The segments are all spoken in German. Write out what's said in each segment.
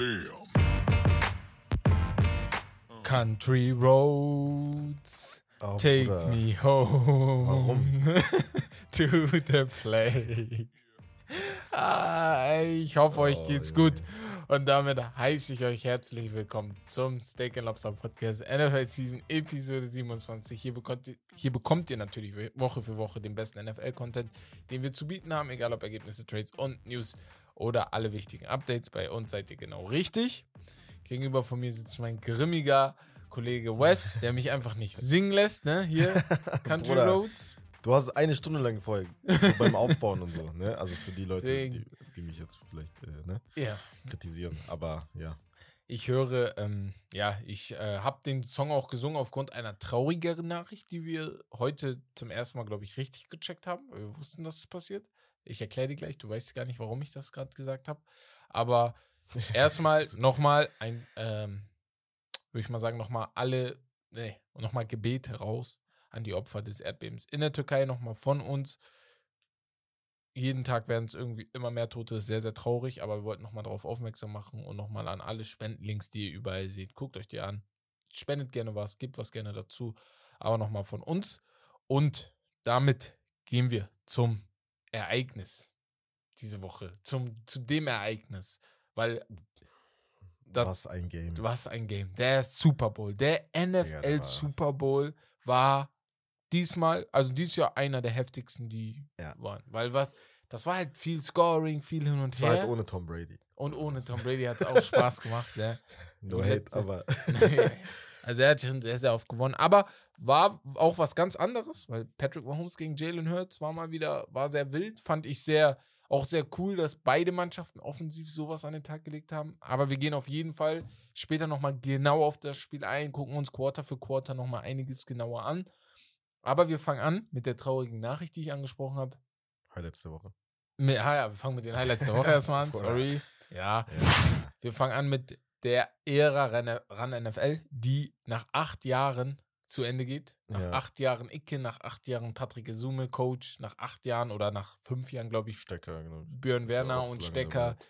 Damn. Country Roads, Oh, take Bruder. me home. Warum? to the place. Ah, ich hoffe, euch Oh, geht's Junge. gut. Und damit heiße ich euch herzlich willkommen zum Steak and Lobster Podcast NFL Season Episode 27. Hier bekommt, ihr, hier bekommt ihr natürlich Woche für Woche den besten NFL-Content, den wir zu bieten haben, egal ob Ergebnisse, Trades und News oder alle wichtigen Updates. Bei uns seid ihr genau richtig. Gegenüber von mir sitzt mein grimmiger Kollege Wes, der mich einfach nicht singen lässt, ne? Hier, Country Bruder. Roads. Du hast eine Stunde lang vorher so beim Aufbauen und so, ne? Also für die Leute, die, die mich jetzt vielleicht äh, ne, Ja. kritisieren. Aber ja. Ich höre, ähm, ja, ich äh, habe den Song auch gesungen aufgrund einer traurigeren Nachricht, die wir heute zum ersten Mal, glaube ich, richtig gecheckt haben. Wir wussten, dass es passiert. Ich erkläre dir gleich, du weißt gar nicht, warum ich das gerade gesagt habe. Aber erstmal nochmal ein, ähm, würde ich mal sagen, nochmal alle, nee, nochmal Gebet raus an die Opfer des Erdbebens in der Türkei, nochmal von uns. Jeden Tag werden es irgendwie immer mehr Tote, ist sehr, sehr traurig, aber wir wollten nochmal darauf aufmerksam machen und nochmal an alle Spendenlinks, die ihr überall seht. Guckt euch die an. Spendet gerne was, gebt was gerne dazu. Aber nochmal von uns. Und damit gehen wir zum Ereignis diese Woche. Zum, zu dem Ereignis. Weil Das- Was ein Game. was ein Game. Der Super Bowl, der NFL war- Super Bowl war diesmal, also dieses Jahr einer der heftigsten, die Ja. waren. Weil was, das war halt viel Scoring, viel hin und Es war her. halt ohne Tom Brady. und ohne Tom Brady hat es auch Spaß gemacht. Ja. No hate, aber also er hat schon sehr, sehr oft gewonnen. Aber war auch was ganz anderes, weil Patrick Mahomes gegen Jalen Hurts war mal wieder, war sehr wild. Fand ich sehr, auch sehr cool, dass beide Mannschaften offensiv sowas an den Tag gelegt haben. Aber wir gehen auf jeden Fall später nochmal genau auf das Spiel ein, gucken uns Quarter für Quarter nochmal einiges genauer an. Aber wir fangen an mit der traurigen Nachricht, die ich angesprochen habe. Highlights der Woche. Mit, ja, wir fangen mit den Highlights der Woche erstmal an. Sorry. Ja, wir fangen an mit der Ära Ran NFL, die nach acht Jahren zu Ende geht. Nach Ja. acht Jahren Icke, nach acht Jahren Patrick Esume, Coach, nach acht Jahren oder nach fünf Jahren, glaube ich, Stecker, genau. Björn Werner und Stecker. dabei.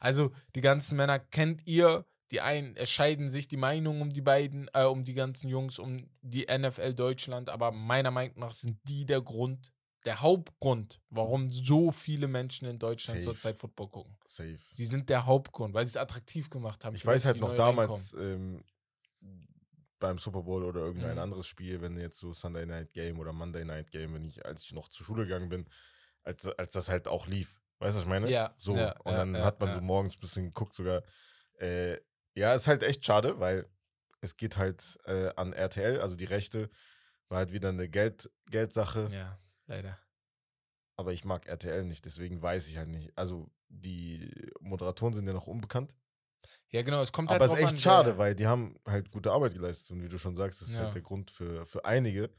Also die ganzen Männer kennt ihr. Die einen es scheiden sich die Meinungen um die beiden, äh, um die ganzen Jungs, um die NFL Deutschland, aber meiner Meinung nach sind die der Grund, der Hauptgrund, warum so viele Menschen in Deutschland Safe. zurzeit Football gucken. Safe. Sie sind der Hauptgrund, weil sie es attraktiv gemacht haben. Ich weiß halt noch damals ähm, beim Super Bowl oder irgendein Mhm. anderes Spiel, wenn jetzt so Sunday Night Game oder Monday Night Game, wenn ich, als ich noch zur Schule gegangen bin, als, als das halt auch lief. Weißt du, was ich meine? Ja, So. ja, und dann ja, hat man ja. so morgens ein bisschen geguckt sogar. Äh, ja, ist halt echt schade, weil es geht halt äh, an RTL, also die Rechte, war halt wieder eine Geld, Geldsache. Ja, leider. Aber ich mag RTL nicht, deswegen weiß ich halt nicht. Also die Moderatoren sind ja noch unbekannt. Ja, genau, es kommt halt Aber es ist echt an, schade, weil die haben halt gute Arbeit geleistet. Und wie du schon sagst, das ist Ja. halt der Grund für, für einige.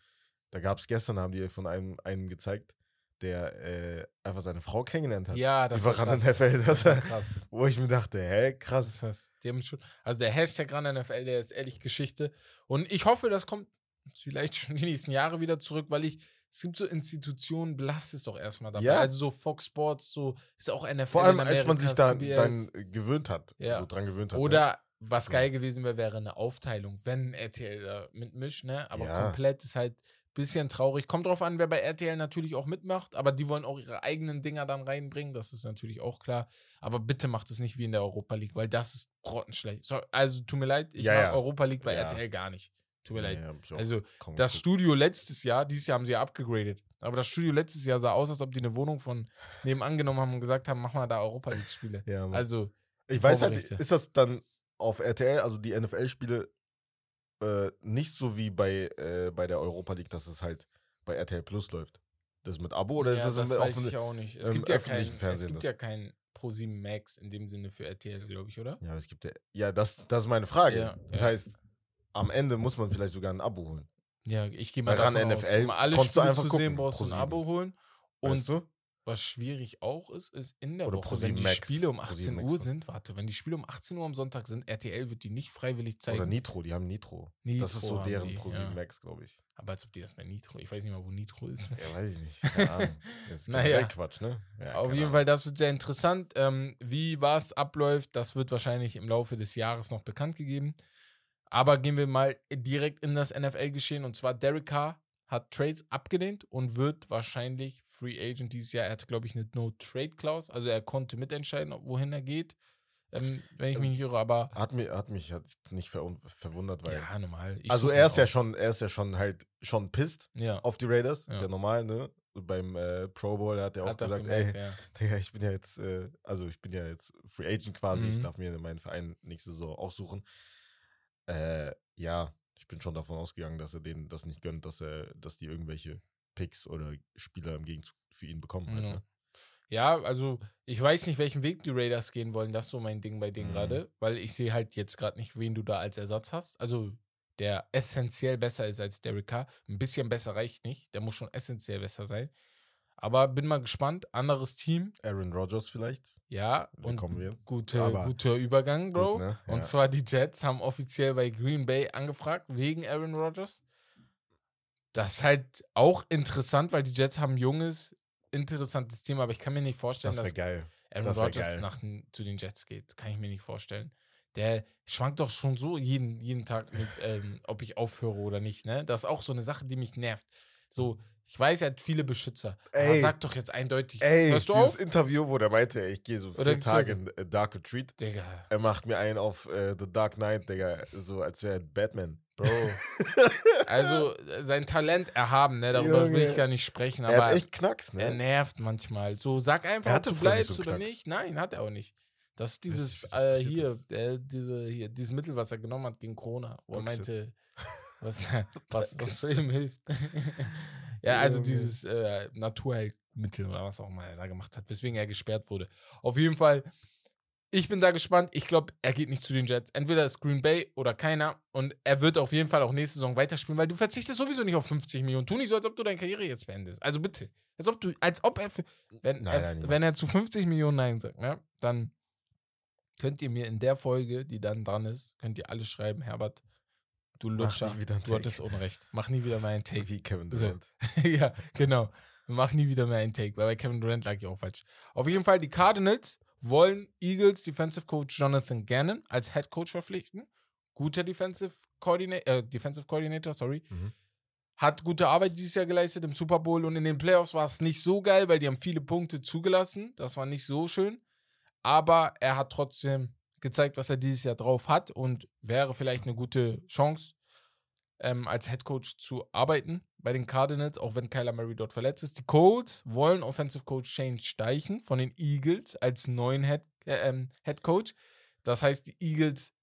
Da gab es gestern, haben die von einem, einem gezeigt, der äh, einfach seine Frau kennengelernt hat. Ja, das war krass. NFL. Das, Das krass. wo ich mir dachte, hä, krass. das. Die haben schon, also der Hashtag ran NFL, der ist ehrlich Geschichte. Und ich hoffe, das kommt vielleicht schon die nächsten Jahre wieder zurück, weil ich, es gibt so Institutionen, belasst es doch erstmal dabei. Ja. Also so Fox Sports, so ist auch NFL. Vor allem, als man sich da dann gewöhnt hat. Ja. So dran gewöhnt hat. ne? Oder was Ja. geil gewesen wäre, wäre eine Aufteilung, wenn RTL da mitmischt, ne? Aber Ja. komplett ist halt ein bisschen traurig. Kommt drauf an, wer bei RTL natürlich auch mitmacht, aber die wollen auch ihre eigenen Dinger dann reinbringen, das ist natürlich auch klar. Aber bitte macht es nicht wie in der Europa League, weil das ist grottenschlecht. So, also tut mir leid, ich Ja, mag. Europa League bei. RTL gar nicht. Tut mir leid. auch Also das. Studio letztes Jahr, dieses Jahr haben sie ja abgegradet. Aber das Studio letztes Jahr sah aus, als ob die eine Wohnung von nebenan genommen haben und gesagt haben, mach mal da Europa League-Spiele. Ja. Also, Ich weiß halt, ist das dann auf RTL, also die NFL-Spiele, äh, nicht so wie bei, äh, bei der Europa League, dass es halt bei RTL Plus läuft? Das mit Abo oder ja, ist das, das im weiß ich auch nicht. Es gibt ja kein, es gibt ja kein Pro7 Max in dem Sinne für RTL, glaube ich, oder? Ja, es gibt ja. Ja, das, das ist meine Frage. Ja, das ja. heißt, am Ende muss man vielleicht sogar ein Abo holen. Ja, ich gehe mal RAN NFL um alle konntest du Spiele einfach zu gucken, sehen, brauchst du ein Pro7. Abo holen. Und weißt du? was schwierig auch ist, ist in der Oder Woche, ProSieben wenn die Max. Spiele um ProSieben 18 Max Uhr sind, warte, wenn die Spiele um 18 Uhr am Sonntag sind, RTL wird die nicht freiwillig zeigen. Oder Nitro, die haben Nitro. das ist Nitro so haben deren die, ProSieben ja. Max, glaube ich. Aber als ob die das bei Nitro, ich weiß nicht mal, wo Nitro ist. Ja, weiß ich nicht. Keine Ahnung. Das ist Naja. generell Quatsch, ne? Ja, Auf keine jeden Ahnung. Fall, das wird sehr interessant. Ähm, wie was abläuft, das wird wahrscheinlich im Laufe des Jahres noch bekannt gegeben. Aber gehen wir mal direkt in das NFL-Geschehen. Und zwar Derek Carr hat Trades abgelehnt und wird wahrscheinlich Free Agent dieses Jahr. Er hatte, glaube ich, eine No-Trade-Clause. Also er konnte mitentscheiden, wohin er geht. Ähm, wenn ich mich nicht irre, aber Hat, mir, hat mich hat nicht verun- verwundert, weil. ja, normal. Ich also er ist ja aus. schon, er ist ja schon halt schon pisst Ja, auf die Raiders. Ist Ja. normal, ne? Beim äh, Pro Bowl hat er auch hat gesagt, gemerkt, ey, ja. Digga, ich bin ja jetzt, äh, also ich bin ja jetzt Free Agent quasi, ich Mhm. darf mir meinen Verein nächste Saison aussuchen. Äh, ja, ich bin schon davon ausgegangen, dass er denen das nicht gönnt, dass er, dass die irgendwelche Picks oder Spieler im Gegenzug für ihn bekommen. Halt, Ja. ne? Ja, also ich weiß nicht, welchen Weg die Raiders gehen wollen. Das ist so mein Ding bei denen Mhm. gerade, weil ich sehe halt jetzt gerade nicht, wen du da als Ersatz hast. Also der essentiell besser ist als Derek Carr. Ein bisschen besser reicht nicht. Der muss schon essentiell besser sein. Aber bin mal gespannt. Anderes Team, Aaron Rodgers vielleicht. Ja. Da Und gute, Aber guter Übergang, Bro. Gut, ne? Und Ja. zwar die Jets haben offiziell bei Green Bay angefragt wegen Aaron Rodgers. Das ist halt auch interessant, weil die Jets haben ein junges, interessantes Team, aber ich kann mir nicht vorstellen, Das dass geil. Aaron Das Rodgers nach, zu den Jets geht. Kann ich mir nicht vorstellen. Der schwankt doch schon so jeden, jeden Tag mit, ähm, ob ich aufhöre oder nicht. Ne? Das ist auch so eine Sache, die mich nervt. So, ich weiß, er hat viele Beschützer. aber Ey. sag doch jetzt eindeutig. Ey, Hörst du dieses auf? Interview, wo der meinte, ich gehe so Oder vier Tage in äh, Dark Retreat. Digga. Er macht mir einen auf äh, The Dark Knight, Digga, so als wäre er Batman. Bro. Also, sein Talent erhaben, ne? darüber will Junge. ich gar nicht sprechen, er hat aber echt Knacks, ne? er nervt manchmal. So, sag einfach, ob hatte du bleibst so oder Knacks. nicht. Nein, hat er auch nicht. Das ist dieses, äh, hier, äh, diese, hier, dieses Mittel, was er genommen hat gegen Corona, wo er meinte, was, was, was für ihm hilft. Ja, also dieses äh, Naturheilmittel oder was auch immer er da gemacht hat, weswegen er gesperrt wurde. Auf jeden Fall, ich bin da gespannt. Ich glaube, er geht nicht zu den Jets. Entweder ist Green Bay oder keiner. Und er wird auf jeden Fall auch nächste Saison weiterspielen, weil du verzichtest sowieso nicht auf 50 Millionen. Tu nicht so, als ob du deine Karriere jetzt beendest. Also bitte. Als ob du, als ob er, für, wenn, Nein, er, nein, wenn er zu 50 Millionen Nein sagt, ne, dann könnt ihr mir in der Folge, die dann dran ist, könnt ihr alle schreiben, Herbert, du Lutscher, nie wieder einen du hattest Unrecht. Mach nie wieder mal einen Take. Wie Kevin So. Durant. ja, genau. Mach nie wieder mehr einen Take, weil bei Kevin Durant lag ich auch falsch. Auf jeden Fall, die Cardinals wollen Eagles Defensive Coach Jonathan Gannon als Head Coach verpflichten. Guter Defensive Coordinator, äh, Defensive Coordinator, sorry. Mhm. Hat gute Arbeit dieses Jahr geleistet im Super Bowl und in den Playoffs war es nicht so geil, weil die haben viele Punkte zugelassen. Das war nicht so schön. Aber er hat trotzdem gezeigt, was er dieses Jahr drauf hat und wäre vielleicht eine gute Chance, ähm, als Head Coach zu arbeiten bei den Cardinals, auch wenn Kyler Murray dort verletzt ist. Die Colts wollen Offensive Coach Shane Steichen von den Eagles als neuen Head, äh, ähm, Head Coach. Das heißt, die Eagles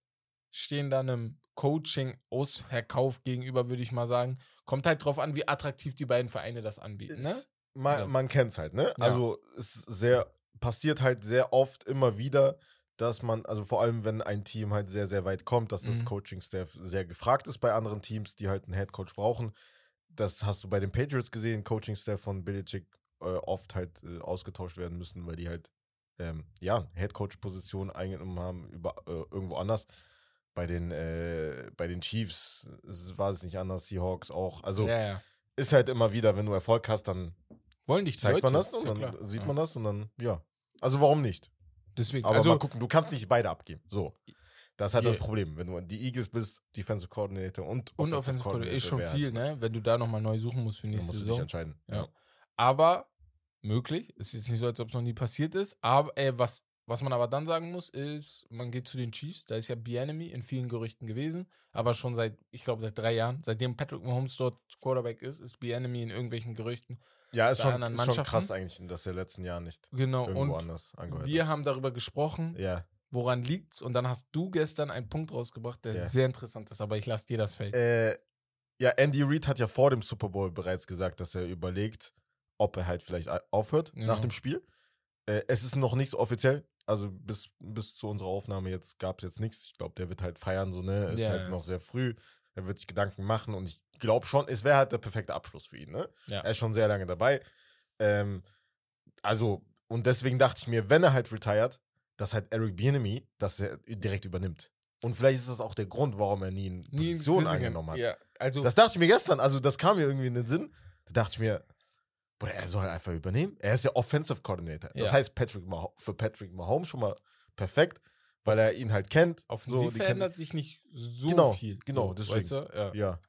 stehen dann einem Coaching-Ausverkauf gegenüber, würde ich mal sagen. Kommt halt drauf an, wie attraktiv die beiden Vereine das anbieten. Ne? Ist- Man, Ja. man kennt es halt, ne? Ja. Also es sehr, passiert halt sehr oft immer wieder, dass man, also vor allem, wenn ein Team halt sehr, sehr weit kommt, dass das Mhm. Coaching-Staff sehr gefragt ist bei anderen Teams, die halt einen Headcoach brauchen. Das hast du bei den Patriots gesehen, Coaching-Staff von Belichick äh, oft halt äh, ausgetauscht werden müssen, weil die halt, ähm, ja, Headcoach-Position eingenommen haben über, äh, irgendwo anders. Bei den, äh, bei den Chiefs äh, war es nicht anders, Seahawks auch. Also ja, ja. ist halt immer wieder, wenn du Erfolg hast, dann Wollen dich zeigt man Leute, das ist und ja dann sieht man das und dann, ja. Also warum nicht? Deswegen, Aber also, mal gucken, du kannst nicht beide abgeben. So. Das ist halt das Je- Problem. Wenn du die Eagles bist, Defensive Coordinator und und Offensive Coordinator ist schon viel, halt- ne? Wenn du da nochmal neu suchen musst für nächste musst du dich Saison. entscheiden. Ja. Aber möglich. Ist jetzt nicht so, als ob es noch nie passiert ist. Aber äh, was, was man aber dann sagen muss, ist, man geht zu den Chiefs. Da ist ja Bienemy in vielen Gerüchten gewesen. Aber schon seit, ich glaube, seit drei Jahren, seitdem Patrick Mahomes dort Quarterback ist, ist Bienemy in irgendwelchen Gerüchten. Ja, ist schon, ist schon krass eigentlich, dass er letzten Jahr nicht Genau. irgendwo und anders angehört wir haben darüber gesprochen, hat. Ja. woran liegt's. Und dann hast du gestern einen Punkt rausgebracht, der Ja. sehr interessant ist. Aber ich lasse dir das Feld. Äh, ja, Andy Reid hat ja vor dem Super Bowl bereits gesagt, dass er überlegt, ob er halt vielleicht aufhört Ja. nach dem Spiel. Äh, es ist noch nicht so offiziell. Also bis, bis zu unserer Aufnahme jetzt gab es jetzt nichts. Ich glaube, der wird halt feiern, so, ne? Ist halt ja. noch sehr früh. Er wird sich Gedanken machen und ich glaube schon, es wäre halt der perfekte Abschluss für ihn, ne? Ja. Er ist schon sehr lange dabei. Ähm, also, und deswegen dachte ich mir, wenn er halt retired, dass halt Eric Bieniemy das direkt übernimmt. Und vielleicht ist das auch der Grund, warum er nie eine Nie Position Physiker- angenommen hat. Ja, also Das dachte ich mir gestern, also das kam mir irgendwie in den Sinn. Da dachte ich mir, Bruder, er soll einfach übernehmen. Er ist ja Offensive Coordinator. Das Ja. heißt, Patrick Mah für Patrick Mahomes schon mal perfekt, weil er ihn halt kennt. offensiv So, verändert sich nicht so Genau, viel. genau, so, deswegen. Weißt du? ja. kennt- Ja,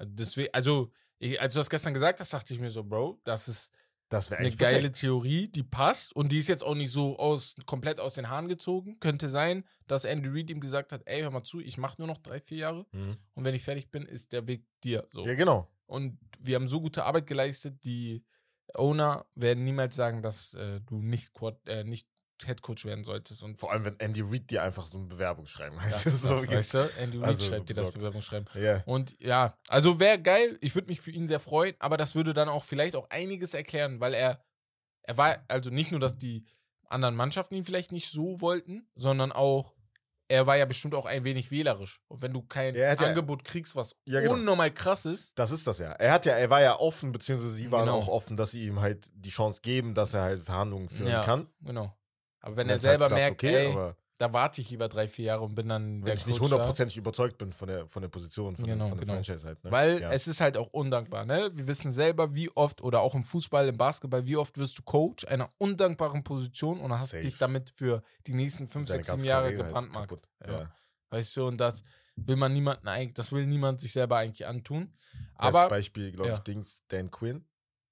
Deswegen, also, ich, als du das gestern gesagt hast, dachte ich mir so, Bro, das ist das eine echt geile perfekt. Theorie, die passt und die ist jetzt auch nicht so aus, komplett aus den Haaren gezogen. Könnte sein, dass Andy Reid ihm gesagt hat, ey, hör mal zu, ich mache nur noch drei, vier Jahre Mhm. und wenn ich fertig bin, ist der Weg dir. So. Ja, genau. Und wir haben so gute Arbeit geleistet, die Owner werden niemals sagen, dass äh, du nicht, äh, nicht Headcoach werden solltest. Und Vor allem, wenn Andy Reid dir einfach so eine Bewerbung schreiben. das, das, so, weißt du, Andy Reid Also, schreibt dir das. Bewerbungsschreiben. Ja. Und ja, also wäre geil. Ich würde mich für ihn sehr freuen, aber das würde dann auch vielleicht auch einiges erklären, weil er, er war, also nicht nur, dass die anderen Mannschaften ihn vielleicht nicht so wollten, sondern auch, er war ja bestimmt auch ein wenig wählerisch. Und wenn du kein ja- Angebot kriegst, was Ja, genau. unnormal krass ist, Das ist das ja. Er hat ja, er war ja offen, beziehungsweise sie waren Genau. auch offen, dass sie ihm halt die Chance geben, dass er halt Verhandlungen führen Ja. kann. genau. Aber wenn er halt selber klappt, merkt, okay, ey, da warte ich lieber drei, vier Jahre und bin dann wenn ich nicht Coach da. hundertprozentig überzeugt bin von der, von der Position, von, Genau, der, von der genau. Franchise halt. Ne? Weil ja. es ist halt auch undankbar, ne? Wir wissen selber, wie oft, oder auch im Fußball, im Basketball, wie oft wirst du Coach einer undankbaren Position und hast Safe. dich damit für die nächsten fünf, Seine sechs, Jahre Karriere halt gebrandmarkt. kaputt. Ja. Ja. Weißt du, und das will man niemanden eigentlich, das will niemand sich selber eigentlich antun. Aber Beispiel, glaube ich. Dings, Dan Quinn,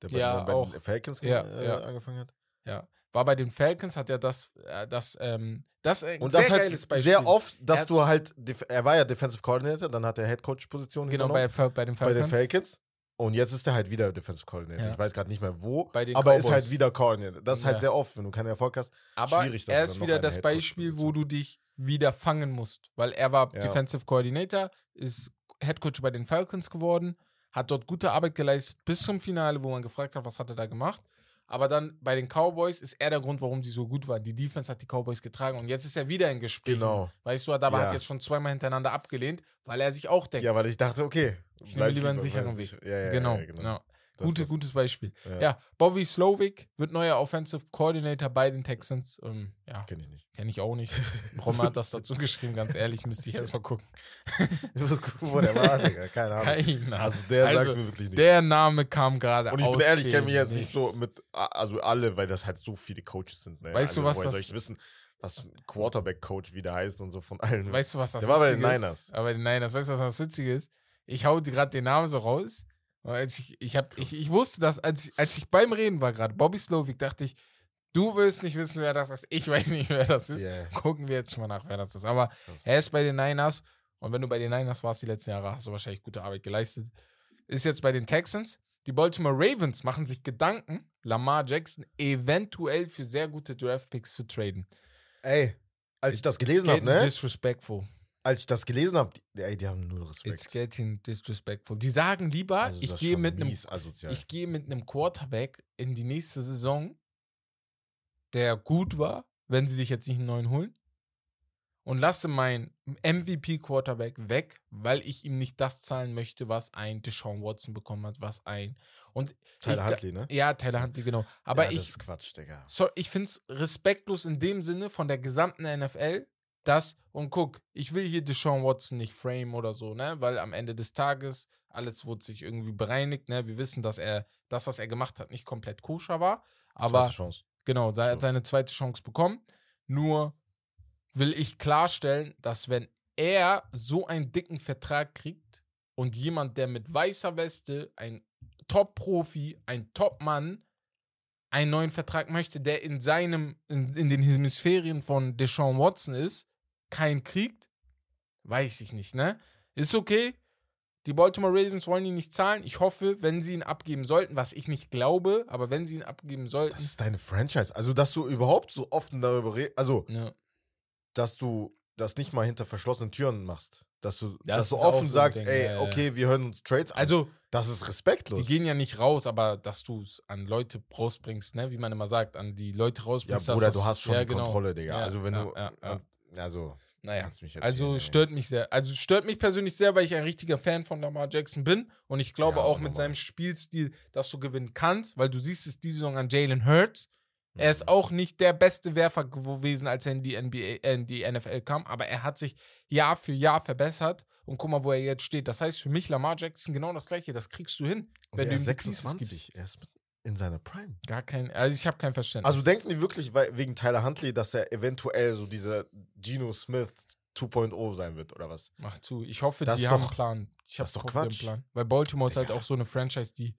der bei, Ja, den, bei den Falcons äh, angefangen hat. ja, war bei den Falcons, hat er das, äh, das, ähm, das ein Und sehr das halt geiles Beispiel. sehr oft, dass Er du halt, er war ja Defensive Coordinator, dann hat er Head Coach Position Genau, bei, bei den bei Falcons. den Falcons. Und jetzt ist er halt wieder Defensive Coordinator. Ja. Ich weiß gerade nicht mehr wo, Bei den aber ist Cowboys. halt wieder Coordinator. Das ist halt Ja. sehr oft, wenn du keinen Erfolg hast. Aber schwierig, er ist wieder das Beispiel, wo du dich wieder fangen musst. Weil er war Ja. Defensive Coordinator, ist Head Coach bei den Falcons geworden, hat dort gute Arbeit geleistet bis zum Finale, wo man gefragt hat, was hat er da gemacht. Aber dann bei den Cowboys ist er der Grund, warum die so gut waren. Die Defense hat die Cowboys getragen und jetzt ist er wieder in Gesprächen. Genau. Weißt du, aber Ja. hat jetzt schon zweimal hintereinander abgelehnt, weil er sich auch denkt. Ja, weil ich dachte, okay. ich nehme lieber einen sicheren sich- Weg. Ja, ja, genau. Ja, genau. Gute, ist- gutes Beispiel. Ja. Ja. Bobby Slovic wird neuer Offensive Coordinator bei den Texans. Ähm, ja, Kenn ich nicht. Kenne ich auch nicht. Roman hat das dazu geschrieben, ganz ehrlich, müsste ich erstmal gucken. Ich muss gucken, wo der war, Digga. Keine Ahnung. Keine. Also der Also, sagt mir wirklich nichts. Der Name kam gerade Und ich bin ehrlich, ich kenne mich jetzt nicht so Nichts. mit, also alle, weil das halt so viele Coaches sind. Ne? Weißt du, alle, was das- soll ich wissen, was Quarterback-Coach wieder heißt und so von allen. Weißt du, was das Der war bei Witzige den ist? Niners. Aber bei den Niners, weißt du, was das Witzige ist? Ich hau gerade den Namen so raus. Als ich, ich, hab, ich, ich wusste das, als, ich- als ich beim Reden war gerade, Bobby Slovic, dachte ich, du willst nicht wissen, wer das ist. Ich weiß nicht, wer das ist. Yeah. Gucken wir jetzt schon mal nach, wer das ist. Aber Krass. er ist bei den Niners. Und wenn du bei den Niners warst die letzten Jahre, hast du wahrscheinlich gute Arbeit geleistet. Ist jetzt bei den Texans. Die Baltimore Ravens machen sich Gedanken, Lamar Jackson eventuell für sehr gute Draftpicks zu traden. Ey, als ich das gelesen habe, ne? Disrespectful. Als ich das gelesen habe, die, ey, die haben null It's Respekt. getting disrespectful. Die sagen lieber, Also ich gehe mit einem ich gehe mit einem Quarterback in die nächste Saison, der gut war, wenn sie sich jetzt nicht einen neuen holen, und lasse meinen MVP-Quarterback weg, weil ich ihm nicht das zahlen möchte, was ein Deshaun Watson bekommen hat, was ein und Tyler ich, Huntley, ne? Ja, Tyler Huntley, genau. Aber ja, ich, Das ist Quatsch, Digga. so, ich finde es respektlos in dem Sinne von der gesamten NFL, dass, und guck, ich will hier Deshaun Watson nicht frame oder so, ne? Weil am Ende des Tages alles wurde sich irgendwie bereinigt, ne? Wir wissen, dass er das, was er gemacht hat, nicht komplett koscher war. Aber Zweite Chance. genau, er hat seine zweite Chance bekommen. Nur will ich klarstellen, dass wenn er so einen dicken Vertrag kriegt und jemand, der mit weißer Weste, ein Top-Profi, ein Top-Mann, einen neuen Vertrag möchte, der in seinem, in, in den Hemisphärien von Deshaun Watson ist, keinen kriegt, weiß ich nicht, ne? Ist okay. Die Baltimore Ravens wollen ihn nicht zahlen. Ich hoffe, wenn sie ihn abgeben sollten, was ich nicht glaube, aber wenn sie ihn abgeben sollten, Das ist deine Franchise. Also, dass du überhaupt so offen darüber redest, also, ja, dass du das nicht mal hinter verschlossenen Türen machst. Dass du, Das dass du offen so sagst, Ding, ey, ja, ja, okay, wir hören uns Trades an. also das ist respektlos. die gehen ja nicht raus, aber dass du es an Leute rausbringst, ne, wie man immer sagt, an die Leute ja, rausbringst. dass Bruder, du hast schon ja, die genau. Kontrolle, Digga. Ja, also, wenn ja, du, ja, ja. Also, Naja, kannst du mich also erzählen, ey. stört mich sehr. Also stört mich persönlich sehr, weil ich ein richtiger Fan von Lamar Jackson bin und ich glaube Ja, auch mit seinem Spielstil, dass du gewinnen kannst, weil du siehst es diese Saison an Jalen Hurts. Er ist Mhm. auch nicht der beste Werfer gewesen, als er in die, NBA, äh, in die NFL kam, aber er hat sich Jahr für Jahr verbessert. Und guck mal, wo er jetzt steht. Das heißt für mich, Lamar Jackson genau das gleiche. Das kriegst du hin, Und wenn er du ist ihm die Pieces 26. Er ist mit- in seiner Prime. Gar kein, also ich habe kein Verständnis. Also denken die wirklich wegen Tyler Huntley, dass er eventuell so dieser Geno Smith 2.0 sein wird oder was? Mach zu. Ich hoffe, Das die haben doch- einen Plan. Ich das habe ist doch Quatsch. Plan. Weil Baltimore ist halt auch so eine Franchise, die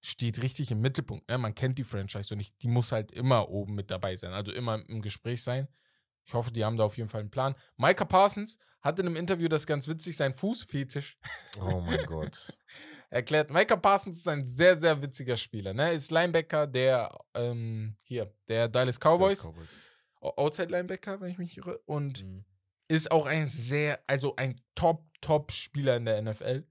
steht richtig im Mittelpunkt. Ne? Man kennt die Franchise und ich, die muss halt immer oben mit dabei sein, also immer im Gespräch sein. Ich hoffe, die haben da auf jeden Fall einen Plan. Micah Parsons hat in einem Interview das ganz witzig, sein Fußfetisch Oh mein Gott. erklärt. Micah Parsons ist ein sehr, sehr witziger Spieler. Ne? Ist Linebacker der, ähm, hier, der Dallas Cowboys. Cowboys. Outside Linebacker, wenn ich mich irre. Und Mhm. ist auch ein sehr, also ein Top, Top-Spieler in der NFL.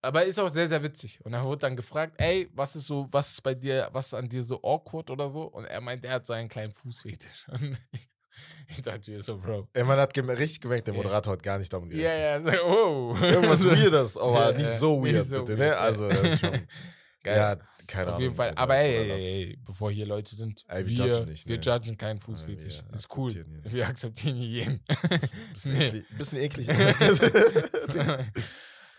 Aber ist auch sehr, sehr witzig. Und er wurde dann gefragt, ey, was ist so, was ist bei dir, was ist an dir so awkward oder so? Und er meint, er hat so einen kleinen Fußfetisch. Und ich, ich dachte mir so, Bro. Man hat richtig gemerkt, der Ja. Moderator hat gar nicht darum Ja, gerechnet. ja, so, oh. Irgendwas So. Weirdes, aber Ja, nicht ja, so nicht weird, so bitte, weird, ne? ja. Also, das ist schon. Geil. Ja, keine Auf Ahnung. jeden Fall. Aber ey, ey, ey, ey, bevor hier Leute sind, Ey, wir wir, judgen nicht, wir ne? judgen keinen Fußfetisch. Ist cool. hier. Wir akzeptieren hier jeden. Bisschen, Nee. eklig, bisschen eklig.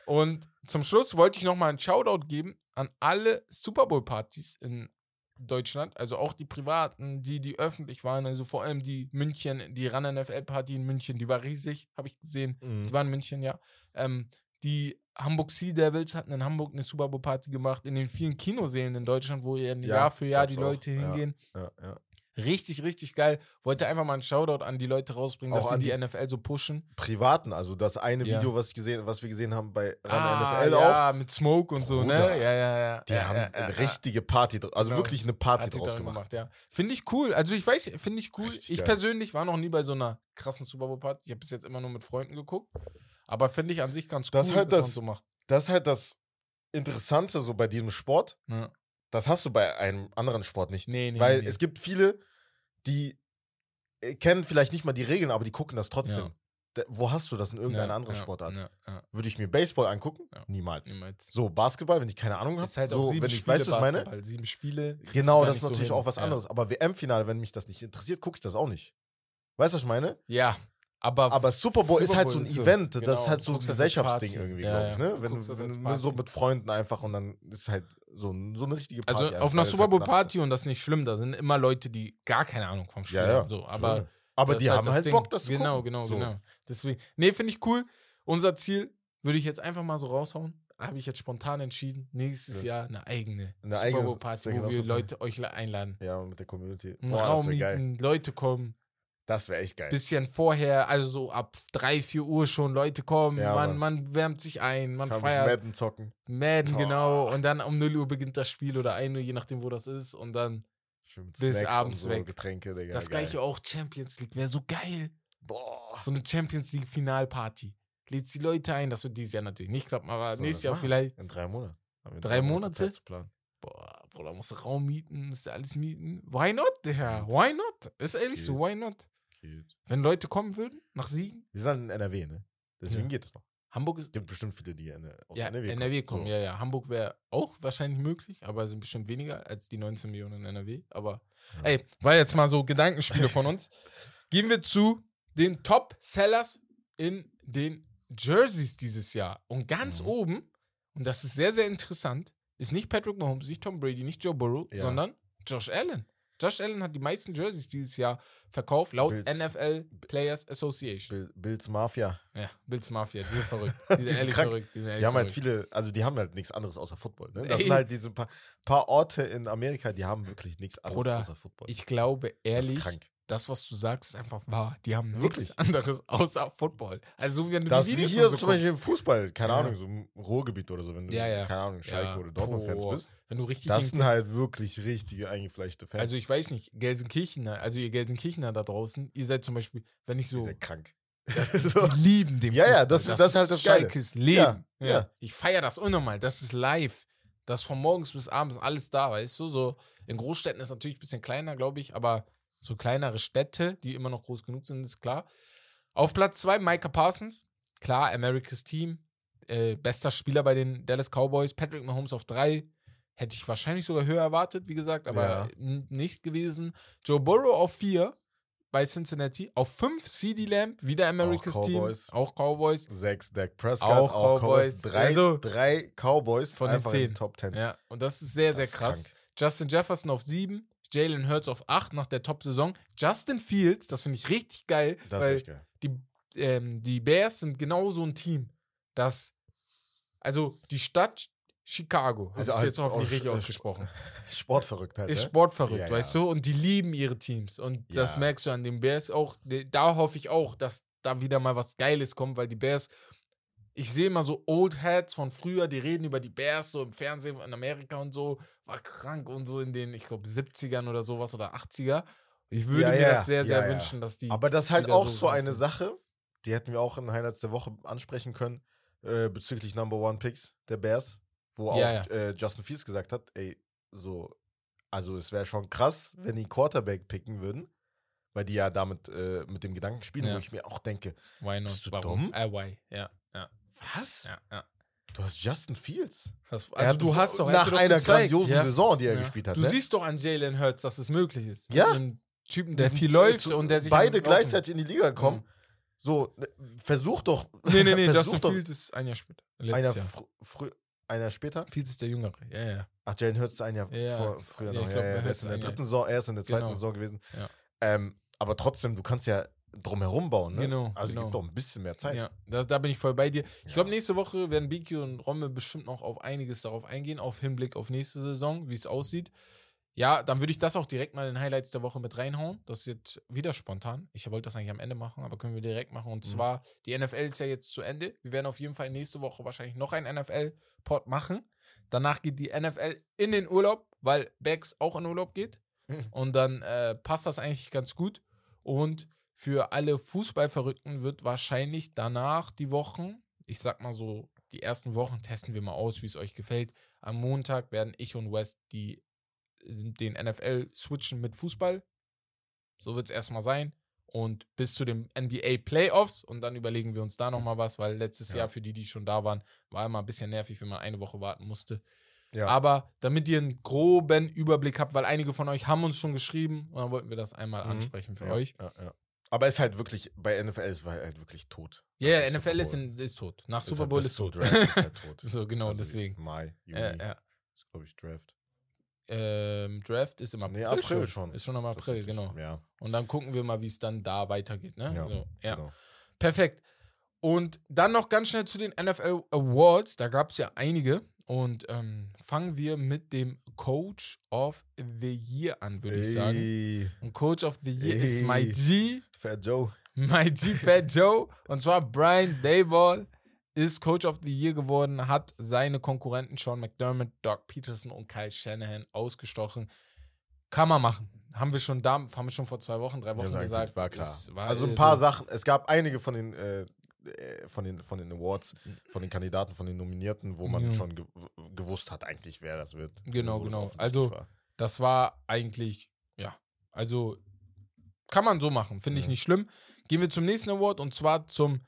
Und zum Schluss wollte ich nochmal einen Shoutout geben an alle Super Bowl-Partys in Deutschland, also auch die privaten, die, die öffentlich waren, also vor allem die München, die Run NFL-Party in München, die war riesig, habe ich gesehen. Mhm. Die waren in München, ja. Ähm, die Hamburg Sea Devils hatten in Hamburg eine Super Bowl-Party gemacht, in den vielen Kinosälen in Deutschland, wo ja Ja, Jahr für Jahr die auch, Leute ja. hingehen. ja, ja. Richtig, richtig geil. Wollte einfach mal einen Shoutout an die Leute rausbringen, Auch dass sie die, die- NFL so pushen. Privaten, also das eine Ja. Video, was, ich gesehen, was wir gesehen haben bei Run Ah, NFL auch, ja, mit Smoke und so, Bruder, ne? Ja, ja, ja. die ja, haben ja, ja, eine ja. richtige Party, also Genau. wirklich eine Party draus darin gemacht. ja. Finde ich cool. Also ich weiß, finde ich cool. Richtig ich geil. persönlich war noch nie bei so einer krassen Super Bowl Party. Ich habe bis jetzt immer nur mit Freunden geguckt. Aber finde ich an sich ganz cool, Das ist halt dass das- man so macht. Das ist halt das Interessante so bei diesem Sport. Ja. Das hast du bei einem anderen Sport nicht. Nee, nee, Weil nee. es gibt viele, die äh, kennen vielleicht nicht mal die Regeln, aber die gucken das trotzdem. Ja. Da- Wo hast du das in irgendeiner ja, anderen ja, Sportart? Würde ich mir Baseball angucken? Niemals. niemals. So, Basketball, wenn ich keine Ahnung habe. Ist halt so, wenn ich Spiele weiß, was ich meine. Sieben Spiele. Genau, du das ist so natürlich hin. auch was anderes. Aber WM-Finale, wenn mich das nicht interessiert, gucke ich das auch nicht. Weißt du, was ich meine? Ja, aber, Aber Super Bowl ist halt so ein Event. genau, das ist halt du so ein als Gesellschaftsding irgendwie, Ja, glaube ich. Ne? du Wenn, das wenn, wenn so mit Freunden einfach und dann ist halt so, so eine richtige Party. also auf einer Super halt Bowl nachts Party und das ist nicht schlimm, da sind immer Leute, die gar keine Ahnung vom. Spiel Ja, ja. haben. So, aber aber die ist haben halt Ding. Bock, das zu Genau, gucken. genau, so. genau. Deswegen, nee, finde ich cool. Unser Ziel würde ich jetzt einfach mal so raushauen. Habe ich jetzt spontan entschieden. Nächstes Das- Jahr eine eigene Eine Super Bowl Party, wo wir. Leute euch einladen. Ja, mit der Community. Boah, Raum wäre geil. mieten, Leute kommen. Das wäre echt geil. Bisschen vorher, also so ab 3, 4 Uhr schon Leute kommen. Ja, man, Mann. man wärmt sich ein, man Kann feiert. Madden zocken. Madden, Boah. genau. Und dann um 0 Uhr beginnt das Spiel oder 1 Uhr, je nachdem, wo das ist. Und dann Bis Snacks abends so, weg. Getränke, Digga. das geil. gleiche auch Champions League. Wäre so geil. Boah. So eine Champions League Finalparty. Lädst die Leute ein, das wird dieses Jahr natürlich nicht klappen, aber So, nächstes Jahr machen. vielleicht. In drei Monaten. Wir Drei Monate? Planen. Boah, Bruder, musst du Raum mieten, musst du alles mieten. Why not, Digga? Why not? Ist ehrlich so, why not? Geht. Wenn Leute kommen würden, nach Siegen, Wir sind in NRW, ne? Deswegen Ja. geht es noch. Hamburg ist. Es gibt bestimmt viele, die in, aus Ja, NRW, NRW, kommen, So. ja, ja. Hamburg wäre auch wahrscheinlich möglich, aber sind bestimmt weniger als die 19 Millionen in NRW. Aber, Ja. ey, war jetzt mal so Gedankenspiele von uns. Gehen wir zu den Top-Sellers in den Jerseys dieses Jahr. Und ganz Mhm. oben, und das ist sehr, sehr interessant, ist nicht Patrick Mahomes, nicht Tom Brady, nicht Joe Burrow, Ja. sondern Josh Allen. Josh Allen hat die meisten Jerseys dieses Jahr verkauft, laut Bills. NFL Players Association. Bill, Bills Mafia. Ja, Bills Mafia, die sind verrückt. Die sind Die sind ehrlich krank. verrückt. Die, sind ehrlich Die haben halt verrückt. viele, also die haben halt nichts anderes außer Football. Ne? Das Ey. sind halt diese paar, paar Orte in Amerika, die haben wirklich nichts anderes Bruder, außer Football. Ich glaube das ehrlich, ist krank. Das, was du sagst, ist einfach wahr. Die haben Wirklich? nichts anderes außer Football. Also, so wie wenn du Das die Videos hier so zum Beispiel im. Fußball, keine Ja. Ahnung, so im Ruhrgebiet oder so, wenn du, Ja, ja. keine Ahnung, Schalke oder Dortmund-Fans bist. Wenn du richtig Das in- sind halt wirklich richtige eingefleischte Fans. Also, ich weiß nicht, Gelsenkirchener, also ihr Gelsenkirchener da draußen, ihr seid zum Beispiel, wenn ich so. sind krank. Die lieben den Ja, ja, Fußball. das- das ist halt das Geile. Schalkes Leben. Ja, Ja, ja. Ich feiere das unnormal. Das ist live. Das ist von morgens bis abends alles da, weißt du? So in Großstädten ist natürlich ein bisschen kleiner, glaube ich, aber so kleinere Städte, die immer noch groß genug sind, ist klar. Auf Platz zwei Micah Parsons. Klar, America's Team. Äh, bester Spieler bei den Dallas Cowboys. Patrick Mahomes auf drei. Hätte ich wahrscheinlich sogar höher erwartet, wie gesagt, aber Ja. nicht gewesen. Joe Burrow auf 4 bei Cincinnati. Auf 5 CD Lamb, wieder America's Team. Cowboys. Auch Cowboys. Sechs Dak Prescott, Auch auch, Cowboys. Cowboys. Drei, Also, drei Cowboys von den einfach in zehn. den Top 10. Ja, und das ist sehr, Das sehr krass. krank. Justin Jefferson auf 7, Jalen Hurts auf 8 nach der Top-Saison. Justin Fields, das finde ich richtig geil, Das ist weil echt geil. die, ähm, die Bears sind genau so ein Team, das, also die Stadt Chicago, habe Ist ich halt jetzt hoffentlich auch- richtig ist- ausgesprochen, Sportverrückt halt. ist ne? sportverrückt, Ja, weißt ja. du, und die lieben ihre Teams und das Ja. merkst du an den Bears auch, da hoffe ich auch, dass da wieder mal was Geiles kommt, weil die Bears, ich sehe immer so Old Heads von früher, die reden über die Bears so im Fernsehen in Amerika und so, war krank und so in den, ich glaube, 70ern oder sowas oder 80er. Ich würde Ja, mir ja, das sehr, sehr ja, wünschen, dass die. Aber das ist halt auch so so eine sind. Sache, die hätten wir auch in Highlights der Woche ansprechen können, äh, bezüglich Number One Picks der Bears, wo auch Äh, Justin Fields gesagt hat, ey, so, also es wäre schon krass, wenn die Quarterback picken würden, weil die ja damit äh, mit dem Gedanken spielen, wo ich mir auch denke, Why not? Bist du Warum? dumm? Äh, why? Ja, ja, was? ja, ja. Du hast Justin Fields. Er also hat du hast doch er nach doch einer gezeigt, grandiosen ja. Saison, die er Ja. gespielt hat. Du ne? siehst doch an Jalen Hurts, dass es möglich ist. Ja. Ein Typen, der Diesen- viel läuft und der sich beide gleichzeitig in die Liga kommen. So, ne, versuch doch. Nee, nee, nee, Justin doch Fields ist ein Jahr später. einer, Letztes Jahr. fr frü einer später. Fields ist der Jüngere. Ja, ja. Ach, Jalen Hurts ist ein Jahr Ja, vor, früher ja, noch. ich Ja, glaub, ja, der Hurts ist in der ein Jahr. dritten Saison, er ist in der zweiten Genau. Saison gewesen. Ja. Ähm, aber trotzdem, du kannst ja drumherum bauen, ne? Genau, Also genau. gib doch ein bisschen mehr Zeit. Ja, da, da bin ich voll bei dir. Ich glaube, Ja. nächste Woche werden Biki und Rommel bestimmt noch auf einiges darauf eingehen, auf Hinblick auf nächste Saison, wie es aussieht. Ja, dann würde ich das auch direkt mal in den Highlights der Woche mit reinhauen. Das ist jetzt wieder spontan. Ich wollte das eigentlich am Ende machen, aber können wir direkt machen. Und Mhm. zwar, die NFL ist ja jetzt zu Ende. Wir werden auf jeden Fall nächste Woche wahrscheinlich noch einen NFL-Pod machen. Danach geht die NFL in den Urlaub, weil Bex auch in Urlaub geht. Und dann äh, passt das eigentlich ganz gut. Und für alle Fußballverrückten wird wahrscheinlich danach die Wochen, ich sag mal so, die ersten Wochen testen wir mal aus, wie es euch gefällt. Am Montag werden ich und West die, den NFL switchen mit Fußball. So wird es erstmal sein. Und bis zu den NBA Playoffs. Und dann überlegen wir uns da nochmal was, weil letztes Ja. Jahr für die, die schon da waren, war immer ein bisschen nervig, wenn man eine Woche warten musste. Ja. Aber damit ihr einen groben Überblick habt, weil einige von euch haben uns schon geschrieben und dann wollten wir das einmal Mhm. ansprechen für ja, euch. Ja, ja. Aber ist halt wirklich, bei NFL ist halt wirklich tot. Ja, dem NFL ist, in, ist tot. Nach Ist Super halt Bowl bis ist tot. Draft ist halt tot. so, genau, Also deswegen. Mai, Juni Ja, ja. ist, glaube ich, Draft. Ähm, Draft ist im April, Nee, April schon. Ist schon im April, genau. Ja, Und dann gucken wir mal, wie es dann da weitergeht. Ne? Ja, so, ja. genau. Perfekt. Und dann noch ganz schnell zu den NFL Awards. Da gab es ja einige. Und ähm, fangen wir mit dem Coach of the Year an, würde ich sagen. Ey, Und Coach of the Year ist my Ey. G, Fat Joe. my G Fat Joe. Und zwar Brian Dayball ist Coach of the Year geworden, hat seine Konkurrenten Sean McDermott, Doug Peterson und Kyle Shanahan ausgestochen. Kann man machen. Haben wir schon da, haben wir schon vor zwei Wochen, drei Wochen Ja, gesagt. War klar. War also ein so- paar Sachen. Es gab einige von den, äh, von den, von den Awards, von den Kandidaten, von den Nominierten, wo man Ja. schon ge gewusst hat eigentlich, wer das wird. Genau, genau. Also, war. Das war eigentlich, ja, also kann man so machen, finde ich nicht schlimm. Gehen wir zum nächsten Award und zwar zum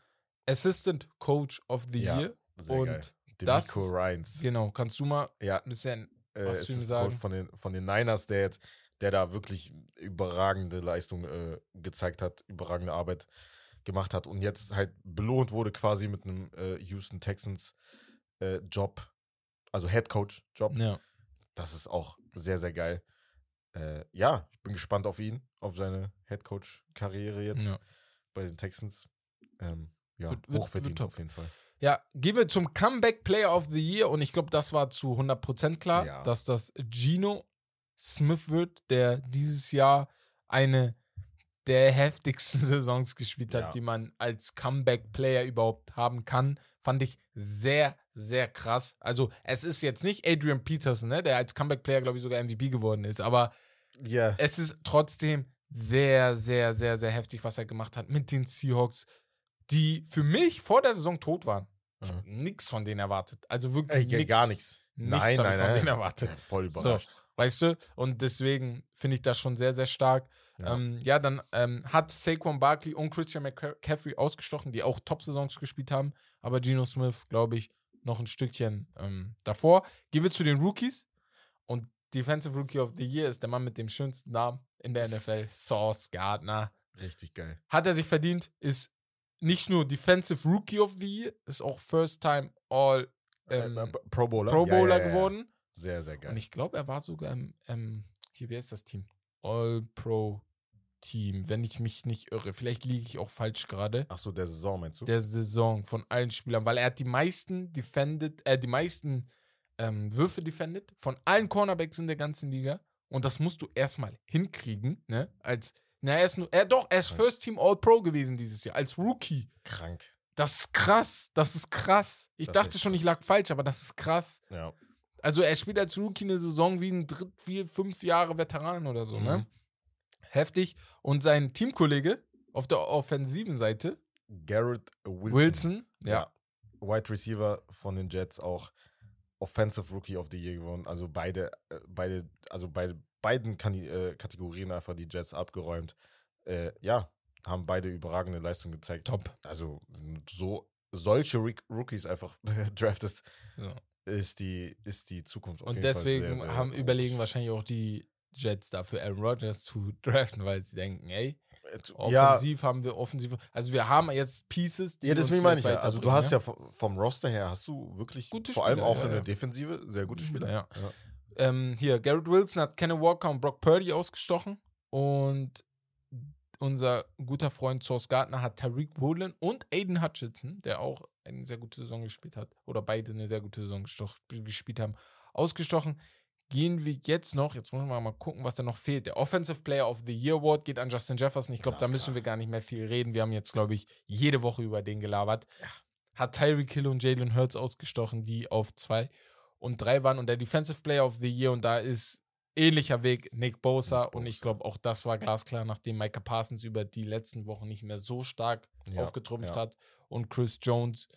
Assistant Coach of the Ja, Year. Sehr und geil. das- Demico Ryans. Genau, kannst du mal Ja, ein bisschen äh, was es zu ihm sagen? Von den, von den Niners, der jetzt, der da wirklich überragende Leistung äh, gezeigt hat, überragende Arbeit gemacht hat und jetzt halt belohnt wurde quasi mit einem äh, Houston Texans äh, Job, also Head Coach Job. Ja, Das ist auch sehr, sehr geil. Äh, ja, ich bin gespannt auf ihn, auf seine Head Coach Karriere jetzt ja. bei den Texans. Ähm, ja, Wird- wird- hochverdient wird auf jeden Fall. ja, gehen wir zum Comeback Player of the Year und ich glaube, das war zu 100% klar, Ja. dass das Gino Smith wird, der dieses Jahr eine der heftigsten Saisons gespielt hat, Ja. die man als Comeback-Player überhaupt haben kann. Fand ich sehr, sehr krass. Also, es ist jetzt nicht Adrian Peterson, ne, der als Comeback-Player, glaube ich, sogar MVP geworden ist, aber Ja, es ist trotzdem sehr, sehr, sehr, sehr heftig, was er gemacht hat mit den Seahawks, die für mich vor der Saison tot waren. Ich Mhm. habe nichts von denen erwartet. Also wirklich Ey, nix, gar nichts. Nichts Nein, nein, von nein. denen erwartet. Voll So. Weißt du? Und deswegen finde ich das schon sehr, sehr stark. Ja. Ähm, ja dann ähm, hat Saquon Barkley und Christian McCaffrey ausgestochen, die auch Top-Saisons gespielt haben. Aber Geno Smith, glaube ich, noch ein Stückchen ähm, davor. Gehen wir zu den Rookies. Und Defensive Rookie of the Year ist der Mann mit dem schönsten Namen in der NFL, Sauce Gardner. Richtig geil. Hat er sich verdient, ist nicht nur Defensive Rookie of the Year, ist auch First Time All ähm, Äh, Pro Bowler. Pro Ja, ja, Bowler ja, ja. geworden. Sehr, sehr geil. Und ich glaube, er war sogar im, ähm, hier, wer ist das Team? All Pro Team, wenn ich mich nicht irre. Vielleicht liege ich auch falsch gerade. Ach so, der Saison meinst du? Der Saison von allen Spielern, weil er hat die meisten defended, äh, die meisten ähm, Würfe defended von allen Cornerbacks in der ganzen Liga. Und das musst du erstmal hinkriegen, ne? Als, na, er ist nur, er doch, er ist Krank. First Team All Pro gewesen dieses Jahr, als Rookie. Krank. Das ist krass, das ist krass. Ich Das dachte schon, ich krass. lag falsch, aber das ist krass. Ja. Also er spielt als Rookie eine Saison wie ein dritt, vier, fünf Jahre Veteran oder so, ne? Mhm. Heftig. Und sein Teamkollege auf der offensiven Seite, Garrett Wilson. Wilson, ja. Wide Receiver von den Jets auch Offensive Rookie of the Year gewonnen. Also beide, äh, beide, also bei beiden äh, Kategorien einfach die Jets abgeräumt. Äh, ja, haben beide überragende Leistung gezeigt. top. Also so solche Rookies einfach draftest, Ja. Ist die ist die Zukunft. Auf Und jeden Fall deswegen sehr, sehr haben gut. überlegen wahrscheinlich auch die Jets dafür Aaron Rodgers zu draften, weil sie denken, ey, Äh, zu- ja, offensiv haben wir offensiv, also wir haben jetzt Pieces, die ja, deswegen meine ich ja. Also du hast ja vom, Roster her hast du wirklich Gute vor allem Spieler, auch ja, in der. Defensive sehr gute Spieler. Ja. Ähm, hier, Garrett Wilson hat Kenneth Walker und Brock Purdy ausgestochen und unser guter Freund Source Gardner hat Tariq Woolen und Aiden Hutchinson, der auch eine sehr gute Saison gespielt hat, oder beide eine sehr gute Saison gespielt haben, ausgestochen. Gehen wir jetzt noch, jetzt müssen wir mal gucken, was da noch fehlt. Der Offensive Player of the Year Award geht an Justin Jefferson. Ich glaube, da müssen wir gar nicht mehr viel reden. Wir haben jetzt, glaube ich, jede Woche über den gelabert. Hat Tyreek Hill und Jalen Hurts ausgestochen, die auf zwei und drei waren. Und der Defensive Player of the Year, und da ist ähnlicher Weg Nick Bosa. Nick Und ich Bosa. glaube, auch das war glasklar, nachdem Micah Parsons über die letzten Wochen nicht mehr so stark Ja, aufgetrumpft ja. hat. Und Chris Jones,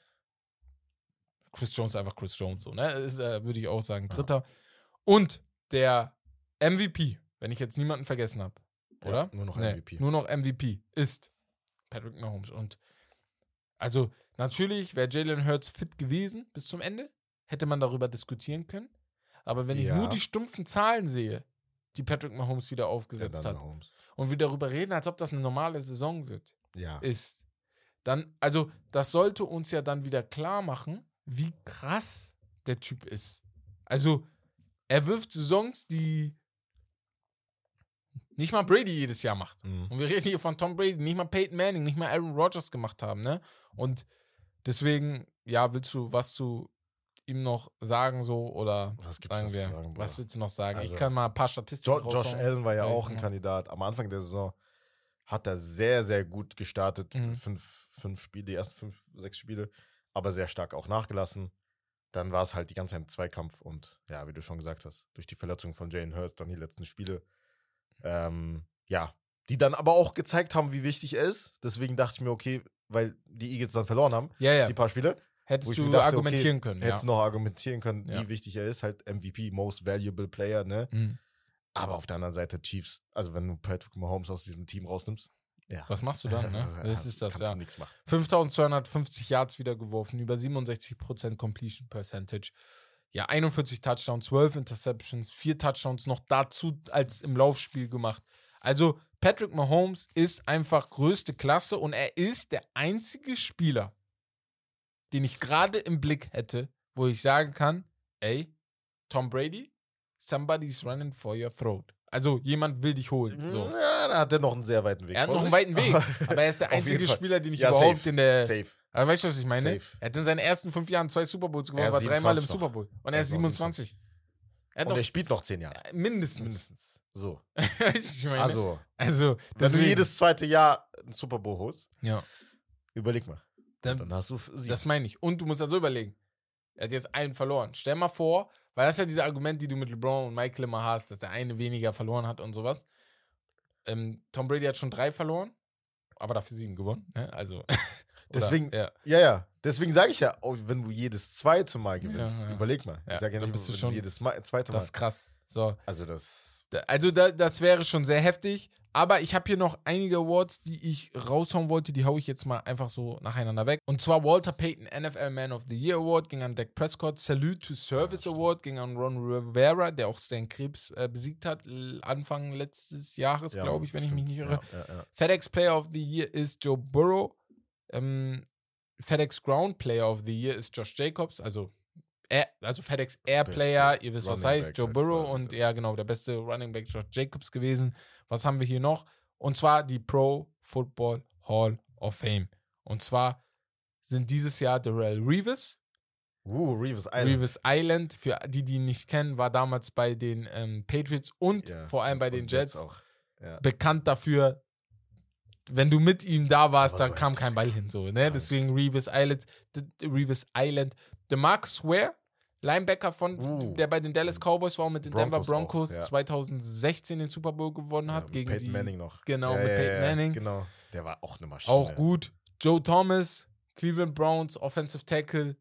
Chris Jones einfach Chris Jones, so, ne? Ist, äh, würde ich auch sagen, Ja. Dritter. Und der MVP, wenn ich jetzt niemanden vergessen habe, Ja, oder? nur noch Nee, MVP. Nur noch MVP ist Patrick Mahomes. Und also natürlich wäre Jalen Hurts fit gewesen bis zum Ende, hätte man darüber diskutieren können. Aber wenn ich Ja. nur die stumpfen Zahlen sehe, die Patrick Mahomes wieder Ja, aufgesetzt dann hat Mahomes. und wir darüber reden, als ob das eine normale Saison wird, Ja. ist, dann, also das sollte uns ja dann wieder klar machen, wie krass der Typ ist. Also, er wirft Saisons, die nicht mal Brady jedes Jahr macht. Mhm. Und wir reden hier von Tom Brady, nicht mal Peyton Manning, nicht mal Aaron Rodgers gemacht haben, ne? Und deswegen, ja, willst du was zu ihm noch sagen, so, oder Was gibt's sagen wir, sagen, was willst du noch sagen? Also, ich kann mal ein paar Statistiken Jo Josh. Allen war ja Ja, auch ein. Kandidat. Am Anfang der Saison hat er sehr, sehr gut gestartet. Mhm. Fünf, fünf Spiele, die ersten fünf, sechs Spiele, aber sehr stark auch nachgelassen. Dann war es halt die ganze Zeit ein Zweikampf und ja, wie du schon gesagt hast, durch die Verletzung von Jane Hurst dann die letzten Spiele. Ähm, ja, die dann aber auch gezeigt haben, wie wichtig er ist. Deswegen dachte ich mir, okay, weil die Eagles dann verloren haben, Ja, ja. die paar Spiele, Hättest du dachte, argumentieren okay, können. hättest Ja. du noch argumentieren können, Ja. wie wichtig er ist. Halt MVP, Most Valuable Player, ne? Mhm. Aber auf der anderen Seite Chiefs, also wenn du Patrick Mahomes aus diesem Team rausnimmst, ja. Was machst du dann, ne? Das ist das, ja. du nichts machen. 5250 Yards wieder geworfen, über 67% Completion Percentage. Ja, 41 Touchdowns, 12 Interceptions, 4 Touchdowns noch dazu als im Laufspiel gemacht. Also Patrick Mahomes ist einfach größte Klasse und er ist der einzige Spieler, den ich gerade im Blick hätte, wo ich sagen kann, ey, Tom Brady, somebody's running for your throat. Also jemand will dich holen. So. Ja, da hat er noch einen sehr weiten Weg. Er hat noch einen weiten Weg, aber er ist der einzige. Spieler, den ich Ja, überhaupt safe. in der Safe. aber weißt du, was ich meine? Safe. Er hat in seinen ersten fünf Jahren zwei Super Bowls gewonnen, Er war dreimal im 27 Super Bowl. Und er ist ist noch 27. Er Und er spielt noch zehn Jahre. äh, mindestens. Mindestens. So. ich meine, Also, also wenn du deswegen- jedes zweite Jahr einen Super Bowl holst, Ja, überleg mal. Dann, Dann hast du sieben. das meine ich. Und du musst ja so überlegen. Er hat jetzt einen verloren. Stell mal vor, weil das ist ja diese Argument, die du mit LeBron und Michael immer hast, dass der eine weniger verloren hat und sowas. Ähm, Tom Brady hat schon drei verloren, aber dafür sieben gewonnen. Ne? Also. oder- Deswegen- ja. ja, ja. Deswegen sage ich ja, oh, wenn du jedes zweite Mal gewinnst, Ja, ja. überleg mal. Ich sage ja dann nicht, bist du schon- jedes Mal, zweite Mal. Das ist krass. So. also das. Also da, das wäre schon sehr heftig. Aber ich habe hier noch einige Awards, die ich raushauen wollte. Die haue ich jetzt mal einfach so nacheinander weg. Und zwar Walter Payton NFL Man of the Year Award ging an Dak Prescott. Salute to Service Award ging an Ron Rivera, der auch Stan Krebs äh, besiegt hat. Anfang letztes Jahres, Ja, glaube ich, wenn ich mich stimmt. nicht irre. Ja, ja. FedEx Player of the Year ist Joe Burrow. Ähm, FedEx Ground Player of the Year ist Josh Jacobs. Also, Air, also FedEx Air Beste Player, ihr wisst, was heißt. Joe halt Burrow quasi, und ja. genau, der beste Running Back Josh Jacobs gewesen. Was haben wir hier noch? Und zwar die Pro Football Hall of Fame. Und zwar sind dieses Jahr Darrell Reeves, Uh, Reeves Island. Reeves Island, für die, die ihn nicht kennen, war damals bei den ähm, Patriots und Ja, vor allem bei den Jets Jets. Ja. bekannt dafür, wenn du mit ihm da warst, Aber da so kam kein Ball hin. So, ne? Deswegen Reeves Island, Reeves Island. DeMarcus Ware, Linebacker von, Uh. der bei den Dallas Cowboys war und mit den Denver Broncos auch, Broncos ja. 2016 den Super Bowl gewonnen Ja, hat mit gegen Peyton die. Manning noch. Genau, Ja, mit ja, Peyton ja, Manning. Genau. Der war auch eine Maschine. Auch gut. Joe Thomas, Cleveland Browns, Offensive Tackle,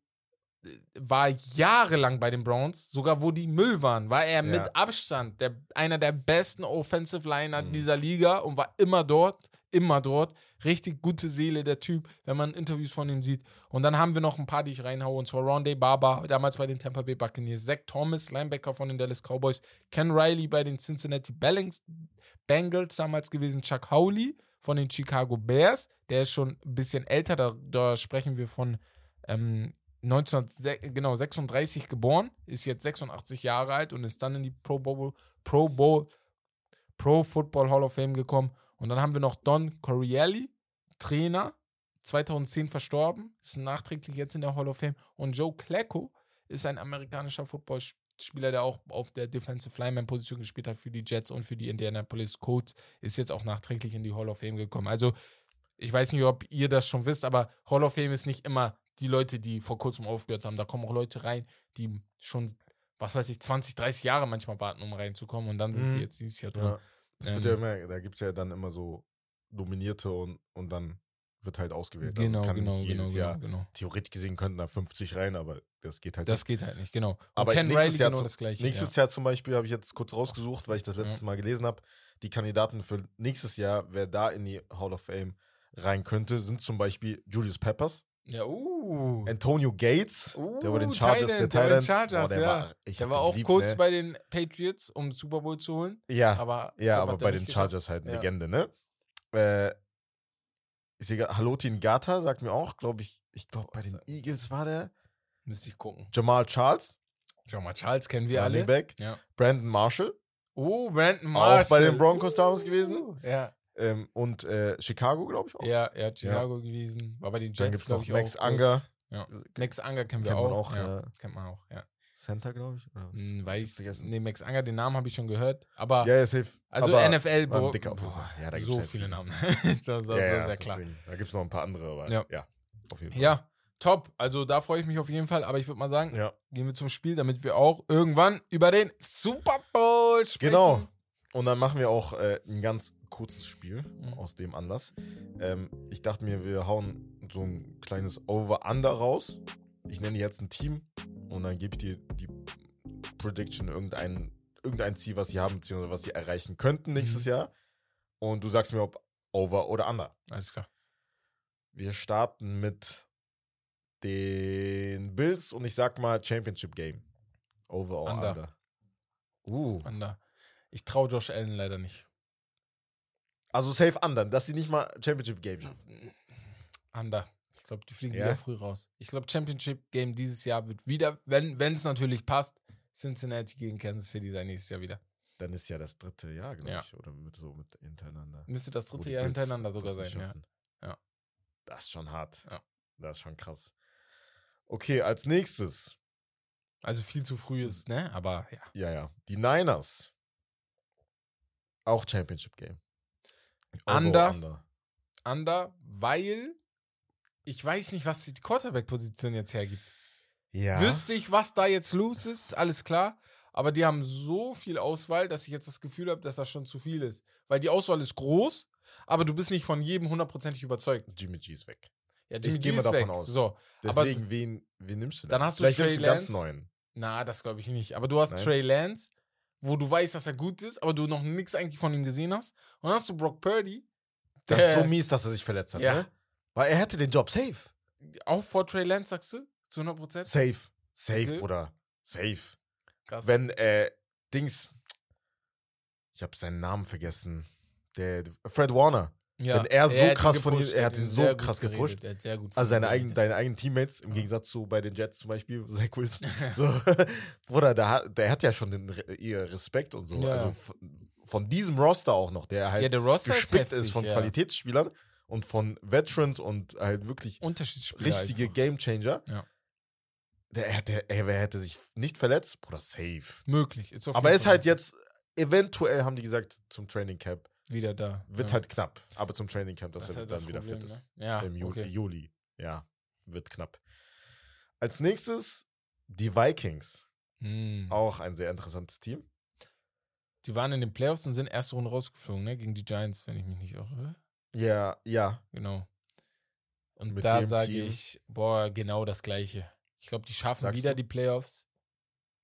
äh, war jahrelang bei den Browns, sogar wo die Müll waren, war er mit Abstand der, einer der besten Offensive Liner Mhm. dieser Liga und war immer dort, immer dort. Richtig gute Seele, der Typ, wenn man Interviews von ihm sieht. Und dann haben wir noch ein paar, die ich reinhaue, und zwar Rondé Barber, damals bei den Tampa Bay Buccaneers, Zach Thomas, Linebacker von den Dallas Cowboys, Ken Riley bei den Cincinnati Ballings, Bengals damals gewesen, Chuck Howley von den Chicago Bears, der ist schon ein bisschen älter, da, da sprechen wir von ähm, 1936 genau, 36 geboren, ist jetzt 86 Jahre alt und ist dann in die Pro Bowl, Pro Bowl, Pro Football Hall of Fame gekommen. Und dann haben wir noch Don Corielli, Trainer, 2010 verstorben, ist nachträglich jetzt in der Hall of Fame. Und Joe Klecko ist ein amerikanischer Footballspieler, der auch auf der Defensive Lineman-Position gespielt hat für die Jets und für die Indianapolis Colts, ist jetzt auch nachträglich in die Hall of Fame gekommen. Also, ich weiß nicht, ob ihr das schon wisst, aber Hall of Fame ist nicht immer die Leute, die vor kurzem aufgehört haben. Da kommen auch Leute rein, die schon, was weiß ich, 20, 30 Jahre manchmal warten, um reinzukommen und dann sind sie Mhm. jetzt dieses Jahr drin. Ja. Es wird Ähm. ja immer, da gibt es ja dann immer so Nominierte und, und dann wird halt ausgewählt. Also Genau, kann genau, nicht genau, jedes genau, Jahr, genau. theoretisch gesehen könnten da 50 rein, aber das geht halt Das geht halt nicht, genau. Und Aber Ken nächstes Riley Jahr genau das gleiche. Nächstes Jahr zum Beispiel habe ich jetzt kurz rausgesucht, weil ich das letztes Ja. Mal gelesen habe. Die Kandidaten für nächstes Jahr, wer da in die Hall of Fame rein könnte, sind zum Beispiel Julius Peppers, ja. Uh. Antonio Gates, der bei den Uh, Chargers, Tight der der bei den Thailand. Chargers, ja. ich Der war auch geliebt, kurz ne? bei den Patriots, um Super Bowl zu holen. Ja, Aber ja, aber er bei den geschafft. Chargers halt Ja. Legende, ne? Äh, ich sehe grad- Halotin Gata sagt mir auch, glaube ich, ich glaube bei den Eagles war der. Müsste ich gucken. Jamal Charles, Schau mal, Charles kennen wir Running alle. Back. Ja. Brandon Marshall, Oh, Brandon Marshall. Auch bei den Broncos damals gewesen. Uh, Ja, ähm, und äh, Chicago, glaube ich auch. ja, er hat Chicago gewesen. War bei den Jets, gibt es glaube noch ich, Max auch Anger. Ja. Max Anger kennen wir Kennt man auch. auch, ja. ja. Kennt man auch, ja. Center, glaube ich. Oder? Hm, Ich Weiß, vergessen. nee, Max Anger, den Namen habe ich schon gehört. Aber, Ja, ja, safe. also Aber NFL, boah, boah. Ja, da gibt's so viele. Namen. so, so, ja, ja, sehr klar. deswegen. Da gibt es noch ein paar andere, aber Ja. ja, auf jeden Fall. Ja, top. Also da freue ich mich auf jeden Fall. Aber ich würde mal sagen, Ja, gehen wir zum Spiel, damit wir auch irgendwann über den Super Bowl sprechen. genau. Und dann machen wir auch äh, ein ganz kurzes Spiel Mhm. aus dem Anlass. Ähm, ich dachte mir, wir hauen so ein kleines Over-Under raus. Ich nenne jetzt ein Team und dann gebe ich dir die Prediction, irgendein, irgendein Ziel, was sie haben, beziehungsweise was sie erreichen könnten nächstes Mhm. Jahr. Und du sagst mir, ob Over oder Under. Alles klar. Wir starten mit den Bills und ich sag mal Championship Game. Over or Under. Under. Uh, Under. Ich traue Josh Allen leider nicht. also safe Under, dass sie nicht mal Championship Game schaffen. Under. Ich glaube, die fliegen Ja? wieder früh raus. Ich glaube, Championship Game dieses Jahr wird wieder, wenn es natürlich passt, Cincinnati gegen Kansas City sein nächstes Jahr wieder. Dann ist ja das dritte Jahr, glaube Ja. ich, oder mit so mit hintereinander. Müsste das dritte Jahr hintereinander sogar sein, ja. Ja. Das ist schon hart. Ja. Das ist schon krass. Okay, als nächstes. Also viel zu früh ist, ne? Aber ja. Ja, ja. Die Niners. Auch Championship Game. Under. under. Under, weil ich weiß nicht, was die Quarterback-Position jetzt hergibt. Ja. Wüsste ich, was da jetzt los ist, alles klar. Aber die haben so viel Auswahl, dass ich jetzt das Gefühl habe, dass das schon zu viel ist. Weil die Auswahl ist groß, aber du bist nicht von jedem hundertprozentig überzeugt. Jimmy G ist weg. Ja, Ich Jimmy gehe G mal ist davon weg. aus. So, Deswegen, wen, wen nimmst du Dann denn? hast du Vielleicht Trey einen ganz Lance. neuen. na, das glaube ich nicht. Aber du hast Nein. Trey Lance wo du weißt, dass er gut ist, aber du noch nichts eigentlich von ihm gesehen hast. Und dann hast du Brock Purdy, Das ist so mies, dass er sich verletzt hat, Ja. ne? Weil er hätte den Job safe. auch vor Trey Lance, sagst du? Zu 100 Prozent? Safe. Safe, Okay. Bruder. Safe. Krass. Wenn, äh, Dings. Ich habe seinen Namen vergessen. Der, Fred Warner. Ja, wenn er so ihn krass von ihm- er hat ihn so krass gepusht. Er hat sehr gut Also seine eigenen, deine eigenen Teammates, im Ja. Gegensatz zu bei den Jets zum Beispiel, Zach Wilson. So, Bruder, der hat, der hat ja schon den, ihr Respekt und so. Ja. Also von, diesem Roster auch noch, der halt der Roster ist, gespickt heftig, ist von. Qualitätsspielern und von Veterans und halt wirklich richtige einfach. Gamechanger. Ja. Der hätte, ey, wer hätte sich nicht verletzt? Bruder, safe. Möglich. Aber er ist halt jetzt, eventuell haben die gesagt, zum Training Camp. Wieder da. Wird ja. halt knapp. Aber zum Training Camp, dass das er halt dann das wieder Problem, fit ist. ne? Ja, Im Ju okay. Juli. Ja, wird knapp. Als nächstes die Vikings. Hm. Auch ein sehr interessantes Team. Die waren in den Playoffs und sind erste Runde rausgeflogen, ne? Gegen die Giants, wenn ich mich nicht irre. Ja, ja. Genau. Und Mit da sage Team. ich, boah, genau das Gleiche. Ich glaube, die schaffen Sagst wieder du? die Playoffs.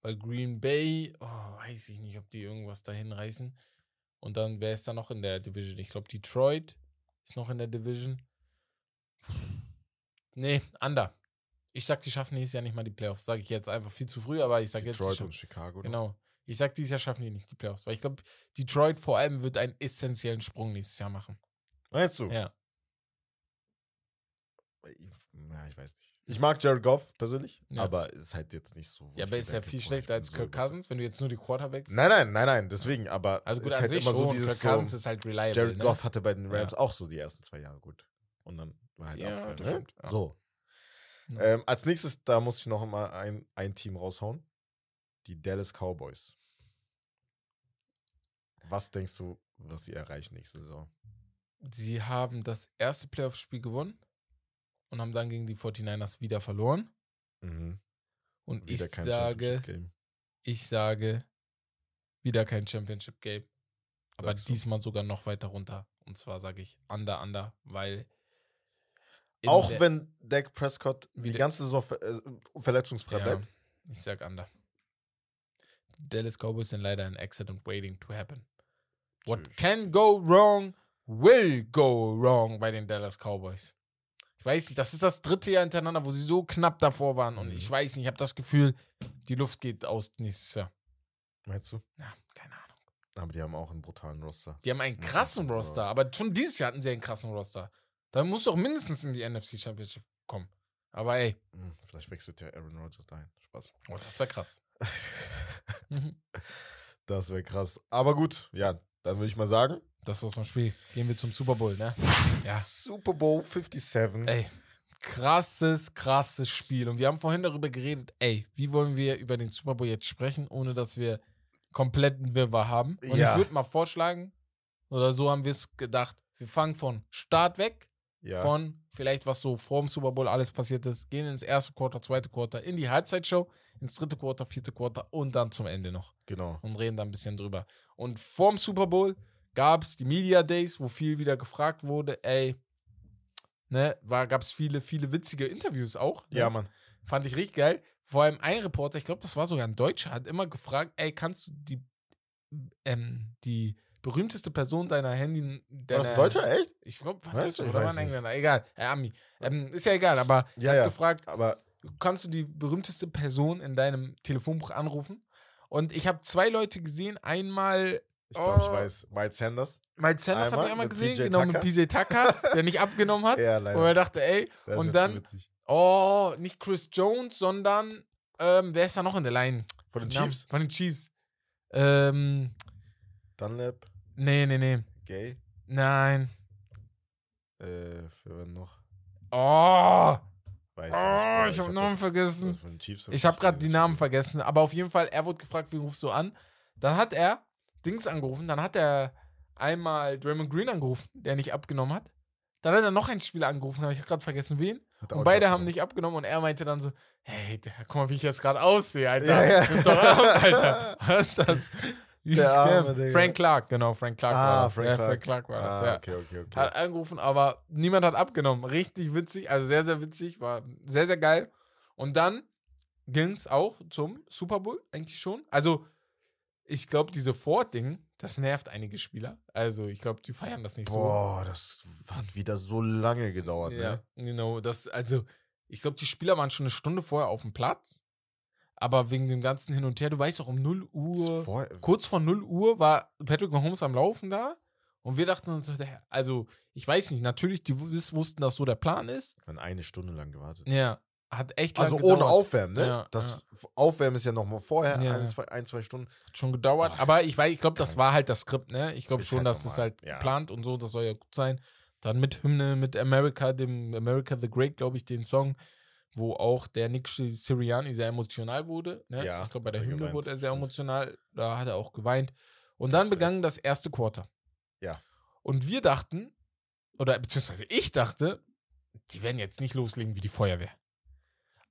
Weil Green Bay, oh, weiß ich nicht, ob die irgendwas dahin reißen. Und dann, wer ist da noch in der Division? Ich glaube, Detroit ist noch in der Division. Nee, Under. Ich sag, die schaffen nächstes Jahr nicht mal die Playoffs. Sage ich jetzt einfach viel zu früh, aber ich sag jetzt. Detroit und Chicago. noch. Genau. Ich sag, dieses Jahr schaffen die nicht die Playoffs. Weil ich glaube, Detroit vor allem wird einen essentiellen Sprung nächstes Jahr machen. Meinst du? Ja. Ja, ich weiß nicht. Ich mag Jared Goff persönlich, Ja. aber ist halt jetzt nicht so. Ja, aber ist ja viel schlechter als so Kirk. Cousins, wenn du jetzt nur die Quarterbacks. Nein, nein, nein, nein, deswegen, aber Also gut, ist an halt sich immer so schon. dieses Kirk Cousins so, ist halt reliable. Jared ne? Goff hatte bei den Rams Ja. auch so die ersten zwei Jahre gut. Und dann war halt Ja, Abfall, ne? ja. So. Ähm, als nächstes, da muss ich noch mal ein, ein Team raushauen. Die Dallas Cowboys. Was denkst du, was sie erreichen nächste Saison? Sie haben das erste Playoff-Spiel gewonnen und haben dann gegen die 49ers wieder verloren. Mhm. Und Wieder ich sage, ich sage, wieder kein Championship-Game. Aber Sagst du? diesmal sogar noch weiter runter. Und zwar sage ich under, under, weil. Auch der- wenn Dak Prescott die Wieder- ganze Saison ver äh, verletzungsfrei Ja, bleibt. ich sag under. Dallas Cowboys sind leider ein accident waiting to happen. What Tschüss. can go wrong will go wrong bei den Dallas Cowboys. Ich weiß nicht, das ist das dritte Jahr hintereinander, wo sie so knapp davor waren. Und Mhm. ich weiß nicht, ich habe das Gefühl, die Luft geht aus nächstes Jahr. Meinst du? Ja, keine Ahnung. Aber die haben auch einen brutalen Roster. Die haben einen krassen schon Roster, aber schon dieses Jahr hatten sie einen krassen Roster. Da muss doch mindestens in die NFC Championship kommen. Aber ey, Hm, Vielleicht wechselt ja Aaron Rodgers dahin. Spaß. oh, das wäre krass. Mhm. das wäre krass. Aber gut, ja, dann würde ich mal sagen. Das war's vom Spiel. Gehen wir zum Super Bowl, ne? Ja. Super Bowl 57. Ey, krasses, krasses Spiel. Und wir haben vorhin darüber geredet, ey, wie wollen wir über den Super Bowl jetzt sprechen, ohne dass wir kompletten Wirrwarr haben. Und Ja. ich würde mal vorschlagen, oder so haben wir es gedacht, wir fangen von Start weg, ja. von vielleicht, was so vor dem Super Bowl alles passiert ist, gehen ins erste Quarter, zweite Quarter, in die Halbzeitshow, ins dritte Quarter, vierte Quarter und dann zum Ende noch genau. und reden da ein bisschen drüber. Und vorm Super Bowl gab es die Media Days, wo viel wieder gefragt wurde, ey, ne, gab es viele, viele witzige Interviews auch. Ne? Ja, Mann. Fand ich richtig geil. Vor allem ein Reporter, ich glaube, das war sogar ein Deutscher, hat immer gefragt, ey, kannst du die, ähm, die berühmteste Person deiner Handy. War Deiner, das ein Deutscher? Echt? Ich glaube, war das oder war ein. Engländer? Egal, äh, Ami. Ähm, ist ja egal, aber Ja, hat ja. gefragt, Aber kannst du die berühmteste Person in deinem Telefonbuch anrufen? Und ich habe zwei Leute gesehen. Einmal ich glaube, ich Oh. weiß. Miles Sanders. Mike Sanders habe ich einmal mit gesehen, PJ genau mit Tucker. PJ Tucker, der nicht abgenommen hat. Ja, Wo er leider. dachte, ey, Das und dann- oh, nicht Chris Jones, sondern ähm, wer ist da noch in der Line? Von den Chiefs. Von den Chiefs. Ähm, Dunlap. nee, nee, nee. Gay. Nein. Äh, für wen noch? Oh, Weiß oh nicht. ich habe hab Namen vergessen. Ich habe gerade die Namen vergessen, aber auf jeden Fall, er wurde gefragt, wie rufst du an? Dann hat er Dings angerufen, dann hat er einmal Draymond Green angerufen, der nicht abgenommen hat. Dann hat er noch einen Spieler angerufen, habe ich gerade vergessen, wen. Und beide haben nicht abgenommen und er meinte dann so, hey, der, guck mal, wie ich jetzt gerade aussehe, Alter. Ja, ja. Doch ab, Alter. Was ist das? Arme. Frank Clark, genau, Frank Clark Ah, war das. Frank ja, Clark. Frank Clark war das, Ah, ja. okay, okay, okay. Hat angerufen, aber niemand hat abgenommen. Richtig witzig, also sehr, sehr witzig, war sehr, sehr geil. Und dann ging es auch zum Super Bowl, eigentlich schon. Also, ich glaube, diese Ford-Ding, das nervt einige Spieler. Also, ich glaube, die feiern das nicht Boah, das hat wieder so lange gedauert, so. Ja, ne? genau. Das, also, ich glaube, die Spieler waren schon eine Stunde vorher auf dem Platz. Aber wegen dem ganzen Hin und Her, du weißt auch, um 0 Uhr, Vor, kurz vor 0 Uhr war Patrick Mahomes am Laufen da. Und wir dachten uns, also, ich weiß nicht, natürlich, die wussten, dass so der Plan ist. Wir haben eine Stunde lang gewartet. Ja, hat echt Also lang ohne gedauert. Aufwärmen, ne? Ja, das Aufwärmen ist ja noch mal vorher, Ja. ein, zwei, ein, zwei Stunden. Hat schon gedauert. Boah, aber ich weiß, ich glaube, das war halt das Skript, ne? Ich glaube schon, halt dass das normal, halt ja. geplant und so, das soll ja gut sein. Dann mit Hymne, mit America, dem America the Great, glaube ich, den Song, wo auch der Nick Sirianni sehr emotional wurde. Ne? Ja, ich glaube, bei der er Hymne geweint, wurde er sehr stimmt. emotional. Da hat er auch geweint. Und dann begann das erste Quarter. Ja. Und wir dachten, oder beziehungsweise ich dachte, die werden jetzt nicht loslegen wie die Feuerwehr.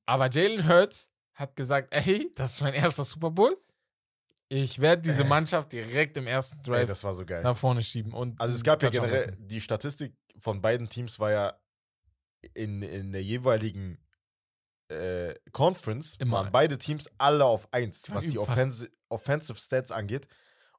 Aber Jalen Hurts hat gesagt, ey, das ist mein erster Super Bowl. Ich werde diese Äh. Mannschaft direkt im ersten Ey, Drive das war so geil. nach vorne schieben. Und Also es gab ja generell, die Statistik von beiden Teams war ja in, in der jeweiligen äh, Conference, Immer. waren beide Teams alle auf 1, Die waren was die fast- Offensi Offensive Stats angeht.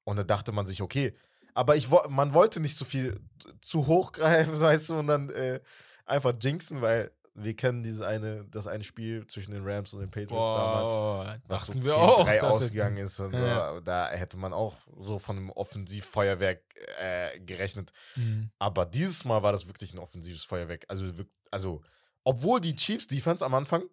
Und da dachte man sich, okay, aber ich, man wollte nicht so viel zu hoch greifen, weißt du, und dann äh, einfach jinxen, weil wir kennen dieses eine, das eine Spiel zwischen den Rams und den Patriots damals. Boah, was so dachten 10-3 wir auch. dass es- ausgegangen ist. Und Ja. so. Da hätte man auch so von einem Offensivfeuerwerk äh, gerechnet. Mhm. Aber dieses Mal war das wirklich ein offensives Feuerwerk. Also, also obwohl die Chiefs Defense am Anfang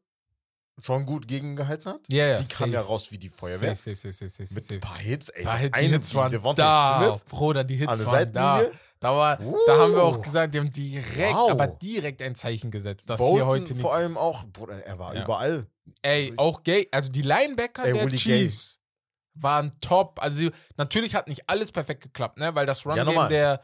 schon gut gegengehalten hat, Ja, ja. die kam safe. ja raus wie die Feuerwehr. Safe, safe, Mit ein paar Hits, ey. Paar Hit, eine Hits waren Devontae da. Smith Bruder, die an Hits der waren. Seitenlinie. Da, war, da haben wir auch Uh. gesagt, die haben direkt, Wow. aber direkt ein Zeichen gesetzt, dass Bolton hier heute nichts. vor allem auch, Bruder, er war Ja. überall. Ey, Also auch Gay, also die Linebacker Ey, der Willie Gay. Chiefs waren top. Also natürlich hat nicht alles perfekt geklappt, ne? Weil das Run-Game normal. der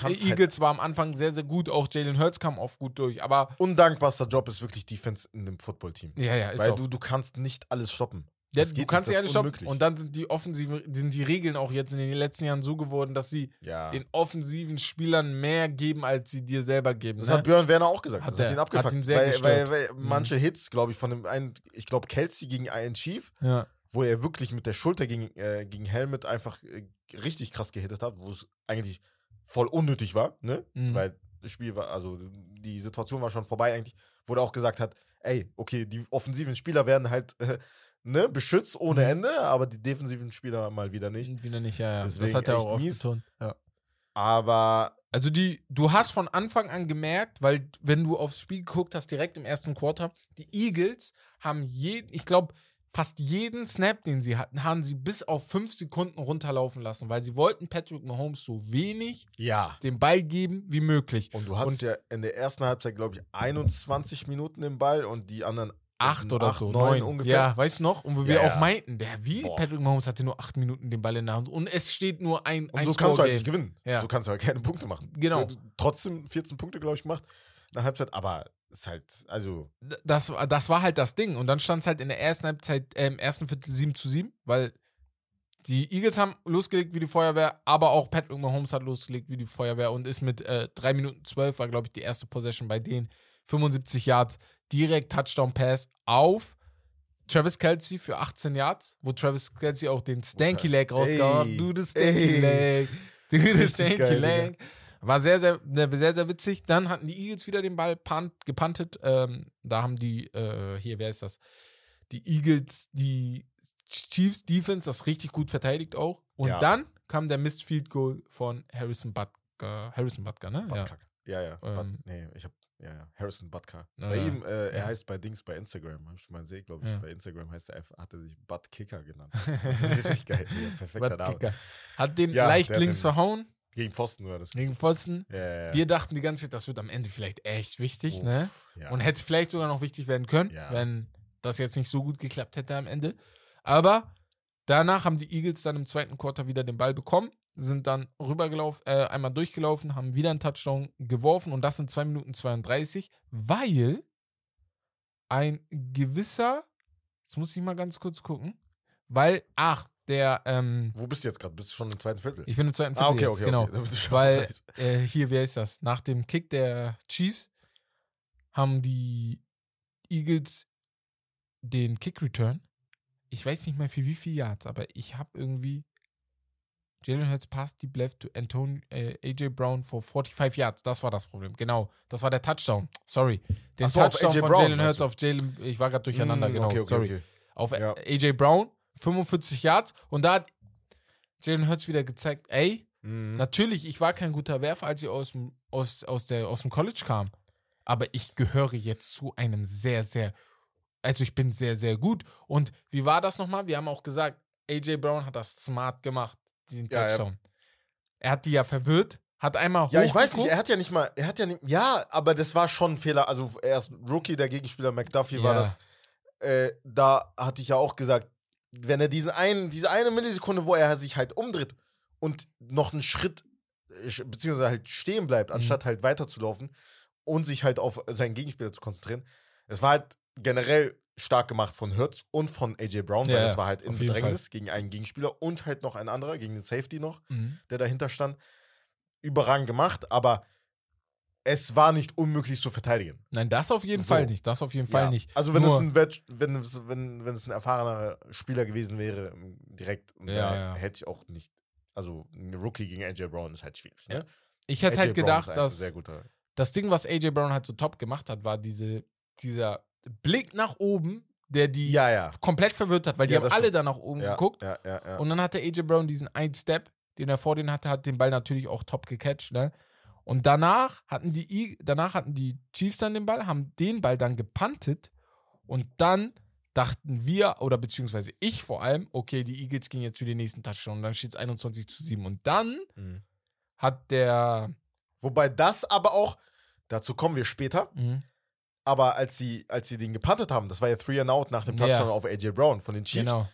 halt, Eagles war am Anfang sehr, sehr gut. Auch Jalen Hurts kam oft gut durch. Aber undankbarster Job ist wirklich Defense in einem Footballteam. ja, ja, ist Weil auch. du, du kannst nicht alles stoppen. Ja, du kannst nicht, ja ist stoppen. Und dann sind die offensive, sind die Regeln auch jetzt in den letzten Jahren so geworden, dass sie Ja. den offensiven Spielern mehr geben, als sie dir selber geben. Das ne? hat Björn Werner auch gesagt. Hat das hat er. ihn Hat abgefuckt. ihn sehr weil, weil, gestört. weil Mhm. manche Hits, glaube ich, von dem einen, ich glaube, Kelsey gegen einen Chief, ja. wo er wirklich mit der Schulter gegen, äh, gegen Helmet einfach äh, richtig krass gehittet hat, wo es eigentlich voll unnötig war, ne? Mhm. Weil das Spiel war, also die Situation war schon vorbei eigentlich, wo er auch gesagt hat, ey, okay, die offensiven Spieler werden halt äh, ne, beschützt ohne Mhm. Ende, aber die defensiven Spieler mal wieder nicht. Wieder nicht, ja, ja. Das Deswegen hat er auch oft mies. betont. Ja. Aber Also die, du hast von Anfang an gemerkt, weil wenn du aufs Spiel geguckt hast, direkt im ersten Quarter, die Eagles haben jeden, ich glaube, fast jeden Snap, den sie hatten, haben sie bis auf fünf Sekunden runterlaufen lassen, weil sie wollten Patrick Mahomes so wenig ja. den Ball geben wie möglich. Und du hattest Und- ja in der ersten Halbzeit, glaube ich, 21 Minuten den Ball und die anderen Acht oder acht, so, neun neun ungefähr. Ja, weißt du noch? Und wo wir Ja, auch meinten, der wie? Boah. Patrick Mahomes hatte nur acht Minuten den Ball in der Hand und es steht nur ein, Und ein so kannst du halt nicht gewinnen. Ja. So kannst du halt keine Punkte machen. Genau. Trotzdem 14 Punkte, glaube ich, gemacht in der Halbzeit, aber ist halt, also, das, war- das war halt das Ding. Und dann stand es halt in der ersten Halbzeit, äh, im ersten Viertel 7 zu 7, weil die Eagles haben losgelegt wie die Feuerwehr, aber auch Patrick Mahomes hat losgelegt wie die Feuerwehr und ist mit äh, 3 Minuten 12, war glaube ich die erste Possession bei denen, 75 Yards, direkt Touchdown-Pass auf Travis Kelsey für 18 Yards, wo Travis Kelsey auch den Stanky Leg rausgehauen hat. Du, das Stanky. Leg. Du, das Stanky geil, Leg. War sehr, sehr, ne, sehr, sehr witzig. Dann hatten die Eagles wieder den Ball punt, gepuntet. Ähm, da haben die, äh, hier, wer ist das? Die Eagles, die Chiefs Defense, das richtig gut verteidigt auch. Und Ja. dann kam der Missed Field Goal von Harrison Butker. Harrison Butker, ne? Ja. Butker. Ja, ja. Ähm. But, nee, ich hab, ja, ja. Harrison Butker. Ja, bei ihm, äh, er Ja. heißt bei Dings bei Instagram, hab ich mal gesehen, glaube ich. Ja. Bei Instagram heißt er einfach, hat er sich Butt Kicker genannt. Richtig geil. Ja, perfekter Name. Hat den leicht links den- verhauen, Gegen Pfosten war das. gegen Pfosten. Wir dachten die ganze Zeit, das wird am Ende vielleicht echt wichtig, Uff, ne? Und hätte vielleicht sogar noch wichtig werden können, wenn das jetzt nicht so gut geklappt hätte am Ende. Aber danach haben die Eagles dann im zweiten Quarter wieder den Ball bekommen, sind dann rübergelaufen, äh, einmal durchgelaufen, haben wieder einen Touchdown geworfen und das in 2 Minuten 32, weil ein gewisser, jetzt muss ich mal ganz kurz gucken, weil, ach, der, ähm, Wo bist du jetzt gerade? Bist du schon im zweiten Viertel? ich bin im zweiten Viertel ah, okay, jetzt, okay, genau. okay. Weil, äh, hier, wer ist das? Nach dem Kick der Chiefs haben die Eagles den Kick-Return. Ich weiß nicht mehr für wie viel Yards, aber ich habe irgendwie Jalen Hurts passed deep left to Anton, äh, AJ Brown for 45 Yards. Das war das Problem. Genau. Das war der Touchdown. Sorry. Den so, Touchdown von Jalen Hurts auf Jalen. Ich war gerade durcheinander, Mm, genau. okay, okay, Sorry. okay. Auf Ja. AJ Brown, 45 Yards. Und da hat Jalen Hurts wieder gezeigt, ey, Mhm. natürlich, ich war kein guter Werfer, als ich aus dem, aus, aus, der, aus dem College kam. Aber ich gehöre jetzt zu einem sehr, sehr, also ich bin sehr, sehr gut. Und wie war das nochmal? Wir haben auch gesagt, AJ Brown hat das smart gemacht, den Ja, ja. Touchdown. Er hat die ja verwirrt, hat einmal Ja, ich weiß nicht, er hat ja nicht mal, er hat ja nicht, ja, aber das war schon ein Fehler. Also er ist Rookie, der Gegenspieler McDuffie war Ja. das. Äh, da hatte ich ja auch gesagt, wenn er diesen einen, diese eine Millisekunde, wo er sich halt umdreht und noch einen Schritt, äh, beziehungsweise halt stehen bleibt, Mhm. anstatt halt weiterzulaufen und sich halt auf seinen Gegenspieler zu konzentrieren. Es war halt generell stark gemacht von Hurts und von AJ Brown, Ja, weil es war halt in Bedrängnis gegen einen Gegenspieler und halt noch ein anderer, gegen den Safety noch Mhm. der dahinter stand, überragend gemacht, aber es war nicht unmöglich zu verteidigen. Nein, das auf jeden So. Fall nicht. Das auf jeden Fall Ja. nicht. Also wenn Nur- es ein Vet wenn es, wenn, wenn es ein erfahrener Spieler gewesen wäre, ähm, direkt, Ja, hätte ich auch nicht. Also ein Rookie gegen AJ Brown ist halt schwierig. Ne? Ich hätte halt gedacht, dass das Ding, was AJ Brown halt so top gemacht hat, war diese, dieser Blick nach oben, der die Ja, ja. komplett verwirrt hat, weil die Ja, haben alle da nach oben geguckt. ja, ja, ja. Und dann hatte AJ Brown diesen einen Step, den er vor denen hatte, hat den Ball natürlich auch top gecatcht, ne? Und danach hatten die danach hatten die Chiefs dann den Ball, haben den Ball dann gepantet und dann dachten wir, oder beziehungsweise ich vor allem, okay, die Eagles gehen jetzt für den nächsten Touchdown und dann steht es 21 zu 7. Und dann Mhm. hat der Wobei das aber auch, dazu kommen wir später, mhm, aber als sie, als sie den gepuntet haben, das war ja Three and Out nach dem Ja. Touchdown auf AJ Brown von den Chiefs. genau.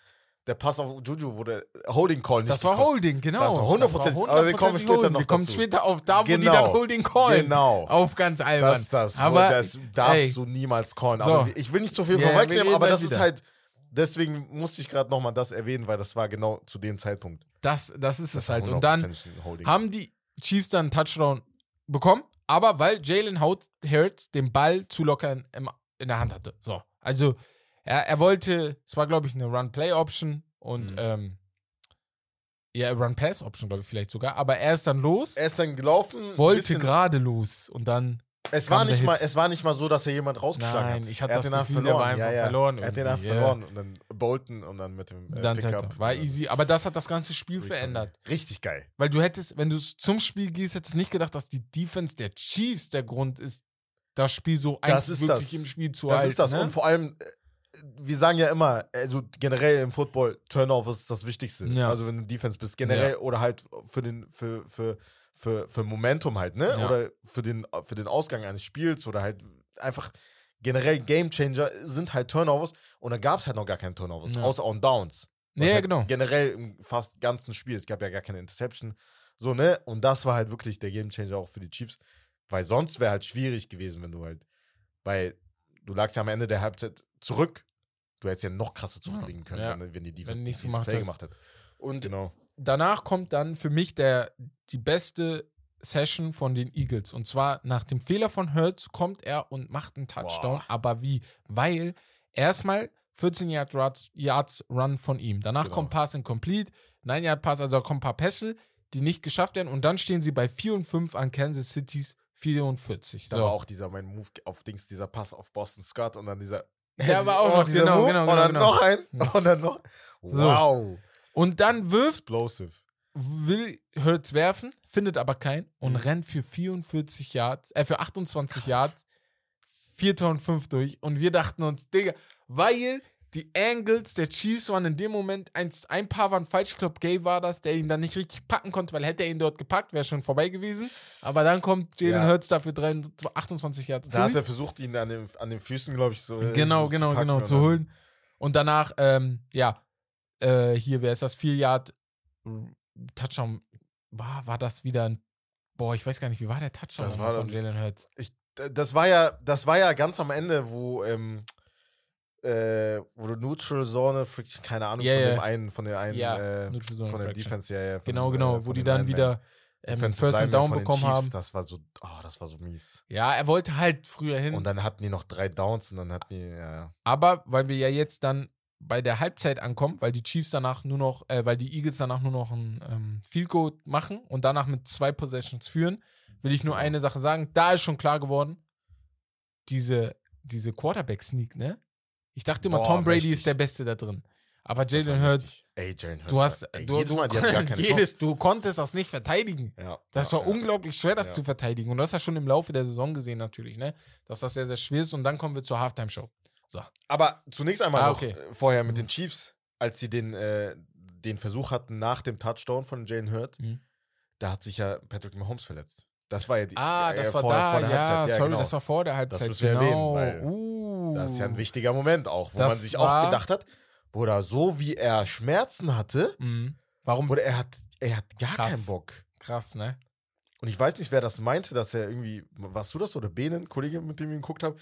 Der Pass auf Juju wurde Holding Call nicht Das war gekommen. Holding, genau. Das war 100%, aber wir kommen später Holding. noch Wir kommen dazu. später auf da, wo die Genau. dann Holding callen. Genau. Auf ganz albern. Das, das, Aber, das darfst ey. du niemals callen. So. Aber ich will nicht zu viel Ja, ja, wir vorwegnehmen, aber das ist wieder. halt, deswegen musste ich gerade nochmal das erwähnen, weil das war genau zu dem Zeitpunkt. Das, das ist Das es halt. Und dann 100% ein Holding. haben die Chiefs dann einen Touchdown bekommen, aber weil Jalen Hurt- Hurts den Ball zu locker in, in der Hand hatte. So. Also, er, er wollte, es war, glaube ich, eine Run-Play-Option und, Mhm. ähm, ja, Run-Pass-Option, glaube ich, vielleicht sogar. Aber er ist dann los, er ist dann gelaufen. wollte gerade los und dann es war nicht mal, es war nicht mal so, dass er jemand rausgeschlagen Nein, hat. ich hatte Er das den Gefühl, der war einfach verloren Er hat den einfach ja. verloren und dann Bolton und dann mit dem äh, dann Pickup. War easy. Aber das hat das ganze Spiel Recovery. verändert. Richtig geil. Weil du hättest, wenn du zum Spiel gehst, hättest du nicht gedacht, dass die Defense der Chiefs der Grund ist, das Spiel so Das eigentlich wirklich das. im Spiel zu Das halten. ist das. Ne? Und vor allem, äh, wir sagen ja immer, also generell im Football, Turnover ist das Wichtigste. Ja. Also wenn du Defense bist, generell oder halt für den, für, für, für, für Momentum halt, ne? Ja. Oder für den, für den Ausgang eines Spiels oder halt einfach generell Game Changer sind halt Turnovers und da gab es halt noch gar keine Turnovers, Ja. außer on Downs. Ja, halt genau. Generell im fast ganzen Spiel. Es gab ja gar keine Interception. So, ne? Und das war halt wirklich der Game Changer auch für die Chiefs. Weil sonst wäre halt schwierig gewesen, wenn du halt, weil du lagst ja am Ende der Halbzeit zurück. Du hättest ja noch krasser zurückliegen können, Ja. wenn, die Defense Wenn nichts gemacht Play gemacht hat. Und Genau. Danach kommt dann für mich der, die beste Session von den Eagles. Und zwar nach dem Fehler von Hurts kommt er und macht einen Touchdown. Boah. Aber wie? Weil erstmal 14 Yard Yards, Yards Run von ihm. Danach Genau. kommt Pass Incomplete, 9 Yard Pass, also da kommen ein paar Pässe, die nicht geschafft werden. Und dann stehen sie bei 4 und 5 an Kansas City's 44. Da So. war auch dieser, mein Move auf Dings, dieser Pass auf Boston Scott und dann dieser. Der war auch noch, dieser genau, Move genau, Und genau, dann genau. noch ein. Ja. Und dann noch. So. Und dann wirft Explosive. will Hurts werfen, findet aber keinen und Mhm. rennt für 44 Yards, äh, für 28 Yards, 4 und 5 durch. Und wir dachten uns, Digga, weil die Angles der Chiefs waren in dem Moment, ein, ein paar waren falsch. Ich glaube, Gay war das, der ihn dann nicht richtig packen konnte, weil hätte er ihn dort gepackt, wäre schon vorbei gewesen. Aber dann kommt Jalen Ja. Hurts dafür 23 28 Yards Da hat durch. er versucht, ihn an den, an den Füßen, glaube ich, so. äh, Genau, so genau, packen genau, zu holen. Und danach, ähm, ja, äh, hier, wer ist das? 4 Yard Touchdown. War, war das wieder ein. Boah, ich weiß gar nicht, wie war der Touchdown war von Jalen Hurts? Ich, das war ja, das war ja ganz am Ende, wo, ähm, äh, wo Neutral Zone, Friction, keine Ahnung, Ja, von dem einen, von der einen, Ja, äh, Neutral Zone von der. Defense, ja, ja. Genau, äh, genau, von wo die den dann wieder ähm, First and Down den bekommen Chiefs, haben. Das war so, oh, das war so mies. Ja, er wollte halt früher hin. Und dann hatten die noch drei Downs und dann hatten die, ja. aber weil wir ja jetzt dann bei der Halbzeit ankommt, weil die Chiefs danach nur noch, äh, weil die Eagles danach nur noch ein ähm, Field Goal machen und danach mit zwei Possessions führen, will ich nur eine Sache sagen. Da ist schon klar geworden, diese, diese Quarterback-Sneak, ne? Ich dachte immer, Boah, Tom Brady mächtig. ist der Beste da drin. Aber Jalen Hurts, richtig. Ey, Jalen Hurts. du hast, ey, du, jedes du, Mal, die hatten gar keine jedes, du konntest das nicht verteidigen. Ja, Das ja, war ja. unglaublich schwer, das zu verteidigen. Und du hast ja schon im Laufe der Saison gesehen, natürlich, ne? Dass das sehr, sehr schwer ist. Und dann kommen wir zur Halftime-Show. So. Aber zunächst einmal Ah, noch okay. äh, vorher mit den Chiefs, als sie den, äh, den Versuch hatten nach dem Touchdown von Jalen Hurts, Mhm. da hat sich ja Patrick Mahomes verletzt. Das war ja die Ah, äh, das war vor, da, vor der ja, Halbzeit. sorry, genau. das war vor der Halbzeit. müssen wir genau. erwähnen, weil uh. Das ist ja ein wichtiger Moment auch, wo Das man sich auch gedacht hat, Bruder, so wie er Schmerzen hatte, Mhm. Warum? oder er hat, er hat gar Krass. keinen Bock. Krass, ne? Und ich weiß nicht, wer das meinte, dass er irgendwie, warst du das oder Bene, ein Kollege, mit dem wir geguckt haben,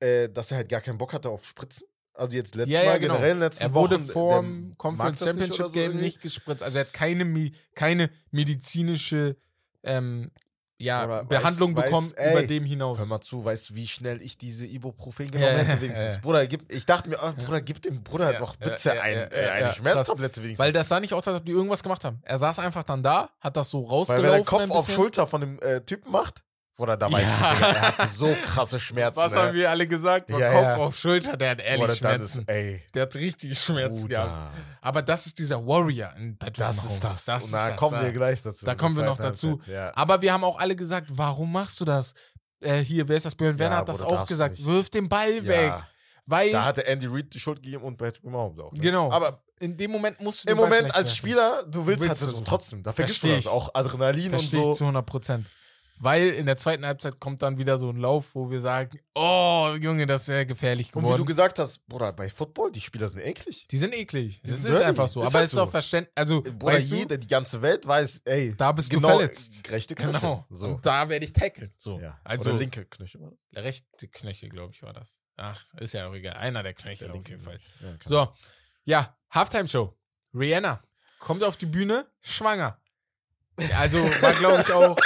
äh, dass er halt gar keinen Bock hatte auf Spritzen? Also jetzt letztes Ja, ja, Mal, genau. generell letzten Er wurde Wochen, vor der dem mag Conference Championship so Game irgendwie. nicht gespritzt. Also er hat keine, keine medizinische ähm, ja, Oder Behandlung weiß- bekommen weiß, ey, über dem hinaus. Hör mal zu, weißt du, wie schnell ich diese Ibuprofen Ja, genommen ja, hätte wenigstens? ja. Bruder, gib, ich dachte mir, oh, Bruder, gib dem Bruder Ja, doch ja, bitte ja, ein, ja, äh, ja, eine ja, Schmerztablette wenigstens. Weil das sah nicht aus, als ob die irgendwas gemacht haben. Er saß einfach dann da, hat das so Weil rausgelaufen. wenn der Kopf auf. Schulter von dem äh, Typen macht, Bruder, da weißt Ja. du, Digga, er hatte so krasse Schmerzen. Was ne? haben wir alle gesagt? Ja, Kopf ja. auf Schulter, der hat ehrlich dann Schmerzen. ist, ey, der hat richtig Schmerzen gehabt. Bruder, Aber das ist dieser Warrior in Patrick das ist das. das Und da ist kommen das, wir gleich dazu. Da kommen wir noch dazu. Aber wir haben auch alle gesagt, warum machst du das? Äh, hier, wer ist das? Björn Werner hat das auch du gesagt. nicht. Wirf den Ball weg. Weil, da hatte Andy Reid die Schuld gegeben und Patrick Mahomes auch. Ne? genau. Aber in dem Moment musst du im Moment als. Spieler, du willst, willst halt trotzdem. Da vergisst Versteh du das ich. auch. Adrenalin Verstehe und ich so. zu 100 Prozent. Weil in der zweiten Halbzeit kommt dann wieder so ein Lauf, wo wir sagen, oh, Junge, das wäre gefährlich Und wie geworden. du gesagt hast, Bruder, bei Football, die Spieler sind eklig. die sind eklig. Die Das sind ist dirty. einfach so. Ist Aber halt es ist so. auch verständlich. Also, Bruder, weißt du, jeder, die ganze Welt weiß, ey, da bist genau, du verletzt. rechte Knöchel. Genau. So. Und da werde ich tackeln. So. Ja. Also, Oder linke Knöchel. oder? rechte Knöchel, glaube ich, war das. Ach, ist ja auch egal. Einer der Knöchel auf jeden Fall. Ja, kann- So, ja, Halftime-Show. Rihanna kommt auf die Bühne, schwanger. Also war, glaube ich, auch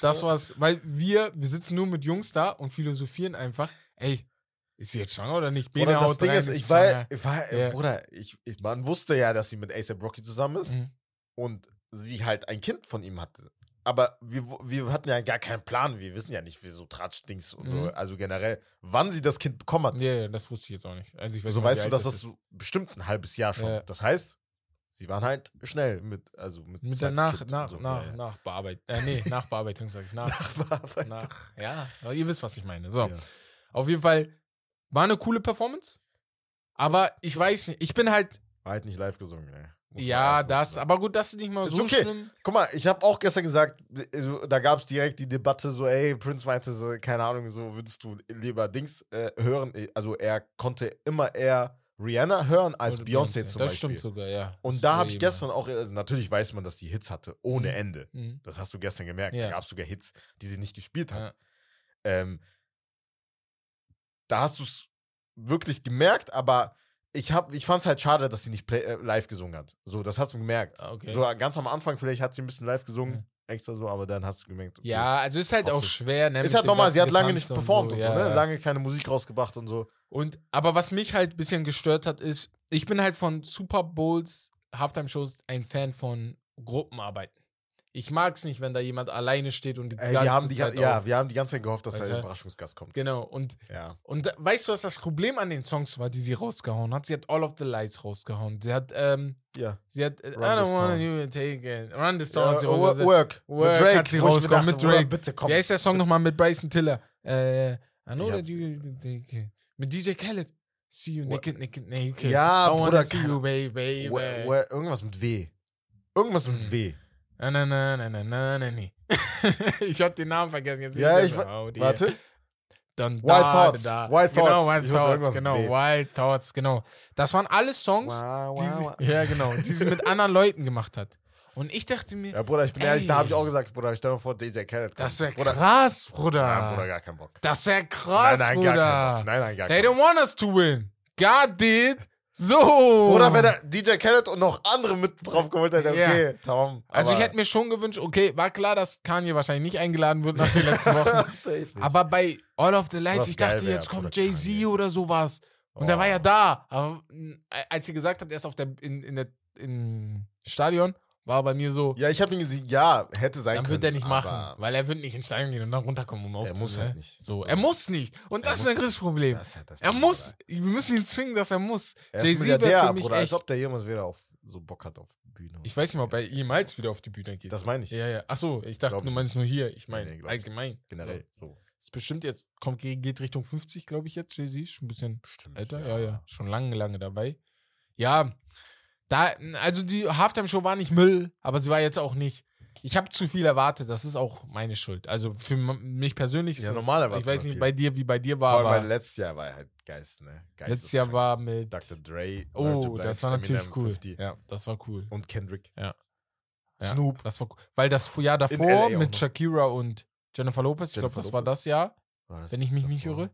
das, was, weil wir, wir sitzen nur mit Jungs da und philosophieren einfach, ey, ist sie jetzt schwanger oder nicht? Bene das haut Ding rein, ist, ich war, ich war Ja. Bruder, ich, ich, man wusste ja, dass sie mit ASAP Rocky zusammen ist Mhm. und sie halt ein Kind von ihm hatte. Aber wir, wir hatten ja gar keinen Plan. Wir wissen ja nicht, wie so Tratschdings und so. Mhm. Also generell, wann sie das Kind bekommen hat. Ja, ja, das wusste ich jetzt auch nicht. Also ich weiß so nicht weißt du, dass das so bestimmt ein halbes Jahr schon. Ja. Das heißt, sie waren halt schnell mit, also mit, Mit der nach, nach, so. nach, Ja. Nachbearbeitung. Äh, nee, Nachbearbeitung, sag ich. Nach, Nachbearbeitung. nach, ja, ihr wisst, was ich meine. So. Ja. Auf jeden Fall war eine coole Performance. Aber ich weiß nicht, ich bin halt, War halt nicht live gesungen, ey. Ja, das, sagen. aber gut, das ist nicht mal Ist so okay. schlimm. Guck mal, ich habe auch gestern gesagt, so, da gab es direkt die Debatte, so, ey, Prince meinte so, keine Ahnung, so würdest du lieber Dings äh, hören. Also er konnte immer eher Rihanna hören als Beyoncé zum Das Beispiel. stimmt sogar, ja. Und Das da habe ich gestern auch, also natürlich weiß man, dass die Hits hatte, ohne Mhm. Ende. Mhm. Das hast du gestern gemerkt. Ja. Da gab es sogar Hits, die sie nicht gespielt hat. Ja. Ähm, da hast du es wirklich gemerkt, aber ich, hab, ich fand es halt schade, dass sie nicht play, äh, live gesungen hat. So, das hast du gemerkt. Ah, okay. So ganz am Anfang, vielleicht hat sie ein bisschen live gesungen, extra so, aber dann hast du gemerkt. okay. Ja, also ist halt auch schwer. Ne, Ist halt nochmal, sie hat lange nicht performt und so, ja, ne? ja. Lange keine Musik rausgebracht und so. Und, aber was mich halt ein bisschen gestört hat, ist, ich bin halt von Super Bowls, Halftime-Shows ein Fan von Gruppenarbeiten. Ich mag es nicht, wenn da jemand alleine steht und die Ey, ganze wir, haben die, Zeit ja, auf. wir haben die ganze Zeit gehofft, dass Weißt da ein Überraschungsgast kommt. Genau, und, Ja. und weißt du, was das Problem an den Songs war, die sie rausgehauen hat? Sie hat All of the Lights rausgehauen. Sie hat, ähm, Ja. sie hat, äh, I Run don't this wanna town. even take it. Run this town. hat sie Ja, work, Work mit Drake, hat sie rausgehauen, mit Drake. Bitte komm. Wie heißt der Song nochmal mit Bryson Tiller? Äh, I know Ja. that you take it. Mit DJ Khaled. See you naked, naked, naked. Ja, I Bruder, see you, baby. Wo- irgendwas mit W. Irgendwas mit Mhm. W. Na, na, na, na, na, na, nee. ich hab den Namen vergessen. Jetzt Ja, ich wa- Oh, Warte. Dann Wild da, Thoughts, Da. Wild Genau, Thoughts. Wild Ich Thoughts, genau. Wild Thoughts, genau. Das waren alles Songs, Wow, die sie, wow, wow. ja, genau, die sie mit anderen Leuten gemacht hat. Und ich dachte mir, Ja, Bruder, ich bin Ey. ehrlich, da habe ich auch gesagt, Bruder, stell dir vor, DJ Khaled kommt. das wäre krass, Bruder. Ja, Bruder, gar keinen Bock. Das wäre krass, nein, nein, Bruder. gar keinen Bock. Nein, nein, gar They don't want us to win. God did. So. Bruder, wenn der DJ Khaled und noch andere mit drauf geholt hätte, Ja. okay, tamam. also ich hätte mir schon gewünscht, okay, war klar, dass Kanye wahrscheinlich nicht eingeladen wird nach den letzten Wochen. Aber bei All of the Lights, ich dachte, jetzt kommt Jay-Z oder sowas. Und er war ja Oh. da. Aber mh, als sie gesagt hat, er ist auf der, in, in der, im Stadion, war bei mir so, Ja, ich habe ihn gesehen, ja, hätte sein dann können. wird er nicht machen. Weil er wird nicht ins Stadion gehen und dann runterkommen, um Er aufzunehmen. muss halt nicht. So, er muss nicht. Und Er das ist ein größtes Problem. Das ist das Er muss. Wir müssen ihn zwingen, dass er muss. Er ist Jay-Z wäre für mich Bruder, echt. als ob der jemals wieder auf so Bock hat auf Bühne. Ich weiß nicht mal, ob er jemals wieder auf die Bühne geht. Das meine ich. ja, ja. Achso, ich dachte, Glaub du meinst nur hier. Ich meine, Nee, allgemein. Generell. So. Ist bestimmt jetzt, kommt, geht Richtung 50, glaube ich, jetzt, Jay-Z. Schon ein bisschen Bestimmt. älter. Ja. ja, Schon lange, lange dabei. Ja, da, also die Halftime-Show war nicht Müll, aber sie war jetzt auch nicht. Ich habe zu viel erwartet, das ist auch meine Schuld. Also für mich persönlich ist Ja, das, normal erwartet Ich weiß nicht viel. bei dir, wie bei dir Vor war, allem, weil letztes Jahr war halt geist, ne? letztes Jahr war mit. Dr. Dre. Oh, das war natürlich Eminem, cool. 50 Ja, das war cool. Und Kendrick. Ja. Snoop. Das war cool. Weil das Jahr davor mit. Shakira und Jennifer Lopez, ich glaube, das war das Jahr, War das wenn ich mich nicht irre.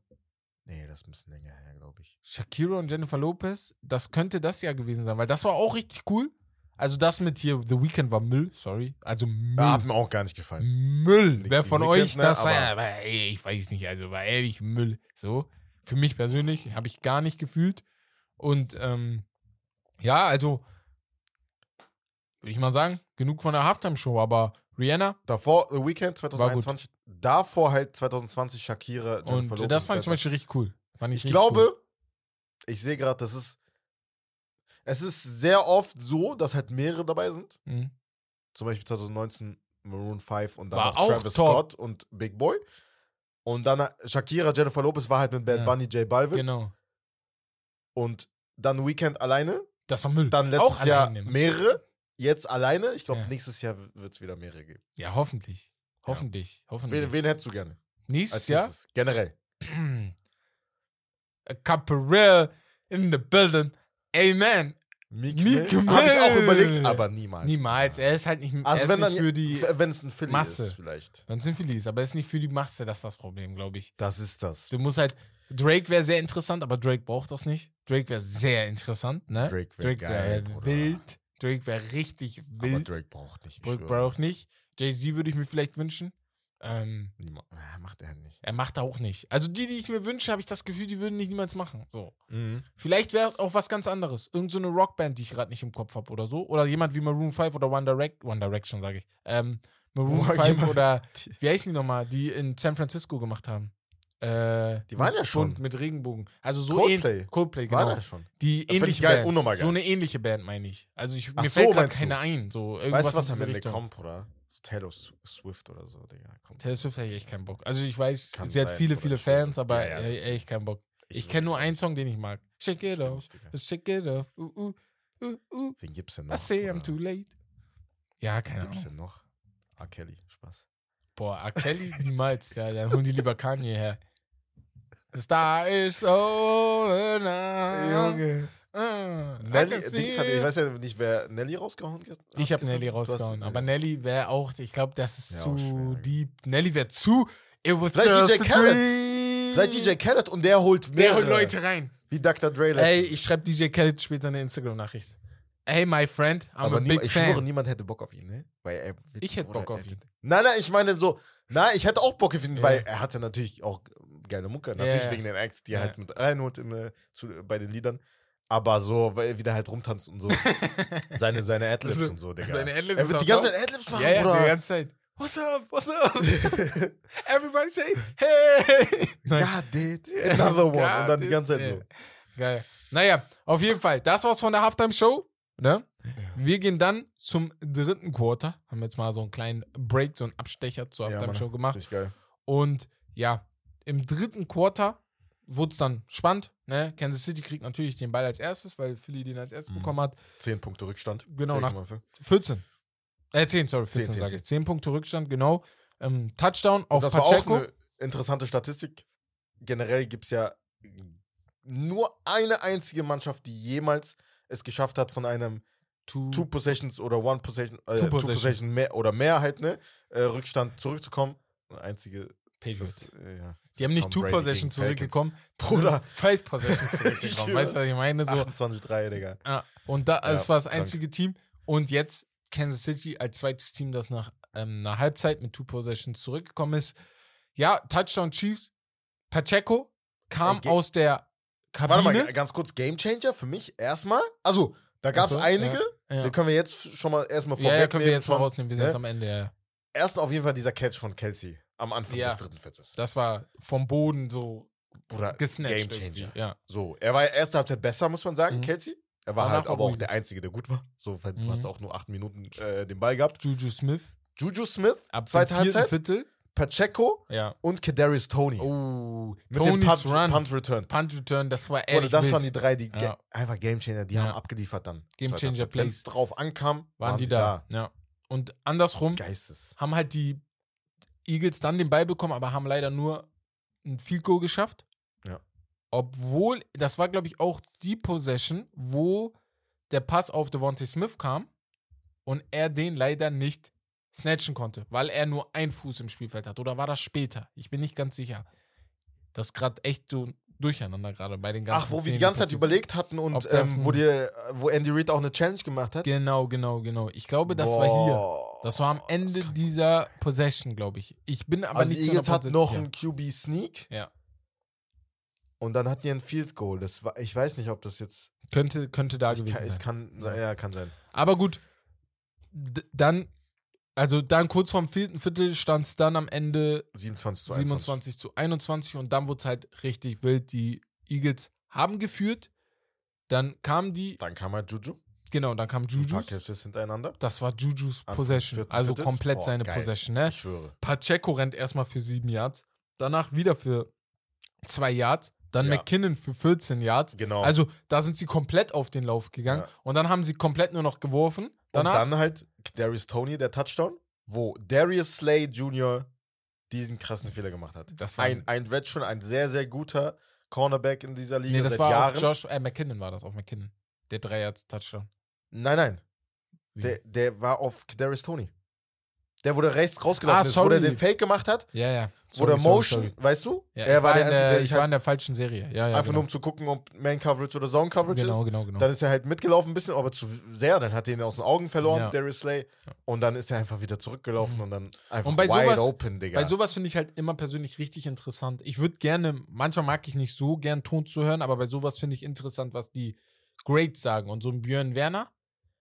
Nee, das ist ein bisschen länger her, glaube ich. Shakira und Jennifer Lopez, das könnte das Jahr gewesen sein, weil das war auch richtig cool. Also das mit hier, The Weeknd war Müll, sorry. Also Müll. Ja, hat mir auch gar nicht gefallen. Müll. Nichts Wer von Weeknd, euch, ne, das war aber- ja, aber ey, ich weiß nicht, also war ehrlich Müll. So. Für mich persönlich habe ich gar nicht gefühlt. Und ähm, ja, also würde ich mal sagen, genug von der Halftime-Show, aber Rihanna Davor The Weeknd 2021. Davor halt 2020 Shakira. Jennifer und Lopez, das fand ich zum Beispiel richtig cool. Fand Ich richtig glaube, cool. ich sehe gerade, das ist. Es ist sehr oft so, dass halt mehrere dabei sind. Mhm. Zum Beispiel 2019 Maroon 5 und dann noch Travis top. Scott und Big Boy. Und dann äh, Shakira, Jennifer Lopez war halt mit Bad Ja. Bunny, J Balvin. Genau. Und dann Weekend alleine. Das war Müll. Dann letztes Auch Jahr alleine. mehrere. Jetzt alleine. Ich glaube, Ja. nächstes Jahr wird es wieder mehrere geben. Ja, hoffentlich. Hoffentlich. Hoffentlich. Wen, wen hättest du gerne? Als Jahr? nächstes? Generell. A Caparel in the building. Amen. Meek Mill? Habe ich auch überlegt, aber niemals. Niemals. Ja. Er ist halt nicht, Also wenn nicht dann für die. wenn es ein Philly Masse. ist vielleicht. Dann sind Phillies, aber er ist nicht für die Masse, das ist das Problem, glaube ich. Das ist das. Du musst halt. Drake wäre sehr interessant, aber Drake braucht das nicht. Drake wäre sehr interessant, ne? Drake wäre Bruder. wild. Drake wäre richtig Aber wild. Drake braucht nicht. ich Drake braucht nicht. Jay-Z würde ich mir vielleicht wünschen. Ähm, Macht er nicht. er macht auch nicht. Also die, die ich mir wünsche, habe ich das Gefühl, die würden nicht niemals machen. So. Mhm. Vielleicht wäre auch was ganz anderes. Irgend so eine Rockband, die ich gerade nicht im Kopf habe oder so. Oder jemand wie Maroon 5 oder One, Direct, One Direction, sage ich. Ähm, Maroon Boah, 5 jemand- oder, wie heißen die nochmal, die in San Francisco gemacht haben. Äh, Die waren ja schon. Mit Regenbogen. Also so Coldplay. Coldplay, War genau. der schon. Die ähnliche geil, Band. So eine ähnliche Band, meine ich. Also ich, Ach mir so, fällt gerade meinst du? keine ein. So irgendwas Weißt du, was am Ende kommt, oder? So Taylor Sw- Swift oder so, Digga. Kommt. Taylor Swift hätte ich echt keinen Bock. Also ich weiß, Kann sie hat sein, viele, Bruder, viele schwöre. Fans, aber Ja, ja, das- echt keinen Bock. Ich, Ich kenne nur einen Song, den ich mag. Shake it off. Shake it off. Uh, uh, uh, uh. Wen gibt's denn noch? I say I'm too late. Ja, keine Wen gibt's Ahnung. denn noch? R. Kelly, Spaß. Boah, R. Kelly niemals. Ja, dann holen die lieber Kanye her. The star is now. Ah, I Nelly, can see Dings hat, ich weiß ja nicht, wer Nelly rausgehauen hat. Ich habe? Nelly rausgehauen, aber Nelly. Nelly wäre auch, ich glaube, das ist Ja, zu schwer. deep. Nelly wäre zu. It was Vielleicht DJ Khaled. Vielleicht DJ Khaled und der holt Der mehrere. holt Leute rein. Wie Dr. Dre Ey, ich schreibe DJ Khaled später eine Instagram-Nachricht. Hey, my friend, I'm aber a big ich schwöre, fan. niemand hätte Bock auf ihn, ne? Weil er, Ich hätte Bock auf ihn. Nein, nein, ich meine so, nein, ich hätte auch Bock auf ihn, Ja. weil er hatte natürlich auch geile Mucke. Natürlich Ja. wegen den Acts, die er halt mit reinholt im, äh, zu, bei den Liedern. Aber so, weil er wieder halt rumtanzt und so. seine, seine Adlibs Also, und so, Digga. seine Adlibs er wird die ganze. Zeit Adlibs machen, Ja, ja, die Bruder. ganze Zeit. What's up? What's up? Everybody say, hey! God, did. Another one. God, und dann die ganze Zeit ja. so. Geil. Naja, auf jeden Fall, das war's von der Halftime-Show. Ne? Wir gehen dann zum dritten Quarter. Haben jetzt mal so einen kleinen Break, so einen Abstecher zur Ja, Halftime-Show Mann, gemacht. Richtig geil. Und ja, im dritten Quarter wurde es dann spannend. Ne? Kansas City kriegt natürlich den Ball als erstes, weil Philly den als erstes Mhm. bekommen hat. Zehn Punkte Rückstand. Genau, nach 10,5. 14. Äh, 10, sorry, 10, 14 10, sage ich. 10 Punkte Rückstand, genau. Ähm, Touchdown auf das war Pacheco. auch eine interessante Statistik. Generell gibt es ja nur eine einzige Mannschaft, die jemals es geschafft hat, von einem Two- Two Possessions oder One Possession, äh, Two Two Possession. Possession mehr oder mehr halt, ne? Äh, Rückstand zurückzukommen. Eine einzige. Patriots. Das, äh, ja, Die haben nicht Tom Two Possession zurückgekommen. Bruder. Five Possession zurückgekommen. weißt du, was ich meine? So, 28-3, Digga. Ja, und da, Ja, es war das krank. einzige Team. Und jetzt Kansas City als zweites Team, das nach ähm, einer Halbzeit mit Two Possessions zurückgekommen ist. Ja, Touchdown Chiefs. Pacheco kam Ey, aus der Kabine. Warte mal, ganz kurz, Gamechanger für mich erstmal. Also, da gab es so, einige. Ja, ja. Die können wir jetzt schon mal erstmal ja, ja, vorwegnehmen. können wir jetzt mal schon. rausnehmen. Wir sind ne? jetzt am Ende. Ja. Erst auf jeden Fall dieser Catch von Kelsey am Anfang Ja. des dritten Viertels. Das war vom Boden so Bruder, gesnatcht. Gamechanger. Ja. So, er war erste Halbzeit besser, muss man sagen, Mhm. Kelsey. Er war Danach halt aber auch der Einzige, der gut war. So, du Mhm. hast auch nur acht Minuten äh, den Ball gehabt. Juju Smith. Juju Smith, Ab zweite dem Halbzeit. Viertel. Pacheco Ja. und Kadarius Tony. Oh, mit dem Tonys Punt, Run. Punt Return. Punt Return, das war Oder ehrlich das wild. waren die drei, die Ja. einfach Gamechanger, die Ja. haben abgeliefert dann. Game Zweite Changer Halbzeit. Wenn's Plays. drauf ankam, waren die da. Ja. Und andersrum Geistes. haben halt die Eagles dann den Ball bekommen, aber haben leider nur ein Field Goal geschafft. Ja. Obwohl, das war, glaube ich, auch die Possession, wo der Pass auf Devontae Smith kam und er den leider nicht snatchen konnte, weil er nur einen Fuß im Spielfeld hat. Oder war das später? Ich bin nicht ganz sicher. Das ist gerade echt so durcheinander gerade bei den ganzen Ach, wo wir die ganze Zeit überlegt hatten und ähm, wo, die, wo Andy Reid auch eine Challenge gemacht hat. Genau, genau, genau. Ich glaube, das war hier. Boah, Das war am Ende dieser Possession, glaube ich. Ich bin aber Also nicht zu Eagles 100% hatten noch einen QB Sneak Ja. und dann hatten die ein Field Goal. Das war, ich weiß nicht, ob das jetzt. Könnte, könnte da gewesen kann, sein. es kann, Ja. ja. kann sein. Aber gut, d- dann, also dann kurz vorm vierten Viertel stand es dann am Ende 27 zu 21. 27 zu 21 und dann wurde es halt richtig wild. Die Eagles haben geführt. Dann kam die, Dann kam halt Juju. genau, dann kam Ein paar. Catches hintereinander. Das war Jujus Possession. vierten Also komplett Boah, seine geil. Possession, ne? Ich schwöre. Pacheco rennt erstmal für sieben Yards. Danach wieder für zwei Yards. Dann Ja. McKinnon für 14 Yards. Genau. Also da sind sie komplett auf den Lauf gegangen. Ja. Und dann haben sie komplett nur noch geworfen. und Danach, dann halt Darius Tony, der Touchdown, wo Darius Slay Jr. diesen krassen Fehler gemacht hat. das war Ein, ein Red schon ein sehr, sehr guter Cornerback in dieser Liga Nee, das seit war Jahren. auf Josh, äh, McKinnon war das, auf McKinnon. Der Dreier-Touchdown. Nein, nein. Wie? Der, der war auf Darius Tony. Der wurde rechts rausgelaufen Ah, ist, wo der den Fake gemacht hat. ja, ja. Oder Sorry, sorry, Motion, sorry. weißt du? Ja, er ich war der in Einzige, der, ich war in halt der falschen Serie. Ja, ja, einfach genau. nur um zu gucken, ob Man Coverage oder Zone Coverage genau, ist. genau, genau. Dann ist er halt mitgelaufen ein bisschen, aber zu sehr. Dann hat er ihn aus den Augen verloren, Ja. Darius Slay. Und dann ist er einfach wieder zurückgelaufen Mhm. und dann einfach Und bei wide sowas- open, Digga. Bei sowas finde ich halt immer persönlich richtig interessant. Ich würde gerne, manchmal mag ich nicht so gern Ton zu hören, aber bei sowas finde ich interessant, was die Greats sagen. Und so ein Björn Werner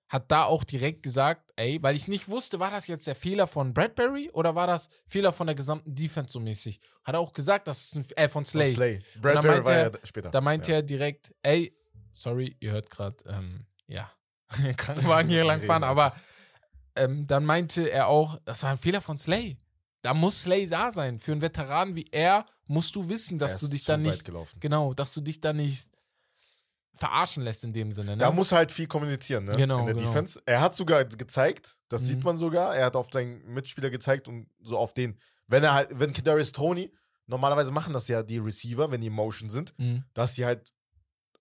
hat da auch direkt gesagt, ey, weil ich nicht wusste, war das jetzt der Fehler von Bradbury oder war das Fehler von der gesamten Defense so mäßig? Hat er auch gesagt, das ist ein, äh, von Slay. Slay. Bradbury war er- ja später. Da meinte ja. er direkt, ey, sorry, ihr hört gerade, ähm, ja, Krankenwagen hier langfahren, aber ähm, dann meinte er auch, das war ein Fehler von Slay. Da muss Slay da sein. Für einen Veteran wie er musst du wissen, dass du dich da nicht, gelaufen. genau, dass du dich da nicht verarschen lässt in dem Sinne. Ne? Da muss halt viel kommunizieren, ne? Genau, In der genau. Defense. Er hat sogar gezeigt, das Mhm. sieht man sogar, er hat auf seinen Mitspieler gezeigt und so auf den, wenn er halt, wenn Kadarius Tony, normalerweise machen das ja die Receiver, wenn die in Motion sind, Mhm. dass die halt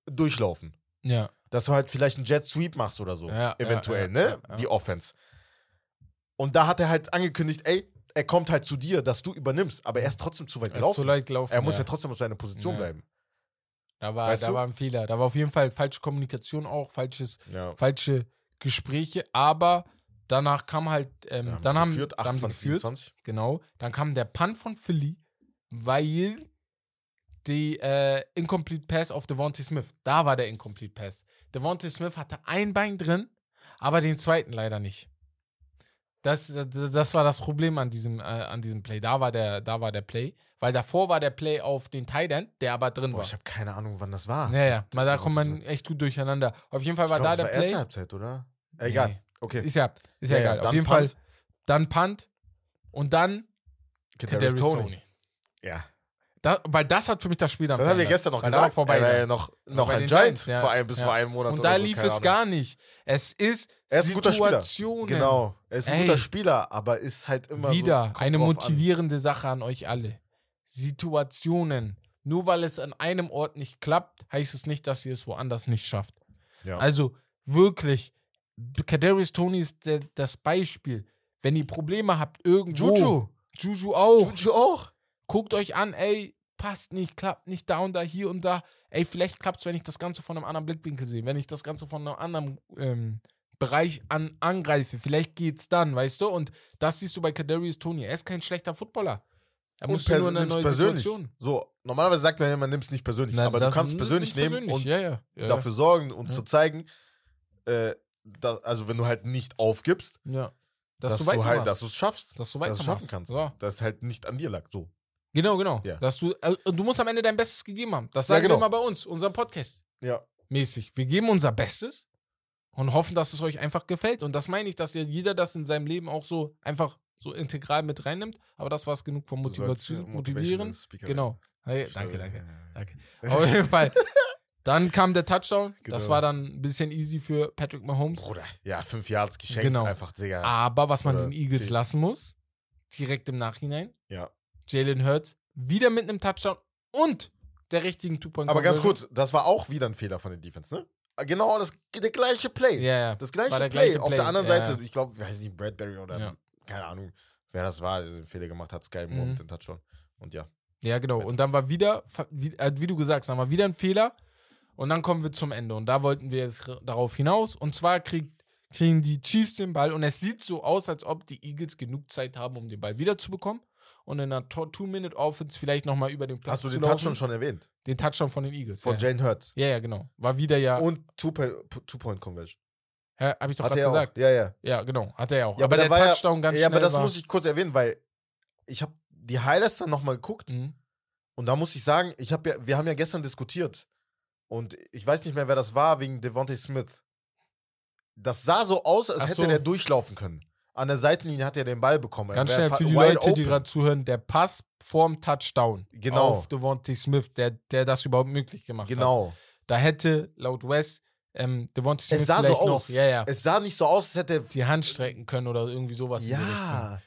durchlaufen. Ja, Dass du halt vielleicht einen Jet Sweep machst oder so. Ja, eventuell, ja, ja, ne? ja, ja. Die Offense. Und da hat er halt angekündigt, ey, er kommt halt zu dir, dass du übernimmst, aber er ist trotzdem zu weit er ist gelaufen. zu leicht gelaufen. er muss ja. trotzdem auf seiner Position bleiben. Da war, Weißt da du? war ein Fehler. Da war auf jeden Fall falsche Kommunikation auch, falsches, Ja. falsche Gespräche, aber danach kam halt, ähm, dann haben, geführt, dann haben sie 28, geführt, 27. genau, dann kam der Punt von Philly, weil die äh, Incomplete Pass auf Devontae Smith, da war der Incomplete Pass. Devontae Smith hatte ein Bein drin, aber den zweiten leider nicht. Das, das, das war das Problem an diesem, äh, an diesem Play. Da war, der, da war der Play, weil davor war der Play auf den Tight End, der aber drin Boah, war. ich habe keine Ahnung, wann das war. Naja, mal da kommt man echt gut durcheinander. Auf jeden Fall war glaub, da der war Play. erste Halbzeit, oder? Egal. Nee. Okay. Ist ja, ist ja, Ja, ja, egal. Auf dann jeden Punt. Fall dann Punt und dann Kadarius. Tony. Ja. Da, weil das hat für mich das Spiel dann Das haben wir gestern noch weil gesagt. Vorbei. er war ja noch, noch ein Giant ja. vor ein, bis Ja. vor einem Monat und da lief es gar nicht. Es ist Er ist ein guter Spieler. Genau. Er ist ein Ey. guter Spieler, aber ist halt immer Wieder so, eine drauf an. motivierende Sache an euch alle. Situationen. Nur weil es an einem Ort nicht klappt, heißt es nicht, dass ihr es woanders nicht schafft. Ja. Also wirklich, Kadarius Tony ist der, das Beispiel. Wenn ihr Probleme habt irgendwo, Juju. Juju auch, Juju auch. Guckt euch an, ey, passt nicht, klappt nicht da und da, hier und da. Ey, vielleicht klappt es, wenn ich das Ganze von einem anderen Blickwinkel sehe, wenn ich das Ganze von einem anderen ähm, Bereich an, angreife. Vielleicht geht's dann, weißt du? Und das siehst du bei Kadarius Tony. Er ist kein schlechter Footballer. Er musste nur in eine neue persönlich. Situation. So, normalerweise sagt man ja, man nimmt es nicht persönlich, Nein, aber du kannst es persönlich nehmen persönlich. und ja, ja, ja, dafür sorgen und zu zeigen, äh, da, also wenn du halt nicht aufgibst. Dass, dass, du du, halt, dass du es schaffst, dass du dass es schaffen kannst, dass es halt nicht an dir lag. So. Genau, genau. Ja. Dass du, und du musst am Ende dein Bestes gegeben haben. Das Ja, sagen genau. wir immer bei uns, unserem Podcast. Ja. Mäßig. Wir geben unser Bestes und hoffen, dass es euch einfach gefällt. Und das meine ich, dass ja jeder das in seinem Leben auch so einfach so integral mit reinnimmt. Aber das war es genug von Motivation, motivieren. Genau. Hey, danke, danke. Danke. Auf jeden Fall. Dann kam der Touchdown. Das Genau. war dann ein bisschen easy für Patrick Mahomes. Bruder, ja, fünf Yards geschenkt, Genau. einfach, Digga. Aber was man Oder den Eagles zehn. lassen muss, direkt im Nachhinein, Ja. Jalen Hurts wieder mit einem Touchdown und der richtigen Two-Point Aber ganz kurz, das war auch wieder ein Fehler von der Defense, ne? Genau das der gleiche Play. Ja, ja. Das gleiche Play. gleiche Auf Play, der anderen ja, Seite, ja. ich glaube, weiß nicht, Bradbury oder Ja. keine Ahnung, wer das war, der den Fehler gemacht hat, Sky Moore Mhm. mit dem Touchdown. Und ja. Ja, genau. Und dann war wieder, wie, äh, wie du gesagt hast, dann war wieder ein Fehler. Und dann kommen wir zum Ende. Und da wollten wir jetzt darauf hinaus. Und zwar kriegt, kriegen die Chiefs den Ball. Und es sieht so aus, als ob die Eagles genug Zeit haben, um den Ball wiederzubekommen. Und in einer Two-Minute-Offense vielleicht nochmal über den Platz Hast du den. Touchdown schon erwähnt? Den Touchdown von den Eagles. Von ja. Jane Hurts. ja, ja, genau. War wieder ja. Und Two-Point-Conversion. ja Hab ich doch gerade er auch. gesagt. Ja, ja. Ja, genau. Hat er ja auch. Ja, aber, aber der war ja- Touchdown ganz Ja, schnell aber das muss ich kurz erwähnen, weil ich habe die Highlights dann nochmal geguckt Mhm. und da muss ich sagen, ich hab ja, wir haben ja gestern diskutiert und ich weiß nicht mehr, wer das war, wegen Devontae Smith. Das sah so aus, als Ach hätte so. der durchlaufen können. An der Seitenlinie hat er den Ball bekommen. Ganz schnell für die Leute, die open. gerade zuhören, der Pass vorm Touchdown Genau. auf Devontae Smith, der, der das überhaupt möglich gemacht hat. Genau. Da hätte laut Wes ähm, Devontae Smith Es sah so aus. noch ja, ja, Es sah nicht so aus, als hätte er. die Hand strecken können oder irgendwie sowas in die Richtung. Ja.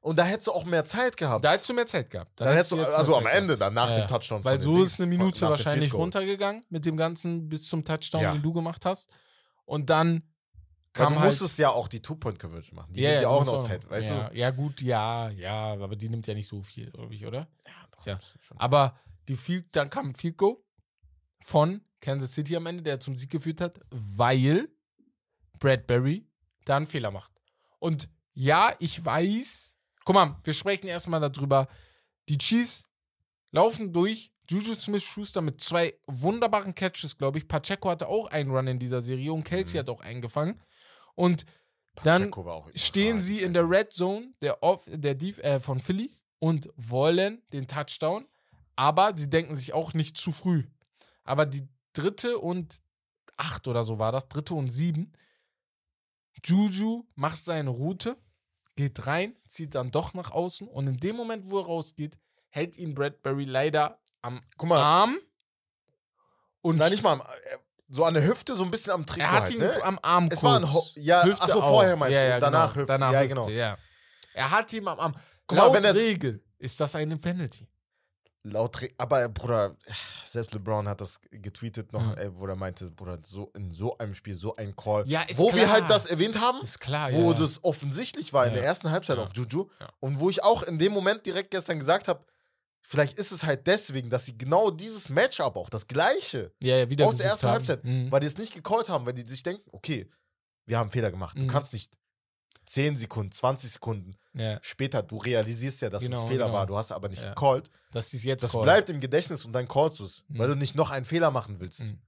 Und da hättest du auch mehr Zeit gehabt. Da hättest du mehr Zeit gehabt. dann hättest du, also am Ende, dann nach Ja, dem ja. Touchdown. Weil so ist eine Minute wahrscheinlich runtergegangen mit dem ganzen bis zum Touchdown, Ja. den du gemacht hast. Und dann Weil kam du halt, musstest ja auch die Two-Point-Conversion machen. Die ja, nimmt ja auch noch Zeit, weißt ja, du? Ja, gut, ja, ja, aber die nimmt ja nicht so viel, glaube ich, oder? doch, Ja. ist schon- Aber die Field, dann kam ein Field Goal von Kansas City am Ende, der zum Sieg geführt hat, weil Bradbury da einen Fehler macht. Und ja, ich weiß, guck mal, wir sprechen erstmal darüber. Die Chiefs laufen durch. Juju Smith-Schuster mit zwei wunderbaren Catches, glaube ich. Pacheco hatte auch einen Run in dieser Serie und Kelsey Mhm. hat auch einen gefangen. Und dann stehen sie in der Red Zone der Off, der Def, äh, von Philly und wollen den Touchdown, aber sie denken sich auch nicht zu früh. Aber die dritte und acht oder so war das, dritte und sieben, Juju macht seine Route, geht rein, zieht dann doch nach außen und in dem Moment, wo er rausgeht, hält ihn Bradbury leider am Guck mal, Arm und nein, nicht mal am, äh, so an der Hüfte, so ein bisschen am Trikot. er hat halt, ihn ne? am Arm Es war ein Ho ja, Hüfte achso, vorher meinst ja, du, ja, danach genau. Hüfte. Danach ja, Hüfte, genau. ja. Er hat ihm am Arm. Guck mal, Laut wenn er- Regel ist das eine Penalty. Laut, Re- aber Bruder, selbst LeBron hat das getweetet noch, Mhm. ey, wo er meinte, Bruder, so in so einem Spiel, so ein Call. Ja, wo wir klar. halt das erwähnt haben, Ist klar, wo das offensichtlich war in der ersten Halbzeit auf Juju und wo ich auch in dem Moment direkt gestern gesagt habe, vielleicht ist es halt deswegen, dass sie genau dieses Matchup auch, das gleiche, ja, ja, wieder aus der ersten haben. Halbzeit, Mhm. weil die es nicht gecallt haben, weil die sich denken, okay, wir haben einen Fehler gemacht. Mhm. Du kannst nicht 10 Sekunden, 20 Sekunden ja, später, du realisierst ja, dass es Genau, ein Fehler genau. war, du hast aber nicht Ja. gecallt. sie es jetzt Das callen. bleibt im Gedächtnis und dann callst du es, Mhm. weil du nicht noch einen Fehler machen willst. Mhm.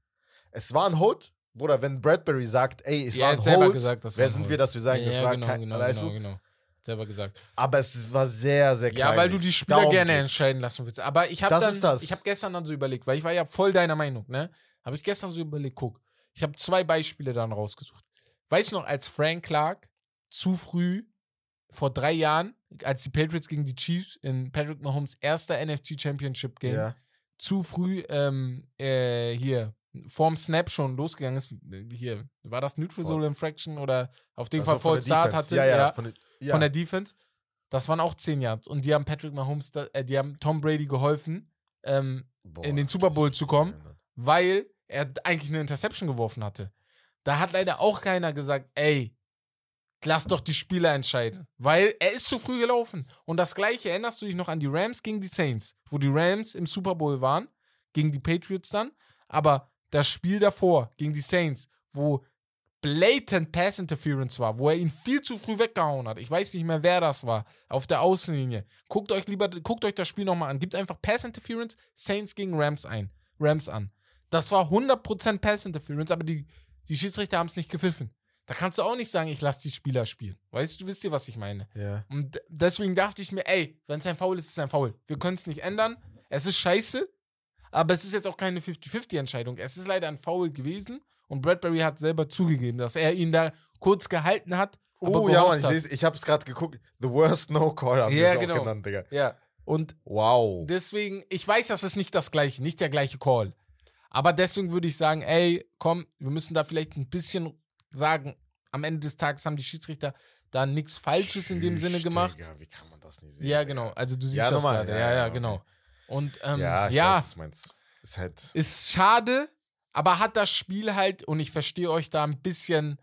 Es war ein Hold, Bruder, wenn Bradbury sagt, ey, es Ja, war ein Hold, gesagt, das wer sind Hold. wir, dass wir sagen, ja, das war genau, kein, genau, weißt genau, du? genau. Selber gesagt. Aber es war sehr, sehr klein. Ja, weil du die Spieler Darum gerne geht's. entscheiden lassen willst. Aber ich habe Das dann, ist das. ich habe gestern dann so überlegt, weil ich war ja voll deiner Meinung, ne? Habe ich gestern so überlegt, guck, ich habe zwei Beispiele dann rausgesucht. Weißt du noch, als Frank Clark zu früh vor drei Jahren, als die Patriots gegen die Chiefs in Patrick Mahomes erster NFC Championship Game Ja. zu früh ähm, äh, hier vorm Snap schon losgegangen ist. Hier, war das Neutral. Zone Infraction oder auf jeden Also Fall Fall Start hatte? Ja, ja, ja Von der, ja. von der Defense. Das waren auch 10 Yards. Und die haben Patrick Mahomes, äh, die haben Tom Brady geholfen, ähm, Boah, in den Super Bowl zu kommen. Weil er eigentlich eine Interception geworfen hatte. Da hat leider auch keiner gesagt, ey, lass doch die Spieler entscheiden. Weil er ist zu früh gelaufen. Und das gleiche erinnerst du dich noch an die Rams gegen die Saints, wo die Rams im Super Bowl waren, gegen die Patriots dann. Aber das Spiel davor gegen die Saints, wo blatant Pass Interference war, wo er ihn viel zu früh weggehauen hat. Ich weiß nicht mehr, wer das war. Auf der Außenlinie. Guckt euch lieber, guckt euch das Spiel nochmal an. Gibt einfach Pass Interference, Saints gegen Rams ein. Rams an. Das war 100% Pass Interference, aber die, die Schiedsrichter haben es nicht gepfiffen. Da kannst du auch nicht sagen, ich lasse die Spieler spielen. Weißt du, wisst ihr, was ich meine? Ja. Und deswegen dachte ich mir, ey, wenn es ein Foul ist, ist es ein Foul. Wir können es nicht ändern. Es ist scheiße, aber es ist jetzt auch keine 50-50-Entscheidung. Es ist leider ein Foul gewesen und Bradbury hat selber zugegeben, dass er ihn da kurz gehalten hat. Oh ja, Mann, ich, lese- ich habe es gerade geguckt. The worst no call haben Ja, wir genau. auch genannt, Digga. Ja. Und Wow. deswegen, ich weiß, das ist nicht das gleiche, nicht der gleiche Call. Aber deswegen würde ich sagen, ey, komm, wir müssen da vielleicht ein bisschen sagen, am Ende des Tages haben die Schiedsrichter da nichts Falsches in dem Sinne gemacht. Digga, wie kann man das nicht sehen? Ja, genau. Also du siehst Ja, das gerade. Ja, Ja, ja, ja, okay. genau. Und ähm, Ja, ja, ich weiß, was du meinst. Ist halt. ist schade, aber hat das Spiel halt, und ich verstehe euch da ein bisschen,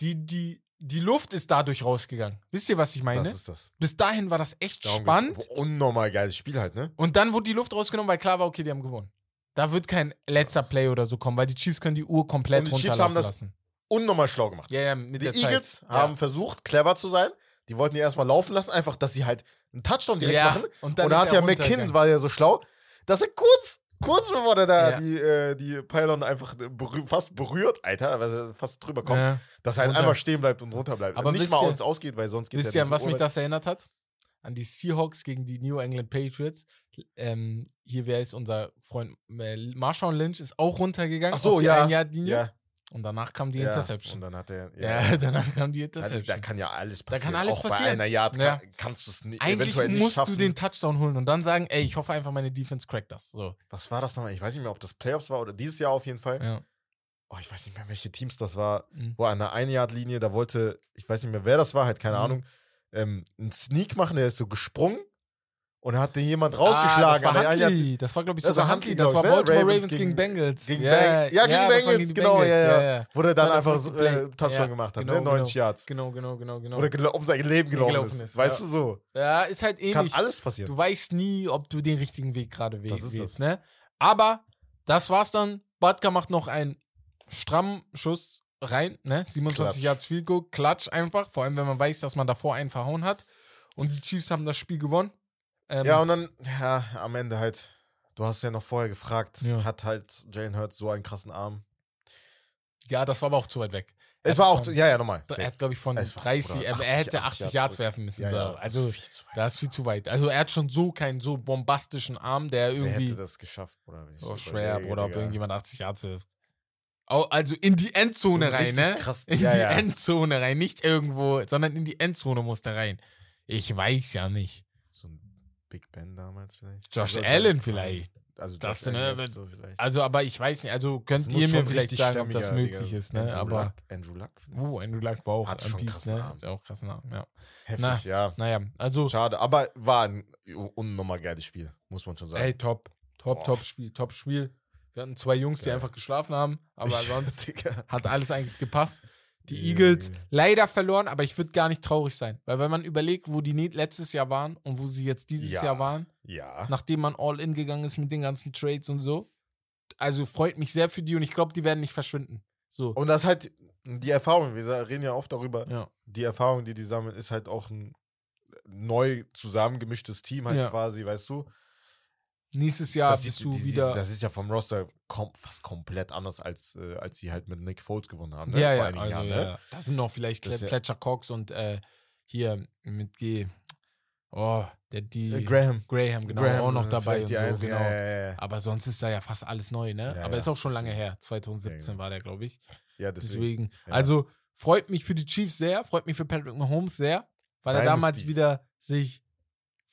die, die, die Luft ist dadurch rausgegangen. Wisst ihr, was ich meine? Das ist das. Bis dahin war das echt Darum spannend. geht's. Unnormal geiles Spiel halt, ne? Und dann wurde die Luft rausgenommen, weil klar war, okay, die haben gewonnen. Da wird kein letzter Play oder so kommen, weil die Chiefs können die Uhr komplett Und die Chiefs haben das lassen. Unnormal schlau gemacht. Ja, ja, mit Die der Zeit. Eagles Ja. haben versucht, clever zu sein. Die wollten die erstmal laufen lassen, einfach, dass sie halt einen Touchdown direkt ja, machen. Und dann Und hat ja McKinnon, runtergegangen. war ja so schlau, dass er kurz, kurz bevor der da Ja. die, äh, die Pylon einfach berüh fast berührt, Alter, weil er fast drüber kommt, Ja. dass er halt runter. einmal stehen bleibt und runter bleibt. Aber nicht mal ihr- uns ausgeht, weil sonst geht Wisst ihr, an was mich das erinnert hat? An die Seahawks gegen die New England Patriots. Ähm, hier wäre es unser Freund äh, Marshawn Lynch, ist auch runtergegangen. Ach so, ja. Ein-Yard-Linie. Ja, Und danach kam die ja. Interception. Und dann hat er. Ja, danach kam die Also, Interception. da kann ja alles Da passieren. kann alles Auch bei passieren. einer Yard Ja. kann, kannst du es Eigentlich eventuell nicht musst schaffen. du den Touchdown holen und dann sagen, ey, ich hoffe einfach, meine Defense crackt das. So. Was war das nochmal? Ich weiß nicht mehr, ob das Playoffs war oder dieses Jahr auf jeden Fall. Ja. Oh, ich weiß nicht mehr, welche Teams das war. Mhm. Wo an der Eine-Yard-Linie, da wollte, ich weiß nicht mehr, wer das war, halt keine Mhm. Ahnung, ähm, einen Sneak machen, der ist so gesprungen und hat den jemand Ah, rausgeschlagen. das war Huntley. Das war, glaube ich, Das sogar Huntley. Das war ne? Baltimore Ravens Ravens gegen, gegen- Bengals. gegen ja, Bang- ja, gegen war Bengals, genau, ja, ja. ja. Wo der dann einfach so, äh, Touchdown Ja, gemacht hat, genau, ne? 90 genau. Yards. Genau, genau, genau, genau. Oder um sein Leben gelaufen, Gelaufen ist. ist, Weißt ja. du so? Ja, ist halt Kann ähnlich. alles passieren. Du weißt nie, ob du den richtigen Weg gerade we- Das ist wählst, das. ne? Aber das war's dann. Badka macht noch einen strammen Schuss rein, ne? 27 Klatsch. Yards Field Goal, Klatsch einfach. Vor allem, wenn man weiß, dass man davor einen verhauen hat. Und die Chiefs haben das Spiel gewonnen. Ähm, Ja, und dann, ja, am Ende halt, du hast ja noch vorher gefragt, Ja. hat halt Jalen Hurts so einen krassen Arm. ja, das war aber auch zu weit weg. Es Er war hat auch, von- ja, ja, nochmal. Er hat, glaube ich, von Es war- 30, oder er, 80, er hätte 80 80 Yards werfen müssen. Ja, so. ja, Also, da ist viel zu weit. Also, er hat schon so keinen so bombastischen Arm, der Wer irgendwie. hätte das geschafft, Bruder? Oh, so schwer, Bruder, ob irgendjemand 80 Yards wirft. Also in die Endzone So rein, ne? krass. In Ja, die ja. Endzone rein, nicht irgendwo, sondern in die Endzone muss der rein. Ich weiß ja nicht. So ein Big Ben damals vielleicht. Josh Also, Allen Josh- vielleicht. Also Das, Josh ne, Allen so vielleicht. Also, aber ich weiß nicht, also könnt ihr mir vielleicht sagen, ob das möglich Digga. ist, ne? Andrew Aber, Luck, Andrew Luck. uh, Andrew Luck war auch Hat am schon krassen ne? Ja auch krassen Arm, ja. Heftig, ja. Naja, also, Schade, aber war ein unnormal geiles Spiel, muss man schon sagen. ey, top. Top, Boah. top Spiel, top Spiel. Wir hatten zwei Jungs, die Geil. einfach geschlafen haben, aber sonst hat alles eigentlich gepasst. Die Ja, Eagles ja. leider verloren, aber ich würde gar nicht traurig sein. Weil wenn man überlegt, wo die letztes Jahr waren und wo sie jetzt dieses Ja. Jahr waren, Ja. nachdem man all in gegangen ist mit den ganzen Trades und so, also freut mich sehr für die und ich glaube, die werden nicht verschwinden. So. Und das halt die Erfahrung, wir reden ja oft darüber, ja. die Erfahrung, die die sammeln, ist halt auch ein neu zusammengemischtes Team halt Ja. quasi, weißt du? Nächstes Jahr das, bist du die- wieder. das ist ja vom Roster kom fast komplett anders, als, äh, als sie halt mit Nick Foles gewonnen haben. Ne? ja, Vor ja, einigen also, Jahren, ja. ne? Da sind noch vielleicht ist ja- Fletcher Cox und äh, hier mit G. Oh, der die. Äh, Graham. Graham, genau, Graham auch noch dabei und so, genau. Ja, ja. Aber sonst ist da ja fast alles neu, ne? Aber ist auch schon lange her. 2017 genau. war der, glaube ich. ja, deswegen. Deswegen. Also freut mich für die Chiefs sehr, freut mich für Patrick Mahomes sehr, weil er Dynasty. damals wieder sich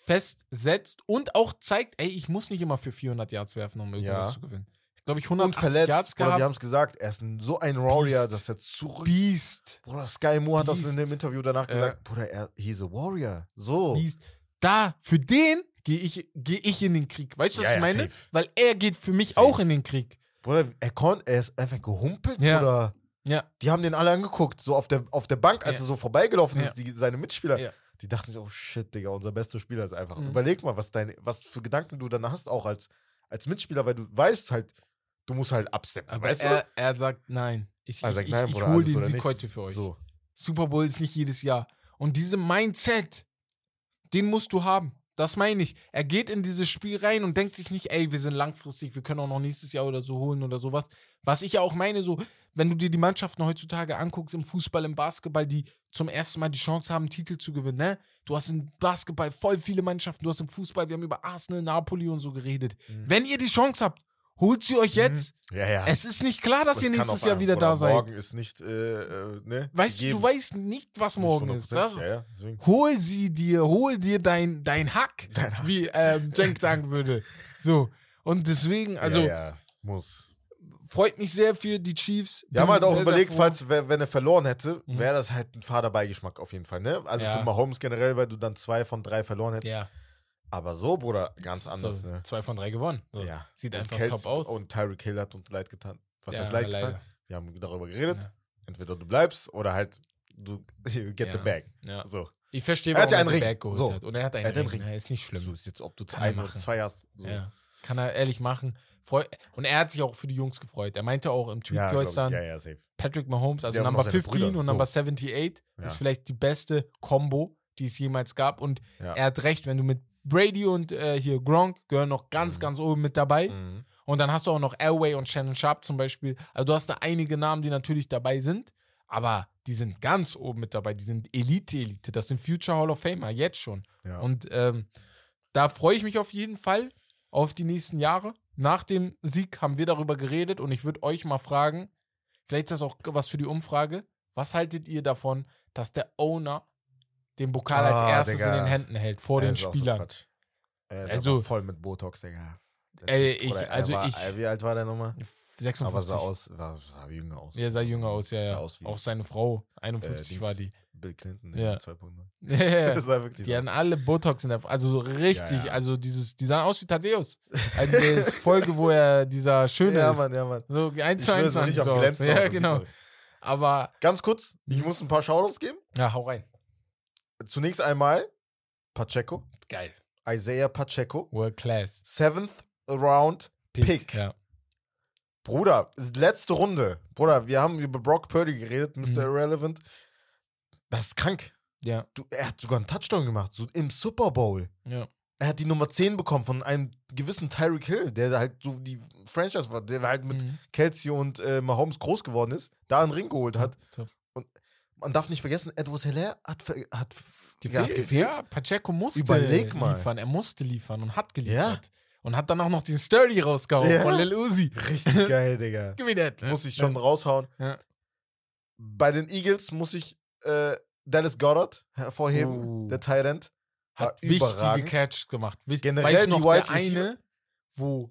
festsetzt und auch zeigt, ey, ich muss nicht immer für 400 Yards werfen, um irgendwas Ja. zu gewinnen. Ich glaube, ich Und 180 verletzt, Yards Bruder, die gehabt. haben es gesagt, er ist ein, so ein Warrior, dass er zurück. Beast. Bruder, Sky Moore hat das in dem Interview danach Ja. gesagt. Bruder, er, he's a Warrior. So. Beast. Da, für den gehe ich, geh ich in den Krieg. Weißt du, was Ja, ich ja, meine? safe. Weil er geht für mich Safe. auch in den Krieg. Bruder, er konnte, er ist einfach gehumpelt, Ja. Bruder. Ja. Die haben den alle angeguckt, so auf der, auf der Bank, als Ja. er so vorbeigelaufen Ja. ist, die, seine Mitspieler. Die dachten sich, oh shit, Digga, unser bester Spieler ist einfach. Mhm. Überleg mal, was, deine, was für Gedanken du dann hast, auch als, als Mitspieler, weil du weißt halt, du musst halt absteppen, Aber weißt er, er sagt nein. Ich, Also, ich, nein, ich, ich hole den Sieg heute für euch. So. Super Bowl ist nicht jedes Jahr. Und diese Mindset, den musst du haben. Das meine ich. Er geht in dieses Spiel rein und denkt sich nicht, ey, wir sind langfristig, wir können auch noch nächstes Jahr oder so holen oder sowas. Was ich ja auch meine, so, wenn du dir die Mannschaften heutzutage anguckst, im Fußball, im Basketball, die zum ersten Mal die Chance haben, Titel zu gewinnen, ne? Du hast im Basketball voll viele Mannschaften, du hast im Fußball, wir haben über Arsenal, Napoli und so geredet. Mhm. Wenn ihr die Chance habt, holt sie euch jetzt. Ja, ja. Es ist nicht klar, dass Das ihr nächstes Jahr wieder da seid. Morgen ist nicht, äh, äh, ne? Weißt du, gegeben. du weißt nicht, was Nicht morgen ist. 100%. Das, Ja, ja, hol sie dir, hol dir dein, dein Hack, Dein Hack. wie ähm, sagen würde. So. Und deswegen, also ja, ja, muss. Freut mich sehr für die Chiefs. Wir haben halt auch überlegt, falls, wenn er verloren hätte, Mhm. wäre das halt ein fader Beigeschmack auf jeden Fall, ne? Also Ja. für Mahomes generell, weil du dann zwei von drei verloren hättest. Ja, Aber so, Bruder, ganz anders, so, ne? Zwei von drei gewonnen. So. Ja. Sieht Und einfach Kels- top aus. Und Tyreek Hill hat uns leid getan. Was Ja, heißt leid leider. getan? Wir haben darüber geredet. Ja. Entweder du bleibst oder halt du get the bag. So. Ich verstehe, Er hat warum er einen den Ring. Bag geholt So. hat. Und er hat einen Er hat einen Ring. Ring. Ja, ist nicht schlimm. So ist jetzt, ob du oder machen. zwei hast. So. Kann er ehrlich machen. Freu und er hat sich auch für die Jungs gefreut. Er meinte auch im Tweet Ja, gestern, ja, ja. Patrick Mahomes, also Number noch seine 15 Brüder, und so. Number 78 Ja. ist vielleicht die beste Combo, die es jemals gab. Und er hat recht, wenn du mit Brady und äh, hier Gronk gehören noch ganz, Mhm. ganz oben mit dabei. Mhm. Und dann hast du auch noch Elway und Shannon Sharp zum Beispiel. Also du hast da einige Namen, die natürlich dabei sind, aber die sind ganz oben mit dabei. Die sind Elite-Elite. Das sind Future Hall of Famer, jetzt schon. Und ähm, da freue ich mich auf jeden Fall auf die nächsten Jahre. Nach dem Sieg haben wir darüber geredet und ich würde euch mal fragen, vielleicht ist das auch was für die Umfrage, was haltet ihr davon, dass der Owner den Pokal als Ah, erstes Digga. in den Händen hält, vor Ja, den so Spielern? Er ist Also- voll mit Botox, Digga. Ey, ich- Bruder, er also war, ich- äh, Wie alt war der nochmal? 56. Aber sah aus, war, sah jünger aus. Ja, sah jünger aus, ja, Sah ja. aus Auch seine Frau, 51 Dings. war die. Bill Clinton, Ja. ja. 2.0. Ja, ja. Das sah wirklich Die so hatten alle Botox in der, also so richtig, Ja, ja. also dieses, die sahen aus wie Thaddeus. Also die Folge, wo er dieser Schöne Ja, ist. Mann, ja, Mann. So eins zu eins richtig so Ja, genau. Aber, Ganz kurz, ich muss ein paar Shoutouts geben. ja, hau rein. Zunächst einmal Pacheco, Geil. Isaiah Pacheco, World Class. seventh round Pick. Ja. Bruder, letzte Runde. Bruder, wir haben über Brock Purdy geredet, Mr. Mhm. Irrelevant. Das ist krank. Ja. Du, er hat sogar einen Touchdown gemacht, so im Super Bowl. Ja. Er hat die Nummer 10 bekommen von einem gewissen Tyreek Hill, der halt so die Franchise war, der halt mit Mhm. Kelsey und äh, Mahomes groß geworden ist, da einen Ring geholt hat. Top. Man darf nicht vergessen, Edwards Hilaire hat, hat, Gefehlt. Ja, gefehlt. Ja, Pacheco musste Überleg mal. liefern. Er musste liefern und hat geliefert. Und hat dann auch noch den Sturdy rausgehauen Ja. von Lil Uzi. Richtig geil, Digga. Gib mir das. Muss ich schon raushauen. Ja. Bei den Eagles muss ich äh, Dallas Goddard hervorheben, Oh. der Tyrant. Hat wichtige. Catch gemacht. Generell weißt du noch, die Wide der eine, wo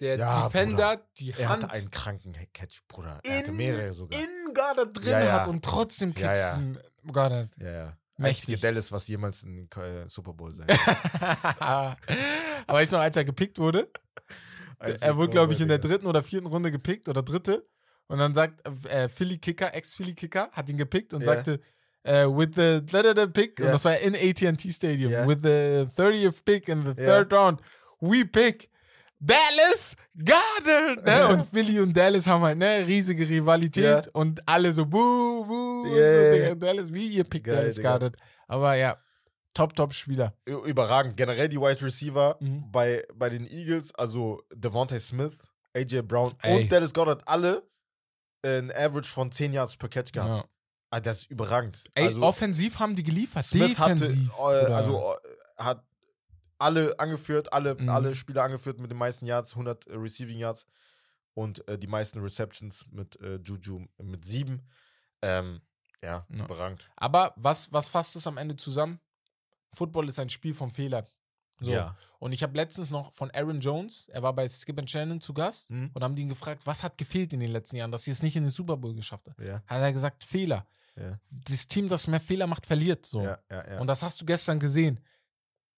der Ja, Defender die Er Hand hatte einen kranken Catch, Bruder. Er hatte in, mehrere sogar. in Goddard drin Ja, ja. hat und trotzdem Ja, ja. catchen Goddard. ja, ja. Mächtig. Einzige Dallas, was jemals in äh, Super Bowl sein Aber du noch, als er gepickt wurde? er wurde, glaube ich, in der dritten oder vierten Runde gepickt oder dritte. Und dann sagt äh, Philly Kicker, Ex-Philly Kicker, hat ihn gepickt und Ja. sagte, äh, with the da, da, da pick, und Ja. das war in AT&T Stadium, Ja. with the 30th pick in the third round, we pick Dallas Goddard. Ne? Und Philly und Dallas haben halt eine riesige Rivalität und alle so, buh, buh, und Ja, so. Dallas, wie ihr pickt Dallas Digga. Goddard. Aber ja, top, top Spieler. Überragend. Generell die Wide Receiver Mhm. bei, bei den Eagles, also Devontae Smith, AJ Brown Ey. und Dallas Goddard, alle ein Average von 10 Yards per Catch gehabt. Ja. Ah, das ist überragend. Ey, also, offensiv haben die geliefert. Smith Defensiv. hatte, äh, also äh, hat alle angeführt, alle, Mhm. alle Spieler angeführt mit den meisten Yards, 100 äh, Receiving Yards und äh, die meisten Receptions mit äh, Juju mit sieben. Ähm, ja, Ja. überragend. Aber was, was fasst es am Ende zusammen? Football ist ein Spiel von Fehlern. So. Ja. Und ich habe letztens noch von Aaron Jones, er war bei Skip and Shannon zu Gast Mhm. und haben ihn gefragt, was hat gefehlt in den letzten Jahren, dass sie es nicht in den Super Bowl geschafft haben. Ja, Hat er gesagt, Fehler. ja, Das Team, das mehr Fehler macht, verliert. So. ja, ja. Und das hast du gestern gesehen.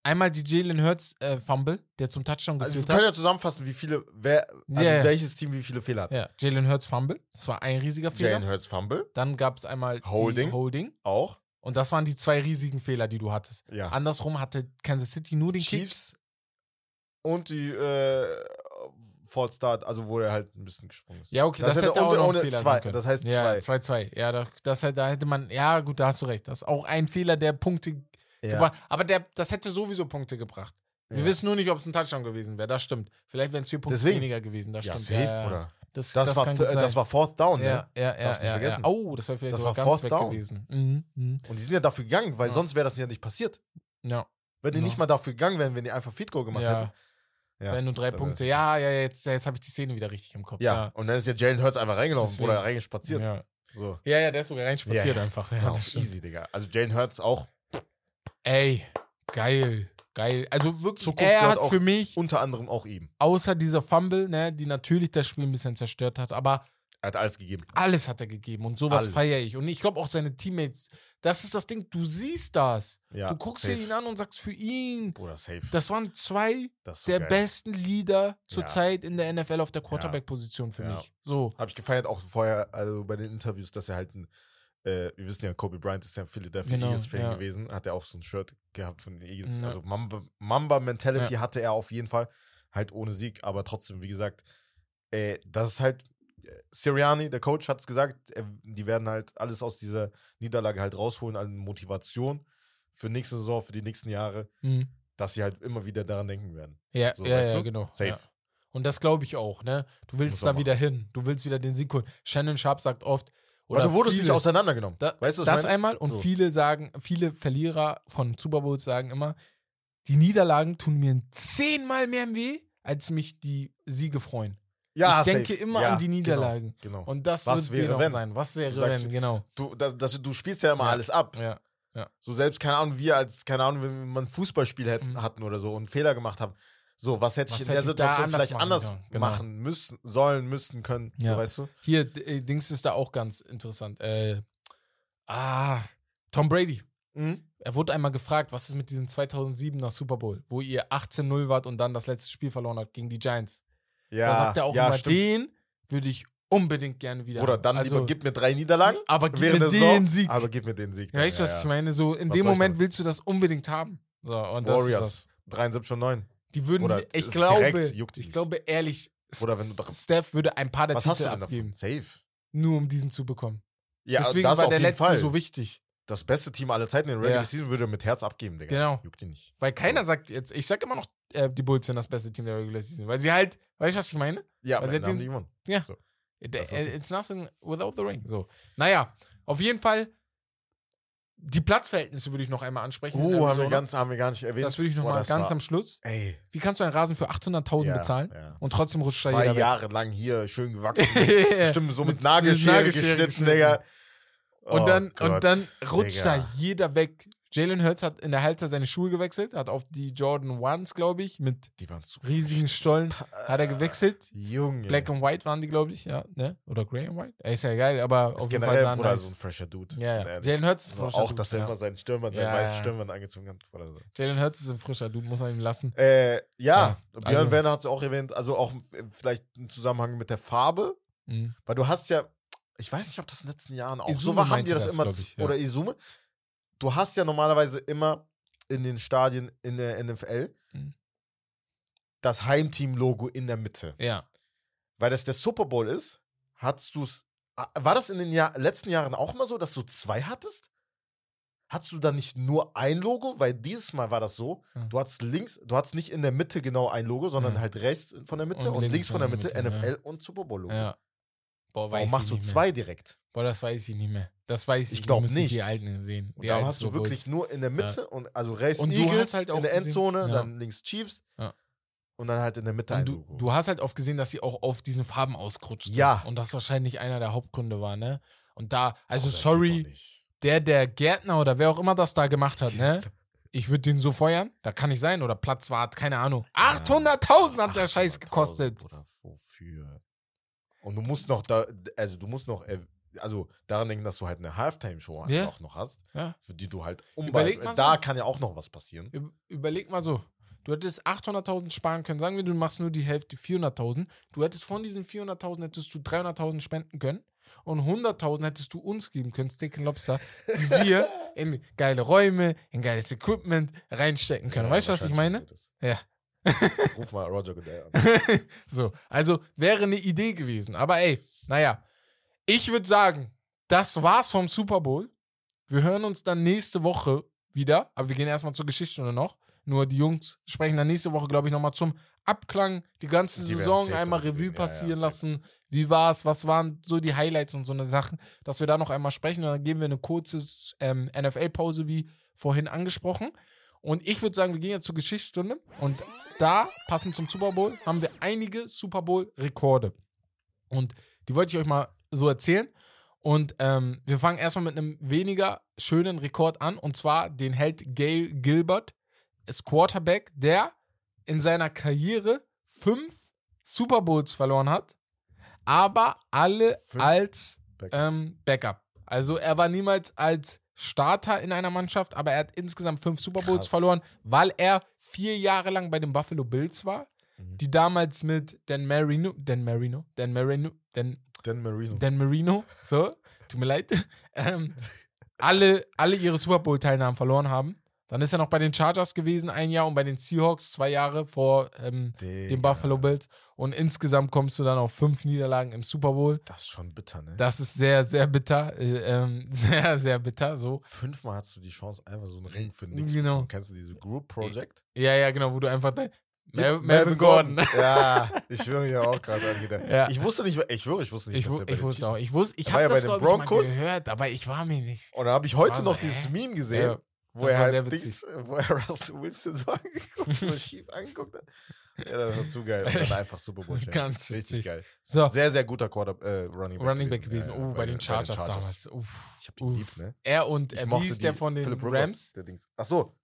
Einmal die Jalen Hurts äh, Fumble, der zum Touchdown also wir geführt können hat. ja zusammenfassen, wie viele, wer, also ja. welches Team wie viele Fehler hat. Ja, Jalen Hurts Fumble, das war ein riesiger Fehler. Jalen Hurts Fumble, Dann gab es einmal Holding. Die Holding. auch. Und das waren die zwei riesigen Fehler, die du hattest. Ja. Andersrum hatte Kansas City nur den Kick. Chiefs und die äh, False Start, also wo er halt ein bisschen gesprungen ist. Ja, okay, das, hätte auch ohne, noch ein Fehler zwei, sein können. das heißt Ja, zwei. 2-2. Ja, da- das, hätte- da hätte man, ja, gut, da hast du recht. Das ist auch ein Fehler, der Punkte Ja. gebracht. Aber der, das hätte sowieso Punkte gebracht. Wir Ja. wissen nur nicht, ob es ein Touchdown gewesen wäre. Das stimmt. Vielleicht wären es vier Punkte Deswegen. weniger gewesen. Das Ja, stimmt. safe, ja, ja. Bruder. Das, Das, war, kann th- gut das war Fourth Down, ja, ne? ja, ja, ja, ja. Oh, das wäre vielleicht Das war ganz Fourth weg Down. gewesen. Mhm, mhm. Und die sind ja dafür gegangen, weil sonst wäre das ja nicht passiert. Ja, Wenn die Genau. nicht mal dafür gegangen wären, wenn die einfach Feed Goal gemacht ja. hätten. Ja, Wenn nur drei Punkte. Ja, ja, jetzt, jetzt habe ich die Szene wieder richtig im Kopf. Ja. und dann ist ja Jalen Hurts einfach reingelaufen, Deswegen. Bruder, reingespaziert. Ja. So. ja, ja, der ist sogar reinspaziert Ja, einfach. Ja, das easy, Digga. Also Jalen Hurts auch Ey, geil. Geil. Also wirklich, Zukunft er hat für mich, unter anderem auch ihm. außer dieser Fumble, ne, die natürlich das Spiel ein bisschen zerstört hat, aber Er hat alles gegeben. alles hat er gegeben und sowas feiere ich. Und ich glaube auch seine Teammates, das ist das Ding, du siehst das. Ja, du guckst safe. dir ihn an und sagst für ihn, Bruder, safe. das waren zwei Das so der geil. besten Leader Ja. zurzeit in der NFL auf der Quarterback-Position für Ja. mich. So. Habe ich gefeiert, auch vorher, also bei den Interviews, dass er halt ein, äh, wir wissen ja, Kobe Bryant ist ja ein Philadelphia Genau, Eagles-Fan ja. gewesen, hat er auch so ein Shirt gehabt von den Eagles. Ja. Also Mamba- Mamba-Mentality hatte er auf jeden Fall, halt ohne Sieg, aber trotzdem, wie gesagt, äh, das ist halt, äh, Sirianni, der Coach, hat es gesagt, die werden halt alles aus dieser Niederlage halt rausholen an Motivation für nächste Saison, für die nächsten Jahre, Mhm. dass sie halt immer wieder daran denken werden. Ja, So, ja, ja, genau. Safe. Und das glaube ich auch, ne? Du willst da er wieder hin. Du willst wieder den Sieg holen. Shannon Sharp sagt oft, Oder oder du wurdest viele, nicht auseinandergenommen. Da, weißt du, das meine? einmal und So. viele sagen, viele Verlierer von Super Bowls sagen immer, die Niederlagen tun mir zehnmal mehr weh, als mich die Siege freuen. Ja, ich denke safe. immer Ja, an die Niederlagen. Genau. genau. Und das Was wird wäre, noch wenn? sein. Was wäre, Du sagst, wenn, genau. Du, das, das, du spielst ja immer Ja. alles ab. Ja. So selbst, keine Ahnung, wir als, keine Ahnung, wenn wir ein Fußballspiel hätten, Mhm. hatten oder so und Fehler gemacht haben. So, was hätte ich Was in der hätte ich da Situation anders vielleicht machen anders können? Genau. machen müssen, sollen, müssen, können. Ja. So, weißt du? Hier, äh, Dings ist da auch ganz interessant. Äh, ah, Tom Brady. Mhm. Er wurde einmal gefragt, was ist mit diesem 2007er Super Bowl, wo ihr 18-0 wart und dann das letzte Spiel verloren habt gegen die Giants. Ja, da sagt er auch ja, immer, stimmt. den würde ich unbedingt gerne wieder Oder dann also, lieber, gib mir drei Niederlagen. aber gib mir der den Sieg. Aber gib mir den Sieg. dann. weißt du, Ja, was ja. ich meine? So, in Was dem ich Moment willst du das unbedingt haben. So, Warriors, das. 73 und 9. Die würden, Oder ich glaube, juckt ich nicht. glaube ehrlich, Oder wenn du doch- Steph würde ein paar der Was hast Titel du denn abgeben, davon? Safe. nur um diesen zu bekommen. Ja, Deswegen das war auf der jeden letzte Fall. so wichtig. Das beste Team aller Zeiten in der Regular Ja. Season würde mit Herz abgeben, Digga. Genau. Juckt die nicht. Weil keiner sagt jetzt, ich sag immer noch, äh, die Bulls sind das beste Team der Regular Season. Weil sie halt, weißt du, was ich meine? Ja, Also aber jetzt haben den- die gewonnen. Ja. So. It's nothing without the ring. So. Naja, auf jeden Fall, die Platzverhältnisse würde ich noch einmal ansprechen. Uh, haben wir, ganz, haben wir gar nicht erwähnt. das würde ich noch Boah, mal ganz war- am Schluss. Ey. Wie kannst du einen Rasen für 800.000 Ja, bezahlen ja. und trotzdem rutscht da Zwei jeder weg? Jahre lang hier schön gewachsen. Stimmt, so mit, Mit Nagelschere, geschnitten. Digga. Und Oh dann, Gott, und dann rutscht Digga. da jeder weg. Jalen Hurts hat in der Halbzeit seine Schuhe gewechselt, hat auf die Jordan Ones, glaube ich, mit riesigen Stollen, hat er gewechselt. Junge. Black and White waren die, glaube ich, ja, ne? Oder Grey and White? Ist ja geil, aber ist auf jeden Fall Bruder, nice. so ein fresher Dude. Ja, ja. Jalen Hurts ist Also frischer auch, Dude, dass er ja. immer seinen Stirnband, sein Ja, ja. Stirnband angezogen hat. Oder so. Jalen Hurts ist ein frischer Dude, muss man ihm lassen. Äh, ja, Ja, Björn also- Werner hat es auch erwähnt, also auch äh, vielleicht im Zusammenhang mit der Farbe, Mhm. weil du hast ja, ich weiß nicht, ob das in den letzten Jahren auch so Izume war, haben die das, das, immer, ich, ja. oder Isume, du hast ja normalerweise immer in den Stadien in der NFL Mhm. das Heimteam-Logo in der Mitte. Ja. Weil das der Super Bowl ist, hattest du es, war das in den Jahr, letzten Jahren auch mal so, dass du zwei hattest? Hattest du dann nicht nur ein Logo? Weil dieses Mal war das so, Ja. du hattest links, du hattest nicht in der Mitte genau ein Logo, sondern Ja. halt rechts von der Mitte Und und, links von der Mitte, Mitte, NFL und Super Bowl Logo. ja. Boah, Warum ich machst du zwei direkt? Boah, das weiß ich nicht mehr. Das weiß ich, Ich glaub müsste nicht. Die alten sehen. Und Die da alten hast du Bowls. wirklich nur in der Mitte und also rechts Und Eagles halt in der gesehen- Endzone, ja. dann links Chiefs Ja. und dann halt in der Mitte Und du, du hast halt oft gesehen, dass sie auch auf diesen Farben ausgerutscht sind. Ja. Und das wahrscheinlich einer der Hauptgründe war, ne? Und da, also geht sorry, der, der Gärtner oder wer auch immer das da gemacht hat, ne? Ich würde den so feuern. Da kann nicht sein. Oder Platzwart, keine Ahnung. 800.000 hat der Scheiß 800.000, gekostet. Oder wofür? Und du musst noch da, also du musst noch, äh, also daran denken, dass du halt eine Halftime-Show halt Ja. auch noch hast, Ja. für die du halt. Überleg mal Da so. kann ja auch noch was passieren. Üb- Überleg mal so. Du hättest 800.000 sparen können. Sagen wir, du machst nur die Hälfte, 400.000. Du hättest von diesen 400.000 hättest du 300.000 spenden können. Und 100.000 hättest du uns geben können, Steak and Lobster, die wir in geile Räume, in geiles Equipment reinstecken können. Ja, weißt du, was ich meine? Ja. Ruf mal Roger Goodell an. so, also wäre eine Idee gewesen. Aber ey, naja. Ich würde sagen, das war's vom Super Bowl. Wir hören uns dann nächste Woche wieder. Aber wir gehen erstmal zur Geschichtsstunde noch. Nur die Jungs sprechen dann nächste Woche, glaube ich, nochmal zum Abklang die ganze Die Saison einmal Revue reden. Ja, ja, passieren lassen. Wie war's? Was waren so die Highlights und so eine Sachen, dass wir da noch einmal sprechen. Und dann geben wir eine kurze ähm, NFL-Pause, wie vorhin angesprochen. Und ich würde sagen, wir gehen jetzt zur Geschichtsstunde. Und da, passend zum Super Bowl, haben wir einige Super Bowl-Rekorde. Und die wollte ich euch mal so erzählen. Und ähm, wir fangen erstmal mit einem weniger schönen Rekord an. Und zwar den hält Gail Gilbert, ist Quarterback, der in seiner Karriere fünf Super Bowls verloren hat, aber alle Fünf als Backup. ähm, Backup. Also er war niemals als Starter in einer Mannschaft, aber er hat insgesamt fünf Super Bowls Krass. verloren, weil er vier Jahre lang bei den Buffalo Bills war, Mhm. die damals mit Dan Marino, Dan Marino, Dan Marino, Dan, Dan Marino. Dan Marino, so, tut mir leid, ähm, alle, alle ihre Super Bowl-Teilnahmen verloren haben. Dann ist er noch bei den Chargers gewesen, ein Jahr, und bei den Seahawks zwei Jahre vor ähm, den Buffalo Bills. Und insgesamt kommst du dann auf fünf Niederlagen im Super Bowl. Das ist schon bitter, ne? Das ist sehr, sehr bitter. Äh, ähm, sehr, sehr bitter. So. Fünfmal hast du die Chance, einfach so einen Ring für nichts Genau. Kennst du diese Group Project? Ja, ja, genau, wo du einfach dein. Mel Mit Melvin Gordon. ja, ich schwöre ja auch gerade an wieder. Ja. Ich wusste nicht, ich schwöre, ich wusste nicht, Ich, dass er bei ich wusste auch. Ich wusste, ich habe ja bei das den glaub ich, Broncos. gehört, aber ich war mir nicht. Und dann habe ich heute so, noch dieses hä? Meme gesehen, Ja, wo das er war halt sehr Dings, witzig. wo er Russell Wilson so angeguckt, so schief angeguckt hat. Ja, das war zu geil. Und einfach Super Bowl. Ganz Richtig witzig. geil. So, Sehr, sehr guter Quarter, äh, Running Back Running Back gewesen. Ja, oh, ja, bei, den Chargers, damals. Uff, Ich hab uff. lieb, ne? Er und äh, wie mochte hieß der die- von den Phillip Rams? Der Dings. Ach so.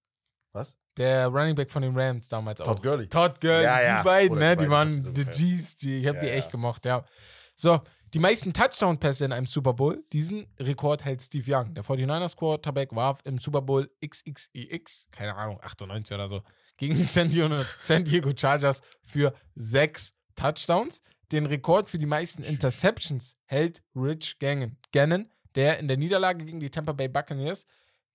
Was? Der Running Back von den Rams damals auch. Todd Gurley. Todd Gurley, Ja, ja. die beiden, Bruder, ne? die Die waren the die G's, die, ich hab die Ja, echt ja. gemocht, ja. So, die meisten Touchdown-Pässe in einem Super Bowl, diesen Rekord hält Steve Young. Der 49ers Quarterback warf im Super Bowl XXEX, keine Ahnung, 98 oder so, gegen die San Diego, San Diego Chargers für sechs Touchdowns. Den Rekord für die meisten Interceptions hält Rich Gannon, Gannon der in der Niederlage gegen die Tampa Bay Buccaneers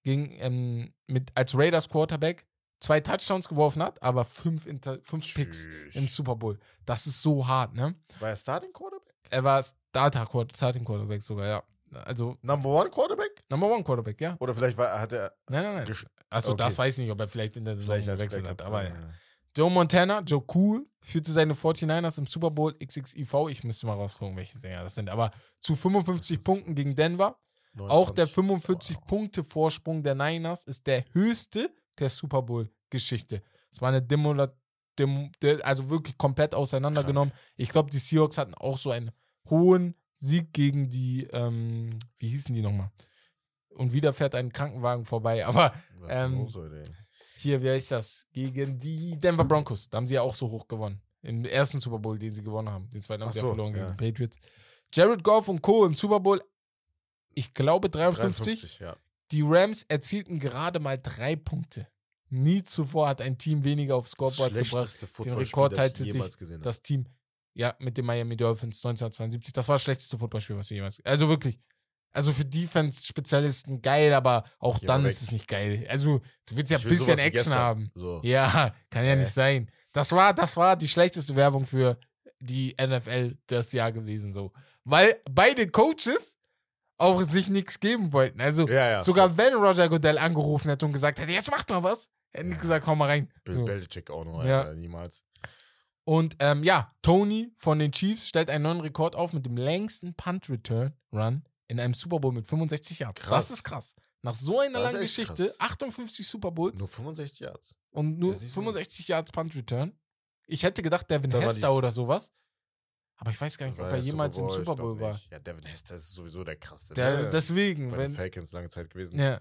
gegen, ähm, mit, als Raiders Quarterback zwei Touchdowns geworfen hat, aber fünf, Inter fünf Picks Tschüss. im Super Bowl. Das ist so hart, ne? War er Starting Quarterback? Er war Quarter, Starting Quarterback sogar, ja. Also Number One Quarterback? Number One Quarterback, ja. Oder vielleicht war, hat er. Nein, nein, nein. Achso, okay. das weiß ich nicht, ob er vielleicht in der Saison Vielleicht gewechselt hat. Aber ja. Joe Montana, Joe Cool, führte seine 49ers im Super Bowl XXIV. Ich müsste mal rausgucken, welche Sänger das sind. Aber zu 55 Punkten gegen Denver. Auch der 29. 45-Punkte-Vorsprung der Niners ist der höchste der Super Bowl-Geschichte. Es war eine Demola Dem de also wirklich komplett auseinandergenommen. Ich glaube, die Seahawks hatten auch so einen hohen Sieg gegen die, ähm, wie hießen die nochmal? Und wieder fährt ein Krankenwagen vorbei. Aber ist ähm, los hier, wie heißt das? Gegen die Denver Broncos. Da haben sie ja auch so hoch gewonnen. Im ersten Super Bowl, den sie gewonnen haben. Den zweiten haben sie ja so, verloren gegen ja. die Patriots. Jared Goff und Co. im Super Bowl, ich glaube 53. ja. Die Rams erzielten gerade mal drei Punkte. Nie zuvor hat ein Team weniger aufs Scoreboard gebracht. Footballspiel, Rekord teilte ich sich. Das Team, ja, mit den Miami Dolphins 1972. Das war das schlechteste Footballspiel, was wir jemals. Also wirklich. Also für Defense-Spezialisten geil, aber auch Ja, dann ist es nicht geil. Also du willst ja ein will bisschen Action haben. So. Ja, kann ja Hä? nicht sein. Das war, das war die schlechteste Werbung für die NFL das Jahr gewesen, so. Weil beide Coaches auch sich nichts geben wollten. Also Ja, ja. sogar wenn Roger Goodell angerufen hätte und gesagt hätte, jetzt macht mal was, hätten die gesagt, komm mal rein. Bill So. Belichick auch noch, Ja. Niemals. Und ähm, ja, Tony von den Chiefs stellt einen neuen Rekord auf mit dem längsten Punt-Return-Run in einem Super Bowl mit 65 Yards. Krass. Das ist krass. Nach so einer Das langen Geschichte, krass. 58 Super Bowls Nur 65 Yards. und nur das ist nicht so 65 Yards Punt-Return. Ich hätte gedacht, Devin Hester oder sowas. Aber ich weiß gar nicht, ob er jemals im Ich Super Bowl war. Ja, Devin Hester ist sowieso der krasseste. Der, deswegen, bei den wenn, Falcons lange Zeit gewesen. ja,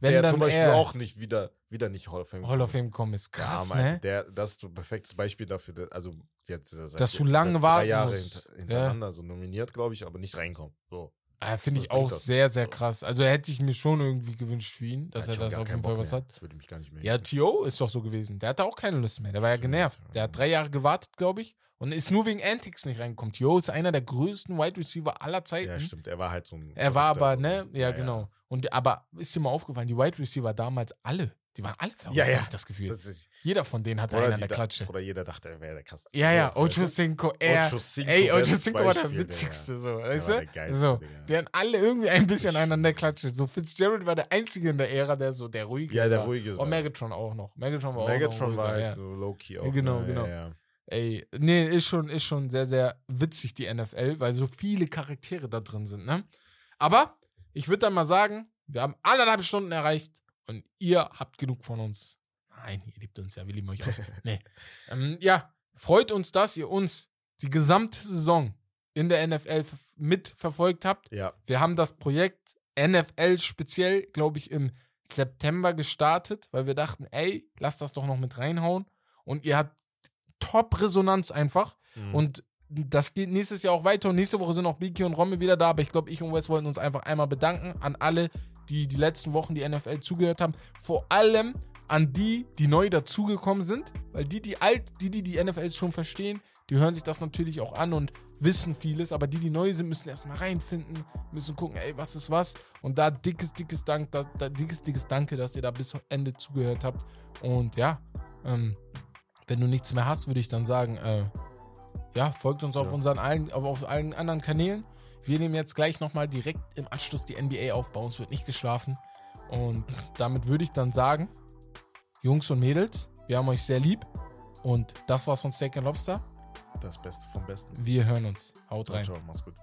wenn der dann zum Beispiel auch nicht wieder, wieder nicht Hall of Fame Hall of Fame gekommen ist. ist. Ja, Krass, Mann, ne? Der, das ist so ein perfektes Beispiel dafür, dass, also jetzt Dass du lange drei warten Jahre musst. hint- hintereinander so nominiert, glaube ich, aber nicht reinkommen. So. Ah, Finde Was ich auch sehr, sehr krass. Also hätte ich mir schon irgendwie gewünscht für ihn, dass er schon das auf jeden Fall Bock was mehr. hat. Würde mich gar nicht mehr. Ja, Tio ist doch so gewesen. Der hatte auch keine Lust mehr. Der war ja Stimmt, genervt. Der ja. hat drei Jahre gewartet, glaube ich. Und ist nur wegen Antics nicht reingekommen. Tio ist einer der größten Wide Receiver aller Zeiten. ja, stimmt. Er war halt so ein. er war aber, ne? Ja, genau. Und aber ist dir mal aufgefallen, die Wide Receiver damals alle Die waren alle verrückt, Ja, ja. ich das Gefühl. Das ist, Jeder von denen hatte einen an der da, Klatsche. oder jeder dachte, er wäre der krasseste. Ja, ja, So, Ocho? Cinco, er. Ocho Cinco, Ey, Ocho Cinco war der witzigste, so, Der weißt war du? der so, die hatten alle irgendwie ein bisschen einen an der Klatsche. So, Fitzgerald war der Einzige in der Ära, der so der ruhige Ja, der war. ruhige. Und Megatron auch noch. Megatron war auch noch Megatron war halt ja. so low-key auch. Ja, genau, ne? genau. Ja, ja. Ey, nee, ist schon, ist schon sehr, sehr witzig, die NFL, weil so viele Charaktere da drin sind, ne? Aber ich würde dann mal sagen, wir haben anderthalb Stunden erreicht und ihr habt genug von uns. Nein, ihr liebt uns ja, wir lieben euch auch. nee. Ähm, ja, freut uns, dass ihr uns die gesamte Saison in der NFL ver- mitverfolgt habt. ja. Wir haben das Projekt NFL speziell, glaube ich, im September gestartet, weil wir dachten, ey, lass das doch noch mit reinhauen. Und ihr habt Top-Resonanz einfach. Mhm. Und das geht nächstes Jahr auch weiter. Und nächste Woche sind auch Biki und Romme wieder da. Aber ich glaube, ich und Wes wollten uns einfach einmal bedanken an alle, die die letzten Wochen die NFL zugehört haben. Vor allem an die, die neu dazugekommen sind. Weil die, die alt, die, die die NFL schon verstehen, die hören sich das natürlich auch an und wissen vieles. Aber die, die neu sind, müssen erstmal reinfinden, müssen gucken, ey, was ist was. Und da dickes, dickes Dank, da, da dickes, dickes Danke, dass ihr da bis zum Ende zugehört habt. Und ja, ähm, wenn du nichts mehr hast, würde ich dann sagen, äh, ja, folgt uns auf Ja. unseren allen, auf, auf allen anderen Kanälen. Wir nehmen jetzt gleich nochmal direkt im Anschluss die NBA auf. Bei uns wird nicht geschlafen. Und damit würde ich dann sagen, Jungs und Mädels, wir haben euch sehr lieb. Und das war's von Steak and Lobster. Das Beste vom Besten. Wir hören uns. Haut Ciao, rein. ciao, mach's gut.